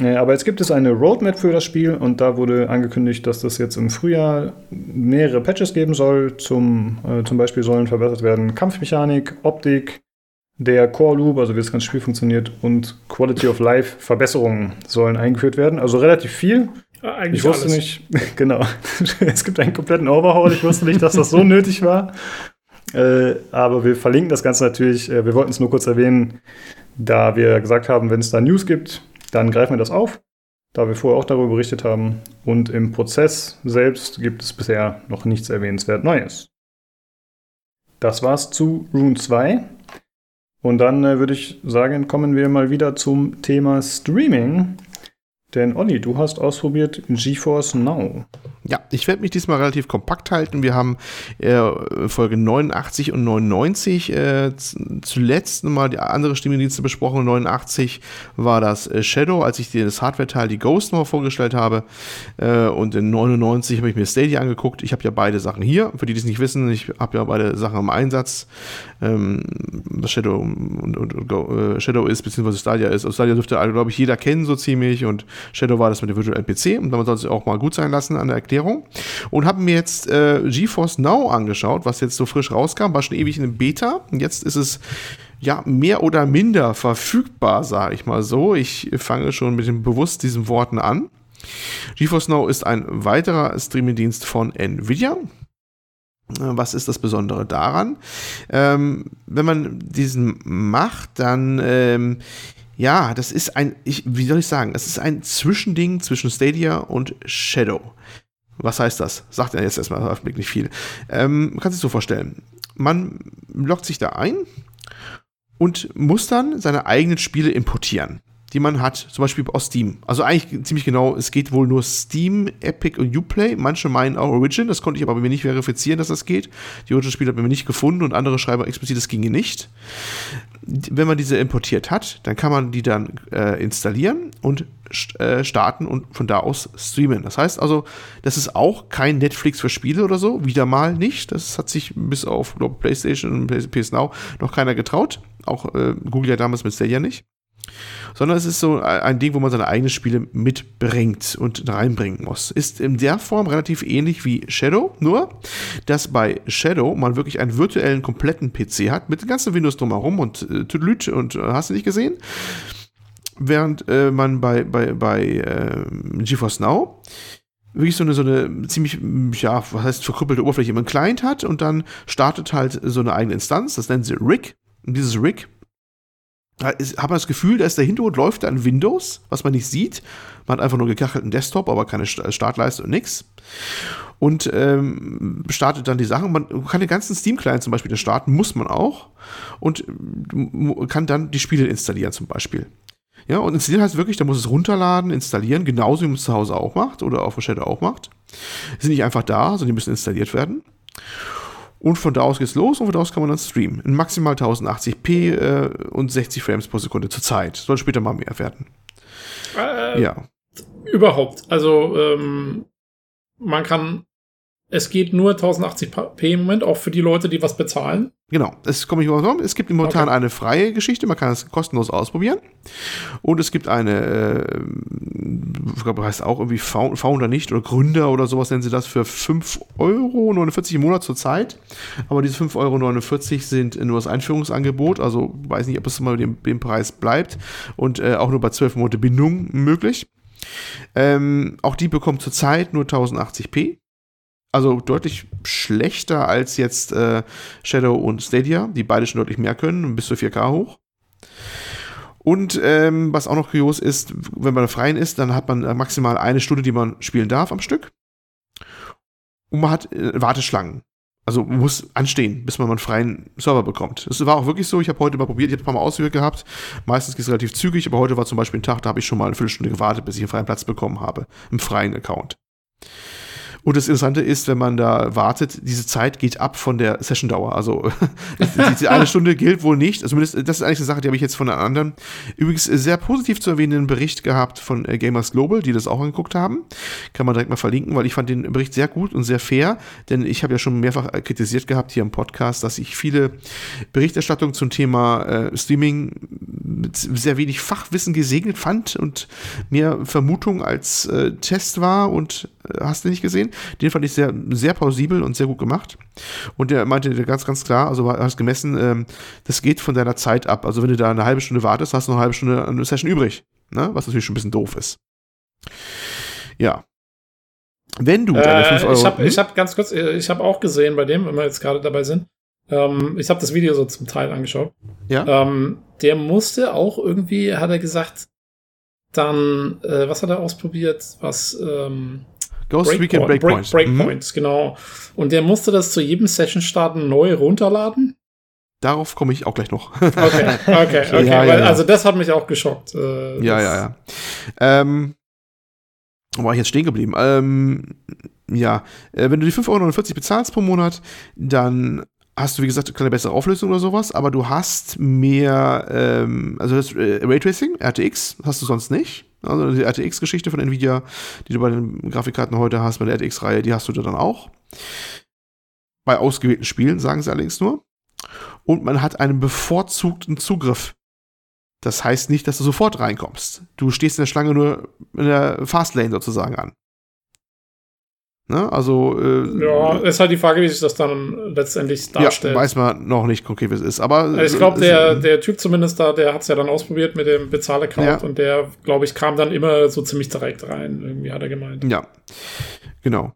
Äh, Aber jetzt gibt es eine Roadmap für das Spiel und da wurde angekündigt, dass das jetzt im Frühjahr mehrere Patches geben soll. Zum, äh, zum Beispiel sollen verbessert werden Kampfmechanik, Optik, der Core Loop, also wie das ganze Spiel funktioniert, und Quality of Life Verbesserungen sollen eingeführt werden. Also relativ viel. Äh, Eigentlich Ich wusste alles. nicht, genau. es gibt einen kompletten Overhaul. Ich wusste nicht, dass das so nötig war. Äh, aber wir verlinken das Ganze natürlich. Äh, wir wollten es nur kurz erwähnen, da wir gesagt haben, wenn es da News gibt, dann greifen wir das auf, da wir vorher auch darüber berichtet haben. Und im Prozess selbst gibt es bisher noch nichts erwähnenswert Neues. Das war's zu Rune 2. Und dann äh, würde ich sagen, kommen wir mal wieder zum Thema Streaming. Denn Olli, du hast ausprobiert GeForce Now. Ja, ich werde mich diesmal relativ kompakt halten. Wir haben äh, Folge 89 und 99 äh, zuletzt mal die andere Streamingdienste besprochen. 89 war das äh, Shadow, als ich dir das Hardware-Teil, die Ghost noch vorgestellt habe. Äh, und in 99 habe ich mir Stadia angeguckt. Ich habe ja beide Sachen hier. Für die, die es nicht wissen, ich habe ja beide Sachen im Einsatz. Ähm, was Shadow, und, und, und, äh, Shadow ist, beziehungsweise Stadia ist. Also Stadia dürfte, glaube ich, jeder kennen so ziemlich. Und Shadow war das mit dem Virtual NPC. Und damit soll es auch mal gut sein lassen an der Erklärung. Erklärung und habe mir jetzt äh, GeForce Now angeschaut, was jetzt so frisch rauskam, war schon ewig in Beta. Und jetzt ist es ja mehr oder minder verfügbar, sage ich mal so. Ich fange schon mit dem bewusst diesen Worten an. GeForce Now ist ein weiterer Streamingdienst von Nvidia. Was ist das Besondere daran? Ähm, wenn man diesen macht, dann ähm, ja, das ist ein, ich, wie soll ich sagen, es ist ein Zwischending zwischen Stadia und Shadow. Was heißt das? Sagt er jetzt erstmal auf nicht viel. Ähm, man kann sich so vorstellen. Man loggt sich da ein und muss dann seine eigenen Spiele importieren, die man hat, zum Beispiel aus Steam. Also eigentlich ziemlich genau, es geht wohl nur Steam, Epic und Uplay. Manche meinen auch Origin, das konnte ich aber bei mir nicht verifizieren, dass das geht. Die Origin-Spiele hat man nicht gefunden und andere schreiben explizit, das ginge nicht wenn man diese importiert hat, dann kann man die dann äh, installieren und äh, starten und von da aus streamen. Das heißt also, das ist auch kein Netflix für Spiele oder so, wieder mal nicht. Das hat sich bis auf glaub, PlayStation und PS Now noch keiner getraut. Auch äh, Google ja damals mit Stadia nicht sondern es ist so ein Ding, wo man seine eigenen Spiele mitbringt und reinbringen muss. Ist in der Form relativ ähnlich wie Shadow, nur dass bei Shadow man wirklich einen virtuellen, kompletten PC hat, mit ganzen Windows drumherum und äh, und äh, hast du nicht gesehen? Während äh, man bei, bei, bei äh, GeForce Now wirklich so eine, so eine ziemlich, ja, was heißt verkrüppelte Oberfläche im Client hat und dann startet halt so eine eigene Instanz, das nennen sie Rig. Und dieses Rig da hat man das Gefühl, da ist der Hintergrund, läuft an Windows, was man nicht sieht. Man hat einfach nur gekachelten Desktop, aber keine Startleiste und nichts. Und ähm, startet dann die Sachen. Man kann den ganzen Steam-Client zum Beispiel starten, muss man auch. Und kann dann die Spiele installieren zum Beispiel. Ja, und installieren heißt wirklich, da muss es runterladen, installieren, genauso wie man es zu Hause auch macht oder auf der Shadow auch macht. Die sind nicht einfach da, sondern die müssen installiert werden. Und von da aus geht's los und von da aus kann man dann streamen. In maximal 1080p äh, und 60 Frames pro Sekunde zur Zeit. Soll später mal mehr werden. Äh, ja. Überhaupt. Also, ähm, man kann es geht nur 1080p im Moment, auch für die Leute, die was bezahlen. Genau, es komme ich mal Es gibt momentan okay. eine freie Geschichte, man kann es kostenlos ausprobieren. Und es gibt eine, äh, ich glaube, heißt auch irgendwie Founder nicht oder Gründer oder sowas nennen sie das für 5,49 Euro im Monat zur Zeit. Aber diese 5,49 Euro sind nur das Einführungsangebot, also weiß nicht, ob es mal dem, dem Preis bleibt und äh, auch nur bei 12 Monate Bindung möglich. Ähm, auch die bekommt zurzeit nur 1080p. Also deutlich schlechter als jetzt äh, Shadow und Stadia, die beide schon deutlich mehr können, bis zu 4K hoch. Und ähm, was auch noch kurios ist, wenn man freien ist, dann hat man äh, maximal eine Stunde, die man spielen darf am Stück. Und man hat äh, Warteschlangen. Also man muss anstehen, bis man einen freien Server bekommt. Das war auch wirklich so. Ich habe heute mal probiert, ich habe ein paar Mal ausprobiert gehabt. Meistens geht es relativ zügig, aber heute war zum Beispiel ein Tag, da habe ich schon mal eine Viertelstunde gewartet, bis ich einen freien Platz bekommen habe. Im freien Account. Und das Interessante ist, wenn man da wartet, diese Zeit geht ab von der Session-Dauer. Also diese eine Stunde gilt wohl nicht. Also das ist eigentlich eine Sache, die habe ich jetzt von einer anderen. Übrigens sehr positiv zu erwähnenden Bericht gehabt von äh, Gamers Global, die das auch angeguckt haben. Kann man direkt mal verlinken, weil ich fand den Bericht sehr gut und sehr fair. Denn ich habe ja schon mehrfach kritisiert gehabt hier im Podcast, dass ich viele Berichterstattungen zum Thema äh, Streaming mit sehr wenig Fachwissen gesegnet fand und mehr Vermutung als äh, Test war und äh, hast du nicht gesehen. Den fand ich sehr, sehr plausibel und sehr gut gemacht. Und der meinte ganz, ganz klar, also hast gemessen, ähm, das geht von deiner Zeit ab. Also wenn du da eine halbe Stunde wartest, hast du noch eine halbe Stunde eine Session übrig. Ne? Was natürlich schon ein bisschen doof ist. Ja. Wenn du deine 5 Euro. Ich habe hm? hab ganz kurz, äh, ich habe auch gesehen bei dem, wenn wir jetzt gerade dabei sind. Ähm, ich habe das Video so zum Teil angeschaut. Ja. Ähm, der musste auch irgendwie, hat er gesagt, dann, äh, was hat er ausprobiert? Was, ähm, Ghost Breakpoint, Recon Breakpoints. Break, Breakpoints, mhm. genau. Und der musste das zu jedem Session starten neu runterladen. Darauf komme ich auch gleich noch. Okay, okay, okay. Ja, ja, weil, ja. Also das hat mich auch geschockt. Äh, Ja, ja, ja. Ähm, wo war ich jetzt stehen geblieben? Ähm, ja, äh, wenn du die 5,49 Euro bezahlst pro Monat, dann hast du, wie gesagt, keine bessere Auflösung oder sowas, aber du hast mehr, ähm, also das äh, Raytracing, RTX, hast du sonst nicht. Also die RTX-Geschichte von Nvidia, die du bei den Grafikkarten heute hast, bei der RTX-Reihe, die hast du da dann auch. Bei ausgewählten Spielen, sagen sie allerdings nur. Und man hat einen bevorzugten Zugriff. Das heißt nicht, dass du sofort reinkommst. Du stehst in der Schlange nur in der Fastlane sozusagen an. Ne? Also, äh, Ja, ist halt die Frage, wie sich das dann letztendlich ja, darstellt. weiß man noch nicht konkret, wie es ist. Aber Also ich glaube, der, der Typ zumindest da, der hat es ja dann ausprobiert mit dem Bezahlaccount Ja. und der, glaube ich, kam dann immer so ziemlich direkt rein. Irgendwie hat er gemeint. Ja, genau.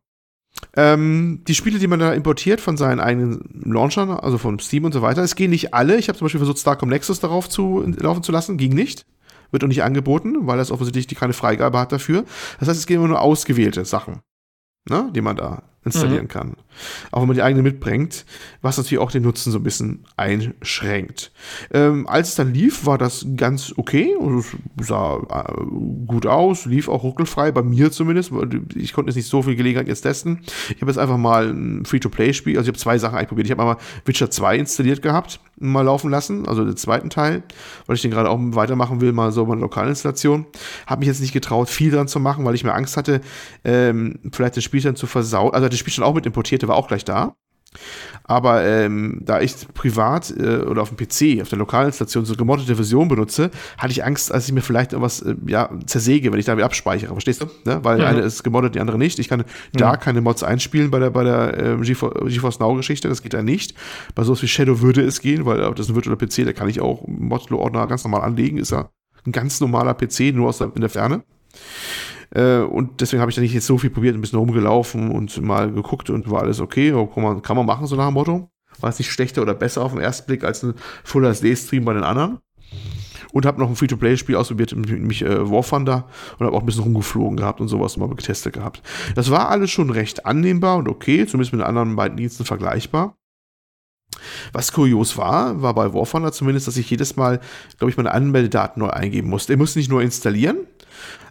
Ähm, die Spiele, die man da importiert von seinen eigenen Launchern, also von Steam und so weiter, es gehen nicht alle. Ich habe zum Beispiel versucht, Starcom Nexus darauf zu laufen zu lassen, ging nicht. Wird auch nicht angeboten, weil das offensichtlich keine Freigabe hat dafür. Das heißt, es gehen immer nur ausgewählte Sachen, ne, die man da installieren kann. Auch wenn man die eigene mitbringt, was natürlich auch den Nutzen so ein bisschen einschränkt. Ähm, als es dann lief, war das ganz okay. Also es sah äh, gut aus, lief auch ruckelfrei, bei mir zumindest. Ich konnte jetzt nicht so viel Gelegenheit jetzt testen. Ich habe jetzt einfach mal ein Free-to-Play-Spiel, also ich habe zwei Sachen eigentlich probiert. Ich habe mal Witcher 2 installiert gehabt, mal laufen lassen, also den zweiten Teil, weil ich den gerade auch weitermachen will, mal so meine Lokalinstallation. Habe mich jetzt nicht getraut, viel dran zu machen, weil ich mir Angst hatte, ähm, vielleicht den Spielstand zu versauen. Also der Spielstand auch mit importiert, der war auch gleich da. Aber ähm, da ich privat äh, oder auf dem PC, auf der Lokalinstallation so gemoddete Version benutze, hatte ich Angst, dass ich mir vielleicht irgendwas äh, ja, zersäge, wenn ich da wieder abspeichere. Verstehst du? Ne? Weil Mhm. eine ist gemoddet, die andere nicht. Ich kann da keine Mods einspielen bei der, bei der äh, GeForce Now-Geschichte. Das geht da nicht. Bei sowas wie Shadow würde es gehen, weil das ist ein virtueller PC, da kann ich auch Mod-Ordner ganz normal anlegen. Ist ja ein ganz normaler PC, nur aus der, in der Ferne. Äh, und deswegen habe ich da nicht jetzt so viel probiert, ein bisschen rumgelaufen und mal geguckt und war alles okay. Kann man, kann man machen, so nach dem Motto. War es nicht schlechter oder besser auf den ersten Blick als ein Full HD-Stream bei den anderen. Und habe noch ein Free-to-Play-Spiel ausprobiert, nämlich äh, War Thunder und habe auch ein bisschen rumgeflogen gehabt und sowas mal getestet gehabt. Das war alles schon recht annehmbar und okay, zumindest mit den anderen beiden Diensten vergleichbar. Was kurios war, war bei War Thunder zumindest, dass ich jedes Mal, glaube ich, meine Anmeldedaten neu eingeben musste. Ich musste nicht nur installieren,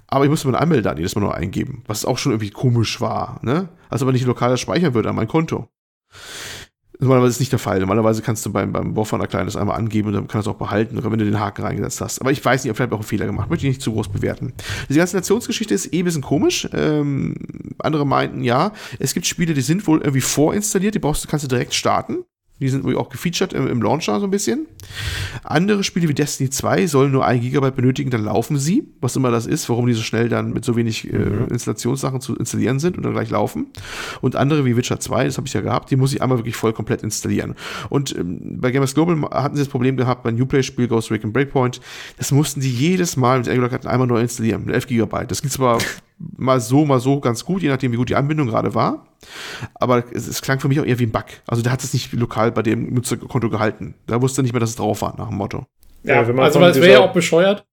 aber ich musste meine Anmeldedaten jedes Mal neu eingeben, was auch schon irgendwie komisch war, ne? Als ob nicht lokal das speichern würde an mein Konto. Normalerweise ist es nicht der Fall. Normalerweise kannst du beim, beim Warfinder Client das einmal angeben und dann kannst du es auch behalten, wenn du den Haken reingesetzt hast. Aber ich weiß nicht, vielleicht habe ich auch einen Fehler gemacht. Möchte ich nicht zu groß bewerten. Diese ganze Nationsgeschichte ist eh ein bisschen komisch. Ähm, andere meinten, ja, es gibt Spiele, die sind wohl irgendwie vorinstalliert, die brauchst du, kannst du direkt starten. Die sind auch gefeatured im, im Launcher so ein bisschen. Andere Spiele wie Destiny 2 sollen nur 1 GB benötigen, dann laufen sie. Was immer das ist, warum die so schnell dann mit so wenig äh, Installationssachen zu installieren sind und dann gleich laufen. Und andere wie Witcher 2, das habe ich ja gehabt, die muss ich einmal wirklich voll komplett installieren. Und ähm, bei Gamers Global hatten sie das Problem gehabt, beim Newplay-Spiel Ghost Recon Breakpoint, das mussten die jedes Mal mit Angular-Karten einmal neu installieren, mit 11 GB. Das geht zwar mal so, mal so ganz gut, je nachdem, wie gut die Anbindung gerade war. Aber es, es klang für mich auch eher wie ein Bug. Also der hat es nicht lokal bei dem Nutzerkonto gehalten. Da wusste er nicht mehr, dass es drauf war, nach dem Motto. Ja, Ja, wenn man also weil es wäre ja auch bescheuert.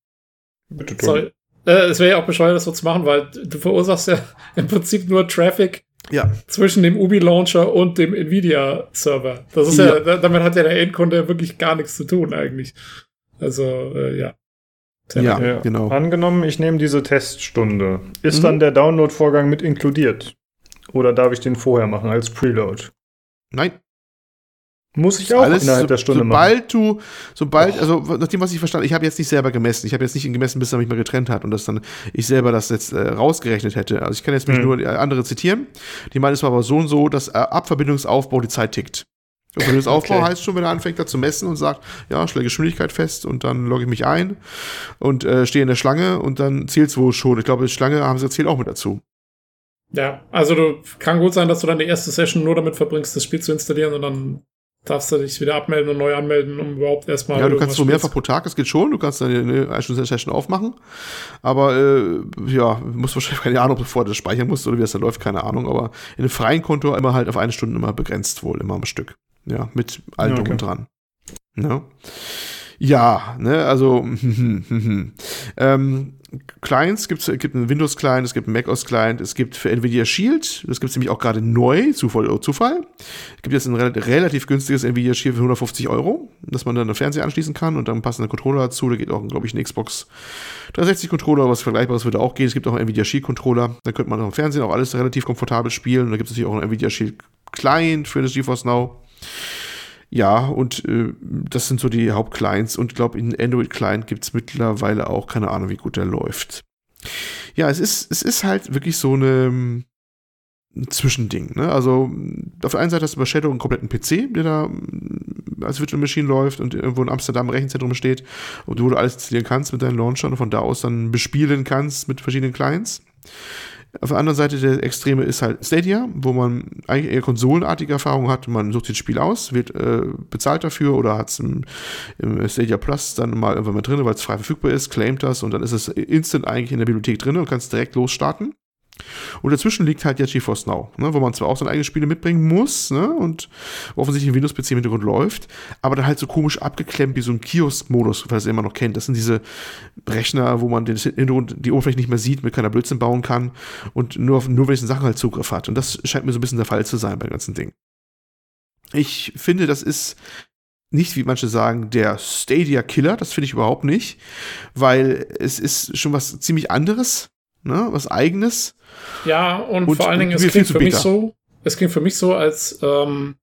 Bitte tun. Sorry. Äh, es wäre ja auch bescheuert, das so zu machen, weil du verursachst ja im Prinzip nur Traffic Ja, zwischen dem Ubi-Launcher und dem Nvidia-Server. Das ist ja, Ja. da- damit hat ja der Endkunde wirklich gar nichts zu tun eigentlich. Also, äh, ja. Ja. nett. genau. Angenommen, ich nehme diese Teststunde. Ist Mhm. dann der Download-Vorgang mit inkludiert? Oder darf ich den vorher machen als Preload? nein. Muss ich auch Alles, innerhalb so, der Stunde machen? sobald du, sobald, also nach dem, was ich verstanden, ich habe jetzt nicht selber gemessen. Ich habe jetzt nicht gemessen, bis er mich mal getrennt hat und dass dann ich selber das jetzt äh, rausgerechnet hätte. Also ich kann jetzt mich Mhm. nur die andere zitieren. Die meinen, es war aber so und so, dass äh, ab Verbindungsaufbau die Zeit tickt. Und Verbindungsaufbau Okay. heißt schon, wenn er anfängt, da zu messen und sagt, ja, stelle Geschwindigkeit fest und dann logge ich mich ein und äh, stehe in der Schlange und dann zählt es wohl schon. Ich glaube, die Schlange haben sie zählt auch mit dazu. Ja, also du kann gut sein, dass du dann die erste Session nur damit verbringst, das Spiel zu installieren und dann darfst du dich wieder abmelden und neu anmelden, um überhaupt erstmal. Ja, du kannst so mehrfach pro Tag, das geht schon. Du kannst dann eine Einstellungssession aufmachen. Aber äh, ja, musst wahrscheinlich keine Ahnung, ob du vorher das speichern musst oder wie das da läuft, keine Ahnung. Aber in einem freien Konto immer halt auf eine Stunde immer begrenzt wohl, immer am Stück. Ja, mit allem Ja, okay. und dran. Ja. Ja, ne, also ähm, Clients gibt's, gibt einen Windows-Client, es gibt einen macOS-Client, es gibt für Nvidia Shield, das gibt es nämlich auch gerade neu, Zufall oder Zufall. Es gibt jetzt ein relativ günstiges Nvidia Shield für 150 Euro, dass man dann einen Fernseher anschließen kann und dann passende Controller dazu. Da geht auch, glaube ich, ein Xbox 360-Controller, was Vergleichbares würde auch gehen. Es gibt auch einen Nvidia Shield-Controller, da könnte man auch im Fernsehen auch alles relativ komfortabel spielen. Und da gibt es natürlich auch einen Nvidia Shield Client für das GeForce Now. Ja, und äh, das sind so die Hauptclients. Und ich glaube, in Android-Client gibt es mittlerweile auch keine Ahnung, wie gut der läuft. Ja, es ist, es ist halt wirklich so eine, ein Zwischending. Ne? Also auf der einen Seite hast du bei Shadow einen kompletten PC, der da als Virtual Machine läuft und irgendwo in Amsterdam im Rechenzentrum steht und wo du alles installieren kannst mit deinen Launchern und von da aus dann bespielen kannst mit verschiedenen Clients. Auf der anderen Seite der Extreme ist halt Stadia, wo man eigentlich eher konsolenartige Erfahrungen hat. Man sucht das Spiel aus, wird äh, bezahlt dafür oder hat es im, im, Stadia Plus dann mal irgendwann mal drin, weil es frei verfügbar ist, claimt das und dann ist es instant eigentlich in der Bibliothek drin und kannst direkt losstarten. Und dazwischen liegt halt ja GeForce Now, ne, wo man zwar auch seine eigenen Spiele mitbringen muss ne, und offensichtlich ein Windows-PC im Hintergrund läuft, aber dann halt so komisch abgeklemmt wie so ein Kiosk-Modus, falls ihr immer noch kennt. Das sind diese Rechner, wo man den Hintergrund, die Oberfläche nicht mehr sieht, mit keiner Blödsinn bauen kann und nur auf nur welchen Sachen halt Zugriff hat. Und das scheint mir so ein bisschen der Fall zu sein beim ganzen Ding. Ich finde, das ist nicht, wie manche sagen, der Stadia Killer. Das finde ich überhaupt nicht, weil es ist schon was ziemlich anderes, ne, was eigenes. Ja, und, und vor allen Dingen, es klingt für mich so, es klingt für mich so, als ähm,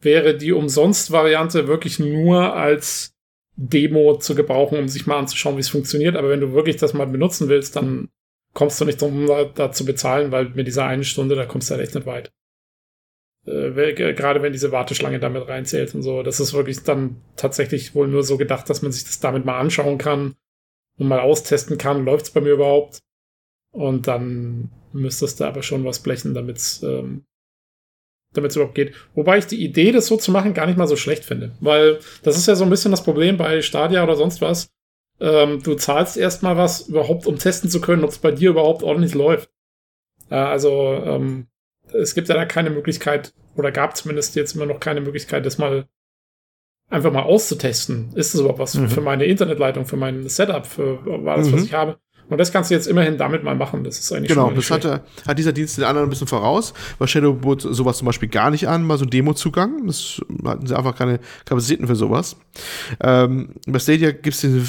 wäre die Umsonst-Variante wirklich nur als Demo zu gebrauchen, um sich mal anzuschauen, wie es funktioniert. Aber wenn du wirklich das mal benutzen willst, dann kommst du nicht drum, da, da zu bezahlen, weil mit dieser einen Stunde, da kommst du halt echt nicht weit. Äh, gerade wenn diese Warteschlange damit reinzählt und so. Das ist wirklich dann tatsächlich wohl nur so gedacht, dass man sich das damit mal anschauen kann und mal austesten kann, läuft es bei mir überhaupt. Und dann müsstest du aber schon was blechen, damit es ähm, damit überhaupt geht. Wobei ich die Idee, das so zu machen, gar nicht mal so schlecht finde. Weil das ist ja so ein bisschen das Problem bei Stadia oder sonst was. Ähm, du zahlst erstmal was überhaupt, um testen zu können, ob es bei dir überhaupt ordentlich läuft. Äh, also ähm, es gibt ja da keine Möglichkeit, oder gab zumindest jetzt immer noch keine Möglichkeit, das mal einfach mal auszutesten. Ist das überhaupt was mhm. für meine Internetleitung, für mein Setup, für alles, mhm. was ich habe? Und das kannst du jetzt immerhin damit mal machen. Das ist eigentlich Genau, das hat, hat dieser Dienst den anderen ein bisschen voraus, weil Shadow bot sowas zum Beispiel gar nicht an, mal so ein Demo-Zugang. Das hatten sie einfach keine Kapazitäten für sowas. Ähm, bei Stadia gibt es diesen,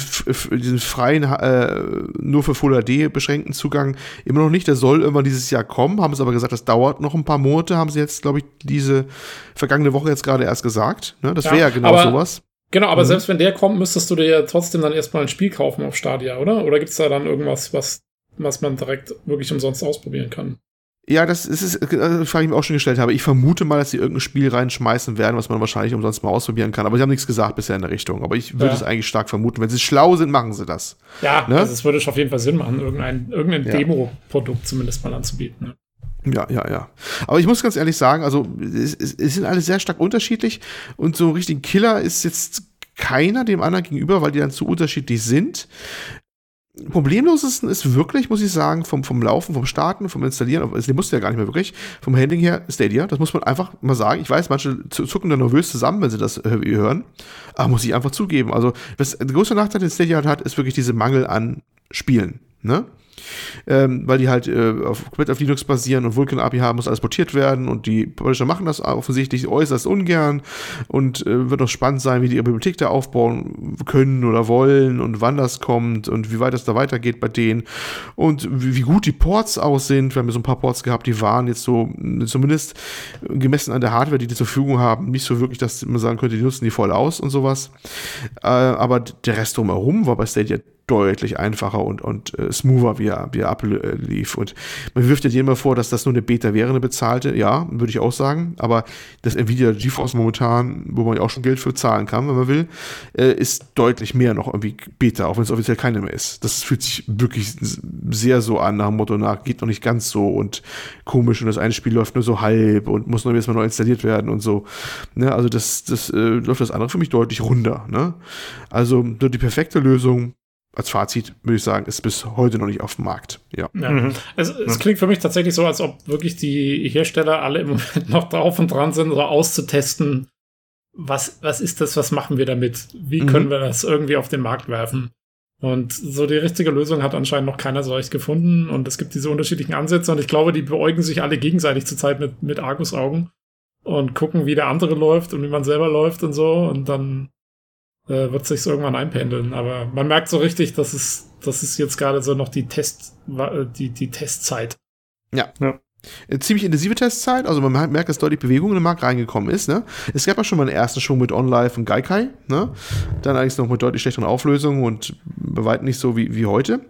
diesen, freien, äh, nur für Full HD beschränkten Zugang immer noch nicht. Der soll irgendwann dieses Jahr kommen, haben sie aber gesagt, das dauert noch ein paar Monate, haben sie jetzt, glaube ich, diese vergangene Woche jetzt gerade erst gesagt. Ne? Das wäre ja genau sowas. Genau, aber mhm. selbst wenn der kommt, müsstest du dir ja trotzdem dann erstmal ein Spiel kaufen auf Stadia, oder? Oder gibt es da dann irgendwas, was, was man direkt wirklich umsonst ausprobieren kann? Ja, das ist es, äh, die Frage, die ich mir auch schon gestellt habe. Ich vermute mal, dass sie irgendein Spiel reinschmeißen werden, was man wahrscheinlich umsonst mal ausprobieren kann. Aber sie haben nichts gesagt bisher in der Richtung. Aber ich würde ja. es eigentlich stark vermuten. Wenn sie schlau sind, machen sie das. Ja, ne? also es würde auf jeden Fall Sinn machen, irgendein, irgendein ja. Demo-Produkt zumindest mal anzubieten. Ne? Ja, ja, ja. Aber ich muss ganz ehrlich sagen, also es, es sind alle sehr stark unterschiedlich und so ein richtigen Killer ist jetzt keiner dem anderen gegenüber, weil die dann zu unterschiedlich sind. Problemlosesten ist wirklich, muss ich sagen, vom, vom Laufen, vom Starten, vom Installieren, also den musst du ja gar nicht mehr wirklich, vom Handling her Stadia, das muss man einfach mal sagen. Ich weiß, manche zucken da nervös zusammen, wenn sie das äh, hören, aber muss ich einfach zugeben. Also, das, der größte Nachteil, den Stadia hat, ist wirklich diese Mangel an Spielen. Ne? Ähm, weil die halt äh, auf, komplett auf Linux basieren und Vulkan API haben, muss alles portiert werden und die Publisher machen das offensichtlich äußerst ungern und äh, wird auch spannend sein, wie die ihre Bibliothek da aufbauen können oder wollen und wann das kommt und wie weit es da weitergeht bei denen und wie, wie gut die Ports aus sind. Wir haben ja so ein paar Ports gehabt, die waren jetzt so zumindest gemessen an der Hardware, die die zur Verfügung haben, nicht so wirklich, dass man sagen könnte, die nutzen die voll aus und sowas. Äh, aber der Rest drumherum war bei Stadia deutlich einfacher und, und äh, smoother, wie er, wie er ablief. Und man wirft ja dir immer vor, dass das nur eine Beta wäre, eine bezahlte. Ja, würde ich auch sagen. Aber das Nvidia GeForce momentan, wo man ja auch schon Geld für zahlen kann, wenn man will, äh, ist deutlich mehr noch irgendwie Beta, auch wenn es offiziell keine mehr ist. Das fühlt sich wirklich sehr so an, nach dem Motto nach, geht noch nicht ganz so und komisch und das eine Spiel läuft nur so halb und muss noch erstmal neu installiert werden und so. Ne? Also das, das äh, läuft das andere für mich deutlich runter. Ne? Also die perfekte Lösung als Fazit würde ich sagen, ist bis heute noch nicht auf dem Markt. Ja. ja. Mhm. Es, es klingt für mich tatsächlich so, als ob wirklich die Hersteller alle im Moment noch drauf und dran sind, so auszutesten, was, was ist das, was machen wir damit? Wie Mhm. können wir das irgendwie auf den Markt werfen? Und so die richtige Lösung hat anscheinend noch keiner so recht gefunden. Und es gibt diese unterschiedlichen Ansätze. Und ich glaube, die beäugen sich alle gegenseitig zurzeit mit, mit Argusaugen und gucken, wie der andere läuft und wie man selber läuft und so. Und dann äh, wird sich irgendwann einpendeln. Aber man merkt so richtig, dass es, das ist jetzt gerade so noch die Test, äh, die, die Testzeit. Äh, ziemlich intensive Testzeit, also man merkt, dass deutlich Bewegung in den Markt reingekommen ist. Ne? Es gab ja schon mal einen ersten Schwung mit OnLive und Gaikai, ne? dann eigentlich noch mit deutlich schlechteren Auflösungen und bei weitem nicht so wie, wie heute.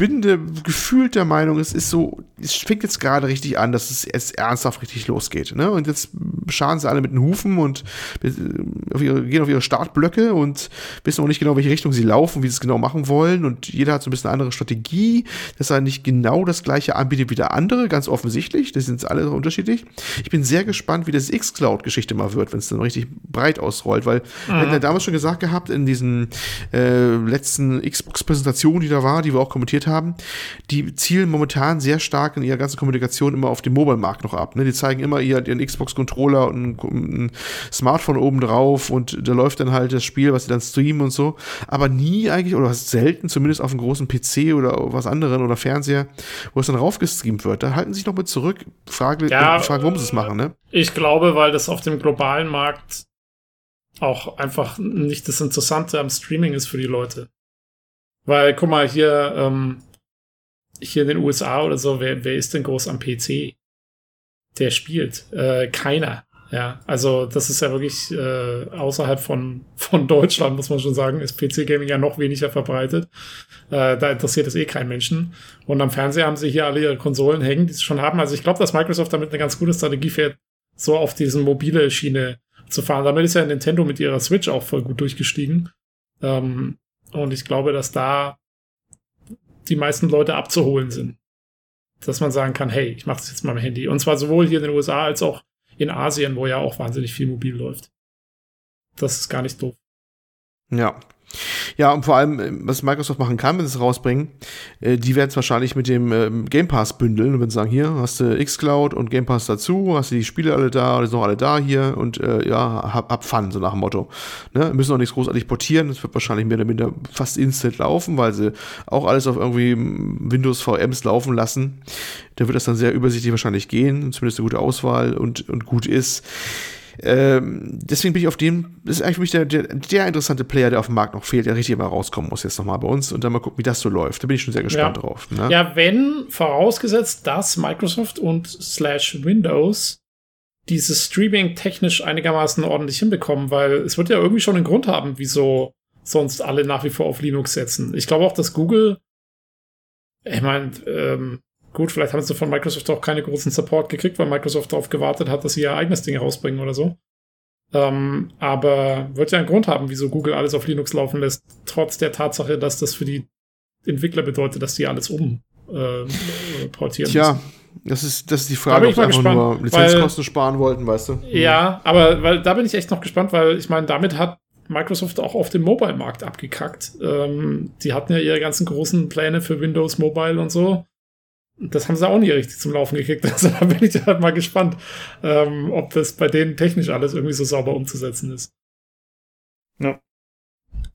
Ich bin de, gefühlt der Meinung, es ist so, es fängt jetzt gerade richtig an, dass es jetzt ernsthaft richtig losgeht. Ne? Und jetzt scharen sie alle mit den Hufen und äh, auf ihre, gehen auf ihre Startblöcke und wissen auch nicht genau, welche Richtung sie laufen, wie sie es genau machen wollen. Und jeder hat so ein bisschen eine andere Strategie, dass er nicht genau das gleiche anbietet wie der andere, ganz offensichtlich. Das sind alle unterschiedlich. Ich bin sehr gespannt, wie das X-Cloud-Geschichte mal wird, wenn es dann richtig breit ausrollt, weil wir hatten ja damals schon gesagt gehabt, in diesen äh, letzten Xbox-Präsentationen, die da war, die wir auch kommentiert haben, die zielen momentan sehr stark in ihrer ganzen Kommunikation immer auf den Mobile-Markt noch ab. Ne? Die zeigen immer ihr, ihren Xbox-Controller und ein, Smartphone oben drauf und da läuft dann halt das Spiel, was sie dann streamen und so. Aber nie eigentlich, oder selten, zumindest auf einem großen PC oder was anderen oder Fernseher, wo es dann raufgestreamt wird. Da halten sie sich noch mit zurück. Frage, Ja, Frage warum sie es machen, ne? Ich glaube, weil das auf dem globalen Markt auch einfach nicht das Interessante am Streaming ist für die Leute. Weil, guck mal, hier, ähm, hier in den USA oder so, wer, wer ist denn groß am PC? Der spielt. Äh, keiner. Ja, also das ist ja wirklich äh, außerhalb von, von Deutschland, muss man schon sagen, ist PC-Gaming ja noch weniger verbreitet. Äh, da interessiert es eh keinen Menschen. Und am Fernseher haben sie hier alle ihre Konsolen hängen, die sie schon haben. Also ich glaube, dass Microsoft damit eine ganz gute Strategie fährt, so auf diesen mobile Schiene zu fahren. Damit ist ja Nintendo mit ihrer Switch auch voll gut durchgestiegen. Ähm, und ich glaube, dass da die meisten Leute abzuholen sind. Dass man sagen kann, hey, ich mache das jetzt mal mit dem Handy. Und zwar sowohl hier in den USA als auch in Asien, wo ja auch wahnsinnig viel mobil läuft. Das ist gar nicht doof. Ja. Ja, und vor allem, äh, was Microsoft machen kann, wenn sie es rausbringen, äh, die werden es wahrscheinlich mit dem ähm, Game Pass bündeln und werden sagen, hier hast du Xcloud und Game Pass dazu, hast du die Spiele alle da, die sind noch alle da hier und äh, ja, hab, hab Fun, so nach dem Motto. Ne? Müssen auch nichts großartig portieren, das wird wahrscheinlich mehr oder minder fast instant laufen, weil sie auch alles auf irgendwie Windows VMs laufen lassen. Da wird das dann sehr übersichtlich wahrscheinlich gehen, zumindest eine gute Auswahl und, und gut ist. Ähm, deswegen bin ich auf dem, das ist eigentlich für mich der, der, der interessante Player, der auf dem Markt noch fehlt, der richtig mal rauskommen muss jetzt nochmal bei uns und dann mal gucken, wie das so läuft. Da bin ich schon sehr gespannt Ja. drauf. Ne? Ja, wenn vorausgesetzt, dass Microsoft und slash Windows dieses Streaming technisch einigermaßen ordentlich hinbekommen, weil es wird ja irgendwie schon einen Grund haben, wieso sonst alle nach wie vor auf Linux setzen. Ich glaube auch, dass Google, ich meine, ähm, gut, vielleicht haben sie von Microsoft auch keine großen Support gekriegt, weil Microsoft darauf gewartet hat, dass sie ihr eigenes Ding rausbringen oder so. Ähm, aber wird ja einen Grund haben, wieso Google alles auf Linux laufen lässt, trotz der Tatsache, dass das für die Entwickler bedeutet, dass die alles um äh, portieren müssen. Tja, das ist, das ist die Frage, ob sie einfach gespannt, nur Lizenzkosten sparen wollten, weißt du? Ja, aber weil da bin ich echt noch gespannt, weil ich meine, damit hat Microsoft auch auf dem Mobile-Markt abgekackt. Ähm, die hatten ja ihre ganzen großen Pläne für Windows Mobile und so. Das haben sie auch nie richtig zum Laufen gekriegt. Also da bin ich halt mal gespannt, ähm, ob das bei denen technisch alles irgendwie so sauber umzusetzen ist.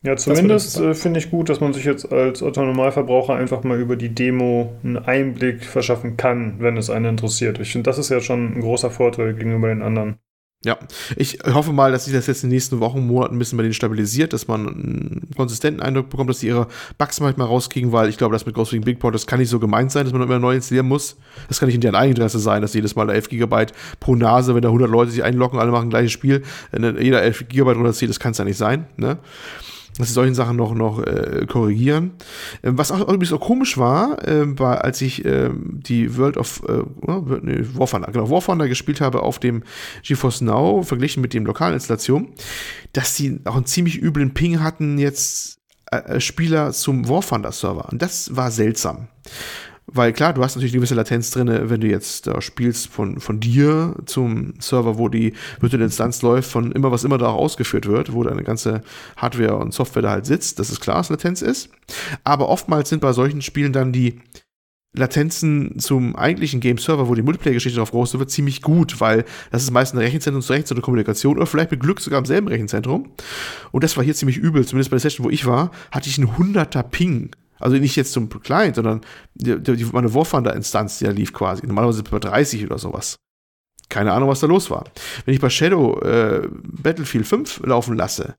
Ja, zumindest interessant. äh, finde ich gut, dass man sich jetzt als Otto-Normalverbraucher einfach mal über die Demo einen Einblick verschaffen kann, wenn es einen interessiert. Ich finde, das ist ja schon ein großer Vorteil gegenüber den anderen. Ja, ich hoffe mal, dass sich das jetzt in den nächsten Wochen, Monaten ein bisschen bei denen stabilisiert, dass man einen konsistenten Eindruck bekommt, dass sie ihre Bugs manchmal rauskriegen, weil ich glaube, das mit Ghost Recon Big Port, das kann nicht so gemeint sein, dass man immer neu installieren muss. Das kann nicht in deren Eigeninteresse sein, dass jedes Mal da 11 GB pro Nase, wenn da 100 Leute sich einloggen, alle machen gleiches Spiel, äh, jeder 11 GB runterzieht, das kann es ja nicht sein, ne? Dass sie solchen Sachen noch, noch äh, korrigieren. Ähm, was auch übrigens auch komisch war, ähm, war, als ich ähm, die World of äh, nee, War genau, War Thunder gespielt habe auf dem GeForce Now, verglichen mit dem lokalen Installation, dass sie auch einen ziemlich üblen Ping hatten jetzt äh, Spieler zum War Thunder Server. Und das war seltsam. Weil klar, du hast natürlich eine gewisse Latenz drin, wenn du jetzt da spielst von, von dir zum Server, wo die virtuelle Instanz läuft, von immer was immer da auch ausgeführt wird, wo deine ganze Hardware und Software da halt sitzt. Das ist klar, dass Latenz ist. Aber oftmals sind bei solchen Spielen dann die Latenzen zum eigentlichen Game-Server, wo die Multiplayer-Geschichte drauf groß wird, ziemlich gut, weil das ist meist ein Rechenzentrum zu Rechenzentrum Kommunikation oder vielleicht mit Glück sogar im selben Rechenzentrum. Und das war hier ziemlich übel, zumindest bei der Session, wo ich war, hatte ich einen 100er Ping. Also nicht jetzt zum Client, sondern die, die, meine War Thunder-Instanz, die da lief quasi. Normalerweise bei 30 oder sowas. Keine Ahnung, was da los war. Wenn ich bei Shadow äh, Battlefield 5 laufen lasse,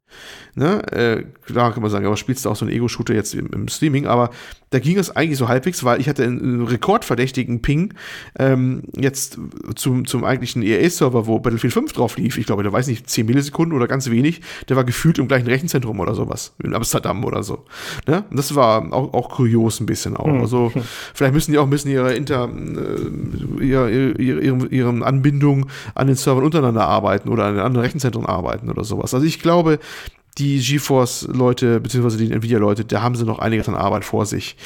ne, äh, klar kann man sagen, aber spielst du auch so einen Ego-Shooter jetzt im, im, Streaming, aber da ging es eigentlich so halbwegs, weil ich hatte einen rekordverdächtigen Ping ähm, jetzt zum, zum eigentlichen EA-Server, wo Battlefield 5 drauf lief. Ich glaube, da weiß nicht, 10 Millisekunden oder ganz wenig. Der war gefühlt im gleichen Rechenzentrum oder sowas. In Amsterdam oder so. Ne? Und das war auch, auch kurios ein bisschen auch. Mhm. Also vielleicht müssen die auch ein bisschen ihre Inter, äh, ihre, ihre, ihre, ihre Anbindung an den Servern untereinander arbeiten oder an den anderen Rechenzentren arbeiten oder sowas. Also ich glaube, die GeForce-Leute, beziehungsweise die Nvidia-Leute, da haben sie noch einiges an Arbeit vor sich.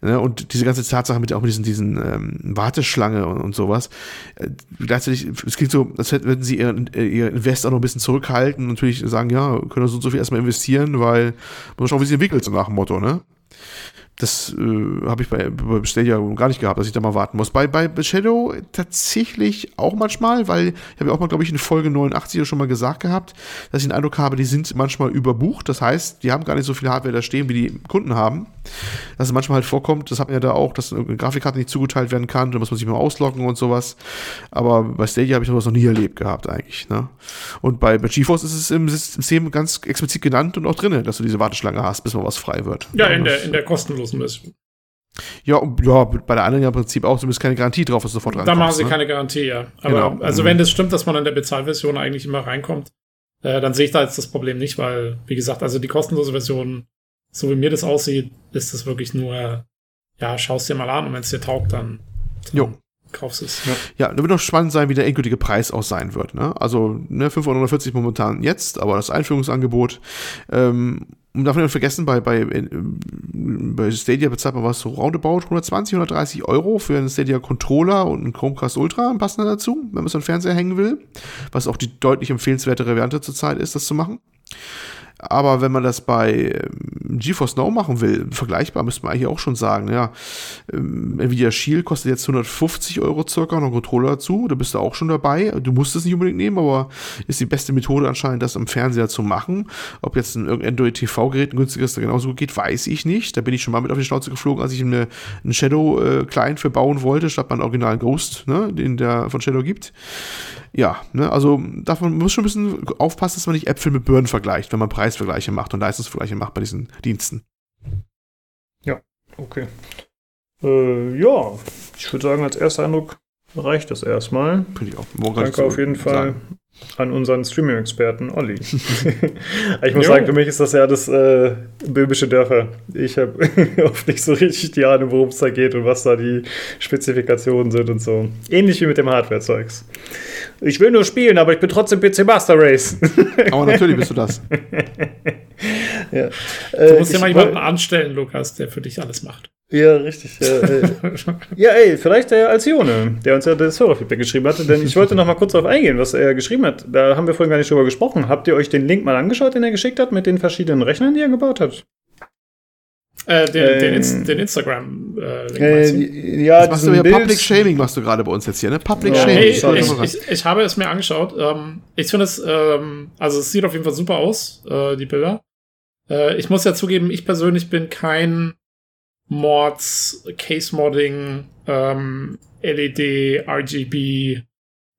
Ne? Und diese ganze Tatsache mit auch mit diesen, diesen ähm, Warteschlange und, und sowas. Äh, gleichzeitig, es klingt so, als hätten sie ihren, ihr Invest auch noch ein bisschen zurückhalten und natürlich sagen, ja, können wir so, so viel erstmal investieren, weil man schauen, wie sich entwickelt, so nach dem Motto, ne? Das äh, habe ich bei, bei Stadia gar nicht gehabt, dass ich da mal warten muss. Bei, bei Shadow tatsächlich auch manchmal, weil ich habe ja auch mal, glaube ich, in Folge 89 schon mal gesagt gehabt, dass ich den Eindruck habe, die sind manchmal überbucht. Das heißt, die haben gar nicht so viel Hardware da stehen, wie die Kunden haben. Dass es manchmal halt vorkommt, das hat man ja da auch, dass eine Grafikkarte nicht zugeteilt werden kann, da muss man sich mal ausloggen und sowas. Aber bei Stadia habe ich sowas noch nie erlebt gehabt eigentlich. Ne? Und bei, bei GeForce ist es im System ganz explizit genannt und auch drin, dass du diese Warteschlange hast, bis mal was frei wird. Ja, in der, in der kostenlosen Version. Ja, ja, bei der anderen ja im Prinzip auch, zumindest keine Garantie drauf, dass du sofort reinkommst. Da machen sie ne? keine Garantie, ja. Aber genau. also mhm. wenn das stimmt, dass man in der Bezahlversion eigentlich immer reinkommt, äh, dann sehe ich da jetzt das Problem nicht, weil, wie gesagt, also die kostenlose Version, so wie mir das aussieht, ist das wirklich nur, ja, schaust dir mal an und wenn es dir taugt, dann, dann jo. kaufst es. Ja. ja, da wird auch spannend sein, wie der endgültige Preis auch sein wird. Ne? Also ne, 540 momentan jetzt, aber das Einführungsangebot ähm, und darf nicht vergessen, bei, bei, bei Stadia bezahlt man was so roundabout 120, 130 Euro für einen Stadia Controller und einen Chromecast Ultra passender dazu, wenn man so einen Fernseher hängen will. Was auch die deutlich empfehlenswertere Variante zurzeit ist, das zu machen. Aber wenn man das bei ähm, GeForce Now machen will, vergleichbar, müsste man eigentlich auch schon sagen, ja, ähm, Nvidia Shield kostet jetzt 150 Euro circa, noch ein Controller dazu, da bist du auch schon dabei. Du musst es nicht unbedingt nehmen, aber ist die beste Methode anscheinend, das am Fernseher zu machen. Ob jetzt ein Android TV-Gerät ein günstiges da genauso gut geht, weiß ich nicht. Da bin ich schon mal mit auf die Schnauze geflogen, als ich eine, einen Shadow-Client äh, verbauen wollte, statt meinen originalen Ghost, ne, den der von Shadow gibt ja, ne, also man muss schon ein bisschen aufpassen, dass man nicht Äpfel mit Birnen vergleicht, wenn man Preisvergleiche macht und Leistungsvergleiche macht bei diesen Diensten. Ja, okay. Äh, ja, ich würde sagen, als erster Eindruck reicht das erstmal. Ich auch. Danke auf jeden Fall sagen. An unseren Streaming-Experten Olli. ich muss jo. sagen, für mich ist das ja das äh, böhmische Dörfer. Ich habe oft nicht so richtig die Ahnung, worum es da geht und was da die Spezifikationen sind und so. Ähnlich wie mit dem Hardware-Zeugs. Ich will nur spielen, aber ich bin trotzdem PC Master Race. aber natürlich bist du das. ja. Du musst äh, ja mal jemanden anstellen, Lukas, der für dich alles macht. Ja, richtig. Ja, äh, ja, ey, vielleicht der Alcione, der uns ja das Hörerfeedback geschrieben hat. Denn ich wollte noch mal kurz darauf eingehen, was er geschrieben hat. Da haben wir vorhin gar nicht drüber gesprochen. Habt ihr euch den Link mal angeschaut, den er geschickt hat, mit den verschiedenen Rechnern, die er gebaut hat? Äh, den, äh, den, Inst den Instagram äh, äh, Ja, das machst du ja Bild. Public Shaming machst du gerade bei uns jetzt hier, ne? Public ja, Shaming. Hey, ich, ich, ich, ich, habe es mir angeschaut. Ähm, ich finde es, ähm, also es sieht auf jeden Fall super aus, äh, die Bilder. Äh, ich muss ja zugeben, ich persönlich bin kein Mods, Case Modding, ähm, LED, RGB,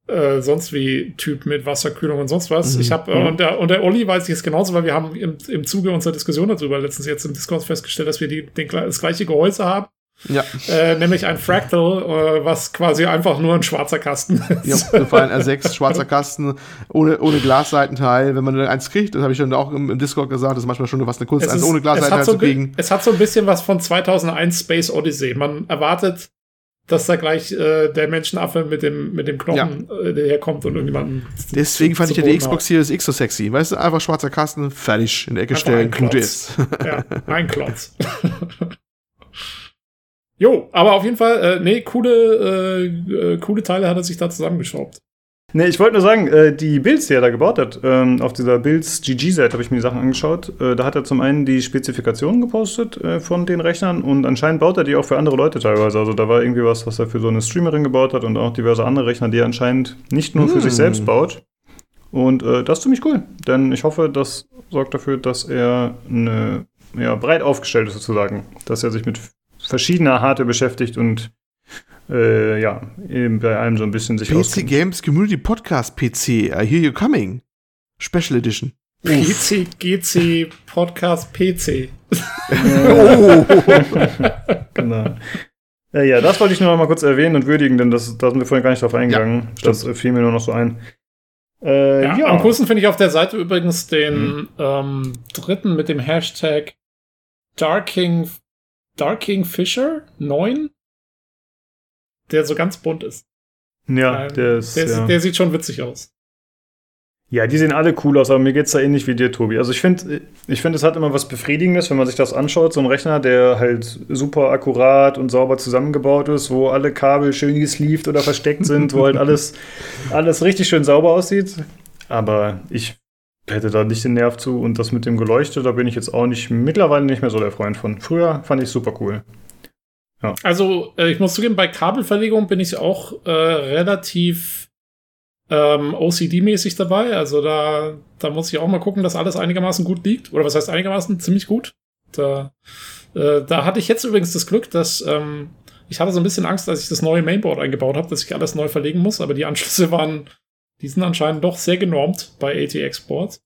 äh, sonst wie Typ mit Wasserkühlung und sonst was. Mhm. Ich habe äh, und, der, und der Olli weiß ich es genauso, weil wir haben im, im Zuge unserer Diskussion darüber letztens jetzt im Discord festgestellt, dass wir die, den, das gleiche Gehäuse haben. Ja. Äh, nämlich ein Fractal, äh, was quasi einfach nur ein schwarzer Kasten ist. Ja, vor allem R6, schwarzer Kasten, ohne, ohne Glasseitenteil. Wenn man eins kriegt, das habe ich schon auch im, im, Discord gesagt, das ist manchmal schon was eine Kunst, eins ohne Glasseitenteil so zu kriegen. Es hat so ein bisschen was von 2001 Space Odyssey. Man erwartet dass da gleich äh, der Menschenaffe mit dem, mit dem Knochen ja. äh, herkommt und irgendjemanden. Deswegen fand ich ja die Xbox Series X so sexy. Weißt du, einfach schwarzer Kasten, fertig, in der Ecke einfach stellen, gut ist. ja, ein Klotz. jo, aber auf jeden Fall, äh, nee, coole, äh, äh, coole Teile hat er sich da zusammengeschraubt. Nee, ich wollte nur sagen, äh, die Builds, die er da gebaut hat, ähm, auf dieser Builds GG-Seite habe ich mir die Sachen angeschaut. Äh, da hat er zum einen die Spezifikationen gepostet äh, von den Rechnern und anscheinend baut er die auch für andere Leute teilweise. Also da war irgendwie was, was er für so eine Streamerin gebaut hat und auch diverse andere Rechner, die er anscheinend nicht nur für Hm. sich selbst baut. Und äh, das ist ziemlich cool, denn ich hoffe, das sorgt dafür, dass er eine, ja, breit aufgestellt ist sozusagen, dass er sich mit verschiedener Hardware beschäftigt und äh, ja, eben bei allem so ein bisschen sich PC auskennt. Games Community Podcast PC. I hear you coming. Special Edition. PC, GC, Podcast, PC. genau. Äh, ja, das wollte ich nur noch mal kurz erwähnen und würdigen, denn das, da sind wir vorhin gar nicht drauf eingegangen. das äh, fiel mir nur noch so ein. Äh, Ja, ja, Am coolsten finde ich auf der Seite übrigens den ähm, dritten mit dem Hashtag Darking, Darking Fisher 9, der so ganz bunt ist. ja, Ähm, der ist. der, ja. der sieht schon witzig aus. Ja, die sehen alle cool aus, aber mir geht's da ähnlich wie dir, Tobi. Also ich finde, ich finde, es hat immer was Befriedigendes, wenn man sich das anschaut. So ein Rechner, der halt super akkurat und sauber zusammengebaut ist, wo alle Kabel schön gesleeved oder versteckt sind, wo halt alles, alles richtig schön sauber aussieht. Aber ich hätte da nicht den Nerv zu und das mit dem Geleuchte, da bin ich jetzt auch nicht, mittlerweile nicht mehr so der Freund von. Früher fand ich super cool. Also, äh, ich muss zugeben, bei Kabelverlegung bin ich auch äh, relativ ähm, OCD-mäßig dabei. Also da, da muss ich auch mal gucken, dass alles einigermaßen gut liegt. Oder was heißt einigermaßen? Ziemlich gut. Da, äh, da hatte ich jetzt übrigens das Glück, dass ähm, ich hatte so ein bisschen Angst, als ich das neue Mainboard eingebaut habe, dass ich alles neu verlegen muss. Aber die Anschlüsse waren, die sind anscheinend doch sehr genormt bei ATX-Boards.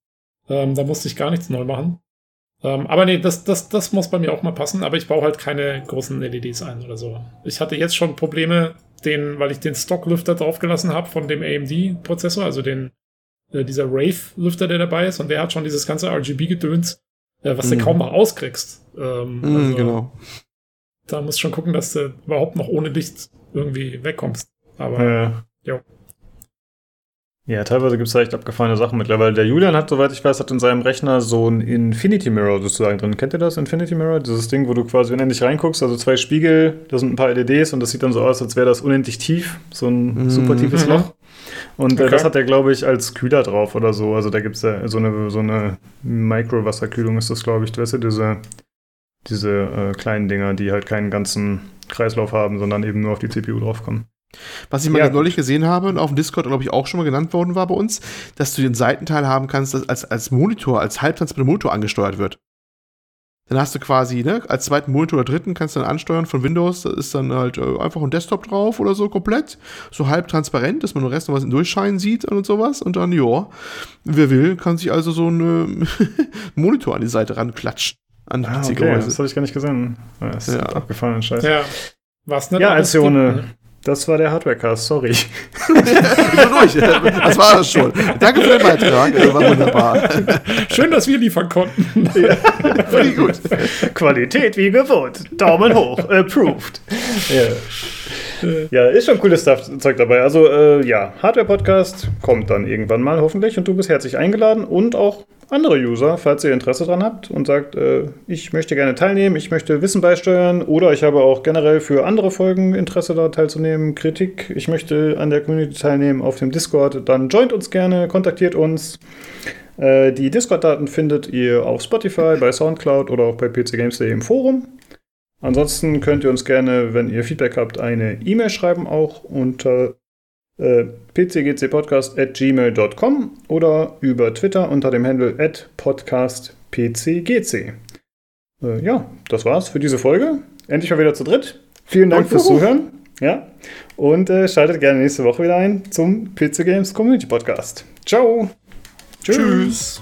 Ähm, da musste ich gar nichts neu machen. Ähm, aber nee, das, das, das muss bei mir auch mal passen, aber ich baue halt keine großen LEDs ein oder so. Ich hatte jetzt schon Probleme, den, weil ich den Stocklüfter draufgelassen habe von dem AMD-Prozessor, also den, äh, dieser Wraith-Lüfter, der dabei ist, und der hat schon dieses ganze RGB-Gedöns, äh, was du Mhm. kaum mal auskriegst. Ähm, Mm, also genau. Da musst du schon gucken, dass du überhaupt noch ohne Licht irgendwie wegkommst. Aber Äh, Jo. Ja, teilweise gibt es da echt abgefahrene Sachen mittlerweile. Der Julian hat, soweit ich weiß, hat in seinem Rechner so ein Infinity Mirror sozusagen drin. Kennt ihr das, Infinity Mirror? Dieses Ding, wo du quasi unendlich reinguckst, also zwei Spiegel, da sind ein paar LEDs und das sieht dann so aus, als wäre das unendlich tief, so ein Mhm. super tiefes Mhm. Loch. Und äh, Okay. das hat er, glaube ich, als Kühler drauf oder so. Also da gibt es ja so eine, so eine Mikrowasserkühlung ist das, glaube ich. Weißt du, diese, diese äh, kleinen Dinger, die halt keinen ganzen Kreislauf haben, sondern eben nur auf die CPU draufkommen. Was ich mal Ja. neulich gesehen habe und auf dem Discord, glaube ich, auch schon mal genannt worden war bei uns, dass du den Seitenteil haben kannst, das als, als Monitor, als halbtransparenter Monitor angesteuert wird. Dann hast du quasi, ne, als zweiten Monitor oder dritten kannst du dann ansteuern von Windows, da ist dann halt äh, einfach ein Desktop drauf oder so komplett. So halb transparent, dass man den Rest noch was durchscheinen sieht und sowas. Und dann, ja, wer will, kann sich also so einen Monitor an die Seite ranklatschen. An Ah, okay, das habe ich gar nicht gesehen. Das ist Ja. abgefahrenen Scheiß. ja, was nicht Ja, alles Alcione, gibt, ne? Das war der Hardwarecast, sorry. Durch. Das war es schon. Danke für den Beitrag. Das war wunderbar. Schön, dass wir liefern konnten. Finde ich gut. Qualität wie gewohnt. Daumen hoch. Approved. Ja. ja, ist schon cooles Zeug dabei. Also, äh, ja, Hardware-Podcast kommt dann irgendwann mal hoffentlich und du bist herzlich eingeladen und auch andere User, falls ihr Interesse dran habt und sagt, äh, ich möchte gerne teilnehmen, ich möchte Wissen beisteuern oder ich habe auch generell für andere Folgen Interesse da teilzunehmen, Kritik, ich möchte an der Community teilnehmen auf dem Discord, dann joint uns gerne, kontaktiert uns. Äh, die Discord-Daten findet ihr auf Spotify, bei Soundcloud oder auch bei pcgames.de im Forum. Ansonsten könnt ihr uns gerne, wenn ihr Feedback habt, eine E-Mail schreiben, auch unter äh, pcgcpodcast.gmail.com oder über Twitter unter dem Handle at podcastpcgc. Äh, ja, das war's für diese Folge. Endlich mal wieder zu dritt. Vielen Dank fürs. Zuhören. Ja. Und äh, schaltet gerne nächste Woche wieder ein zum PC Games Community Podcast. Ciao. Tschüss.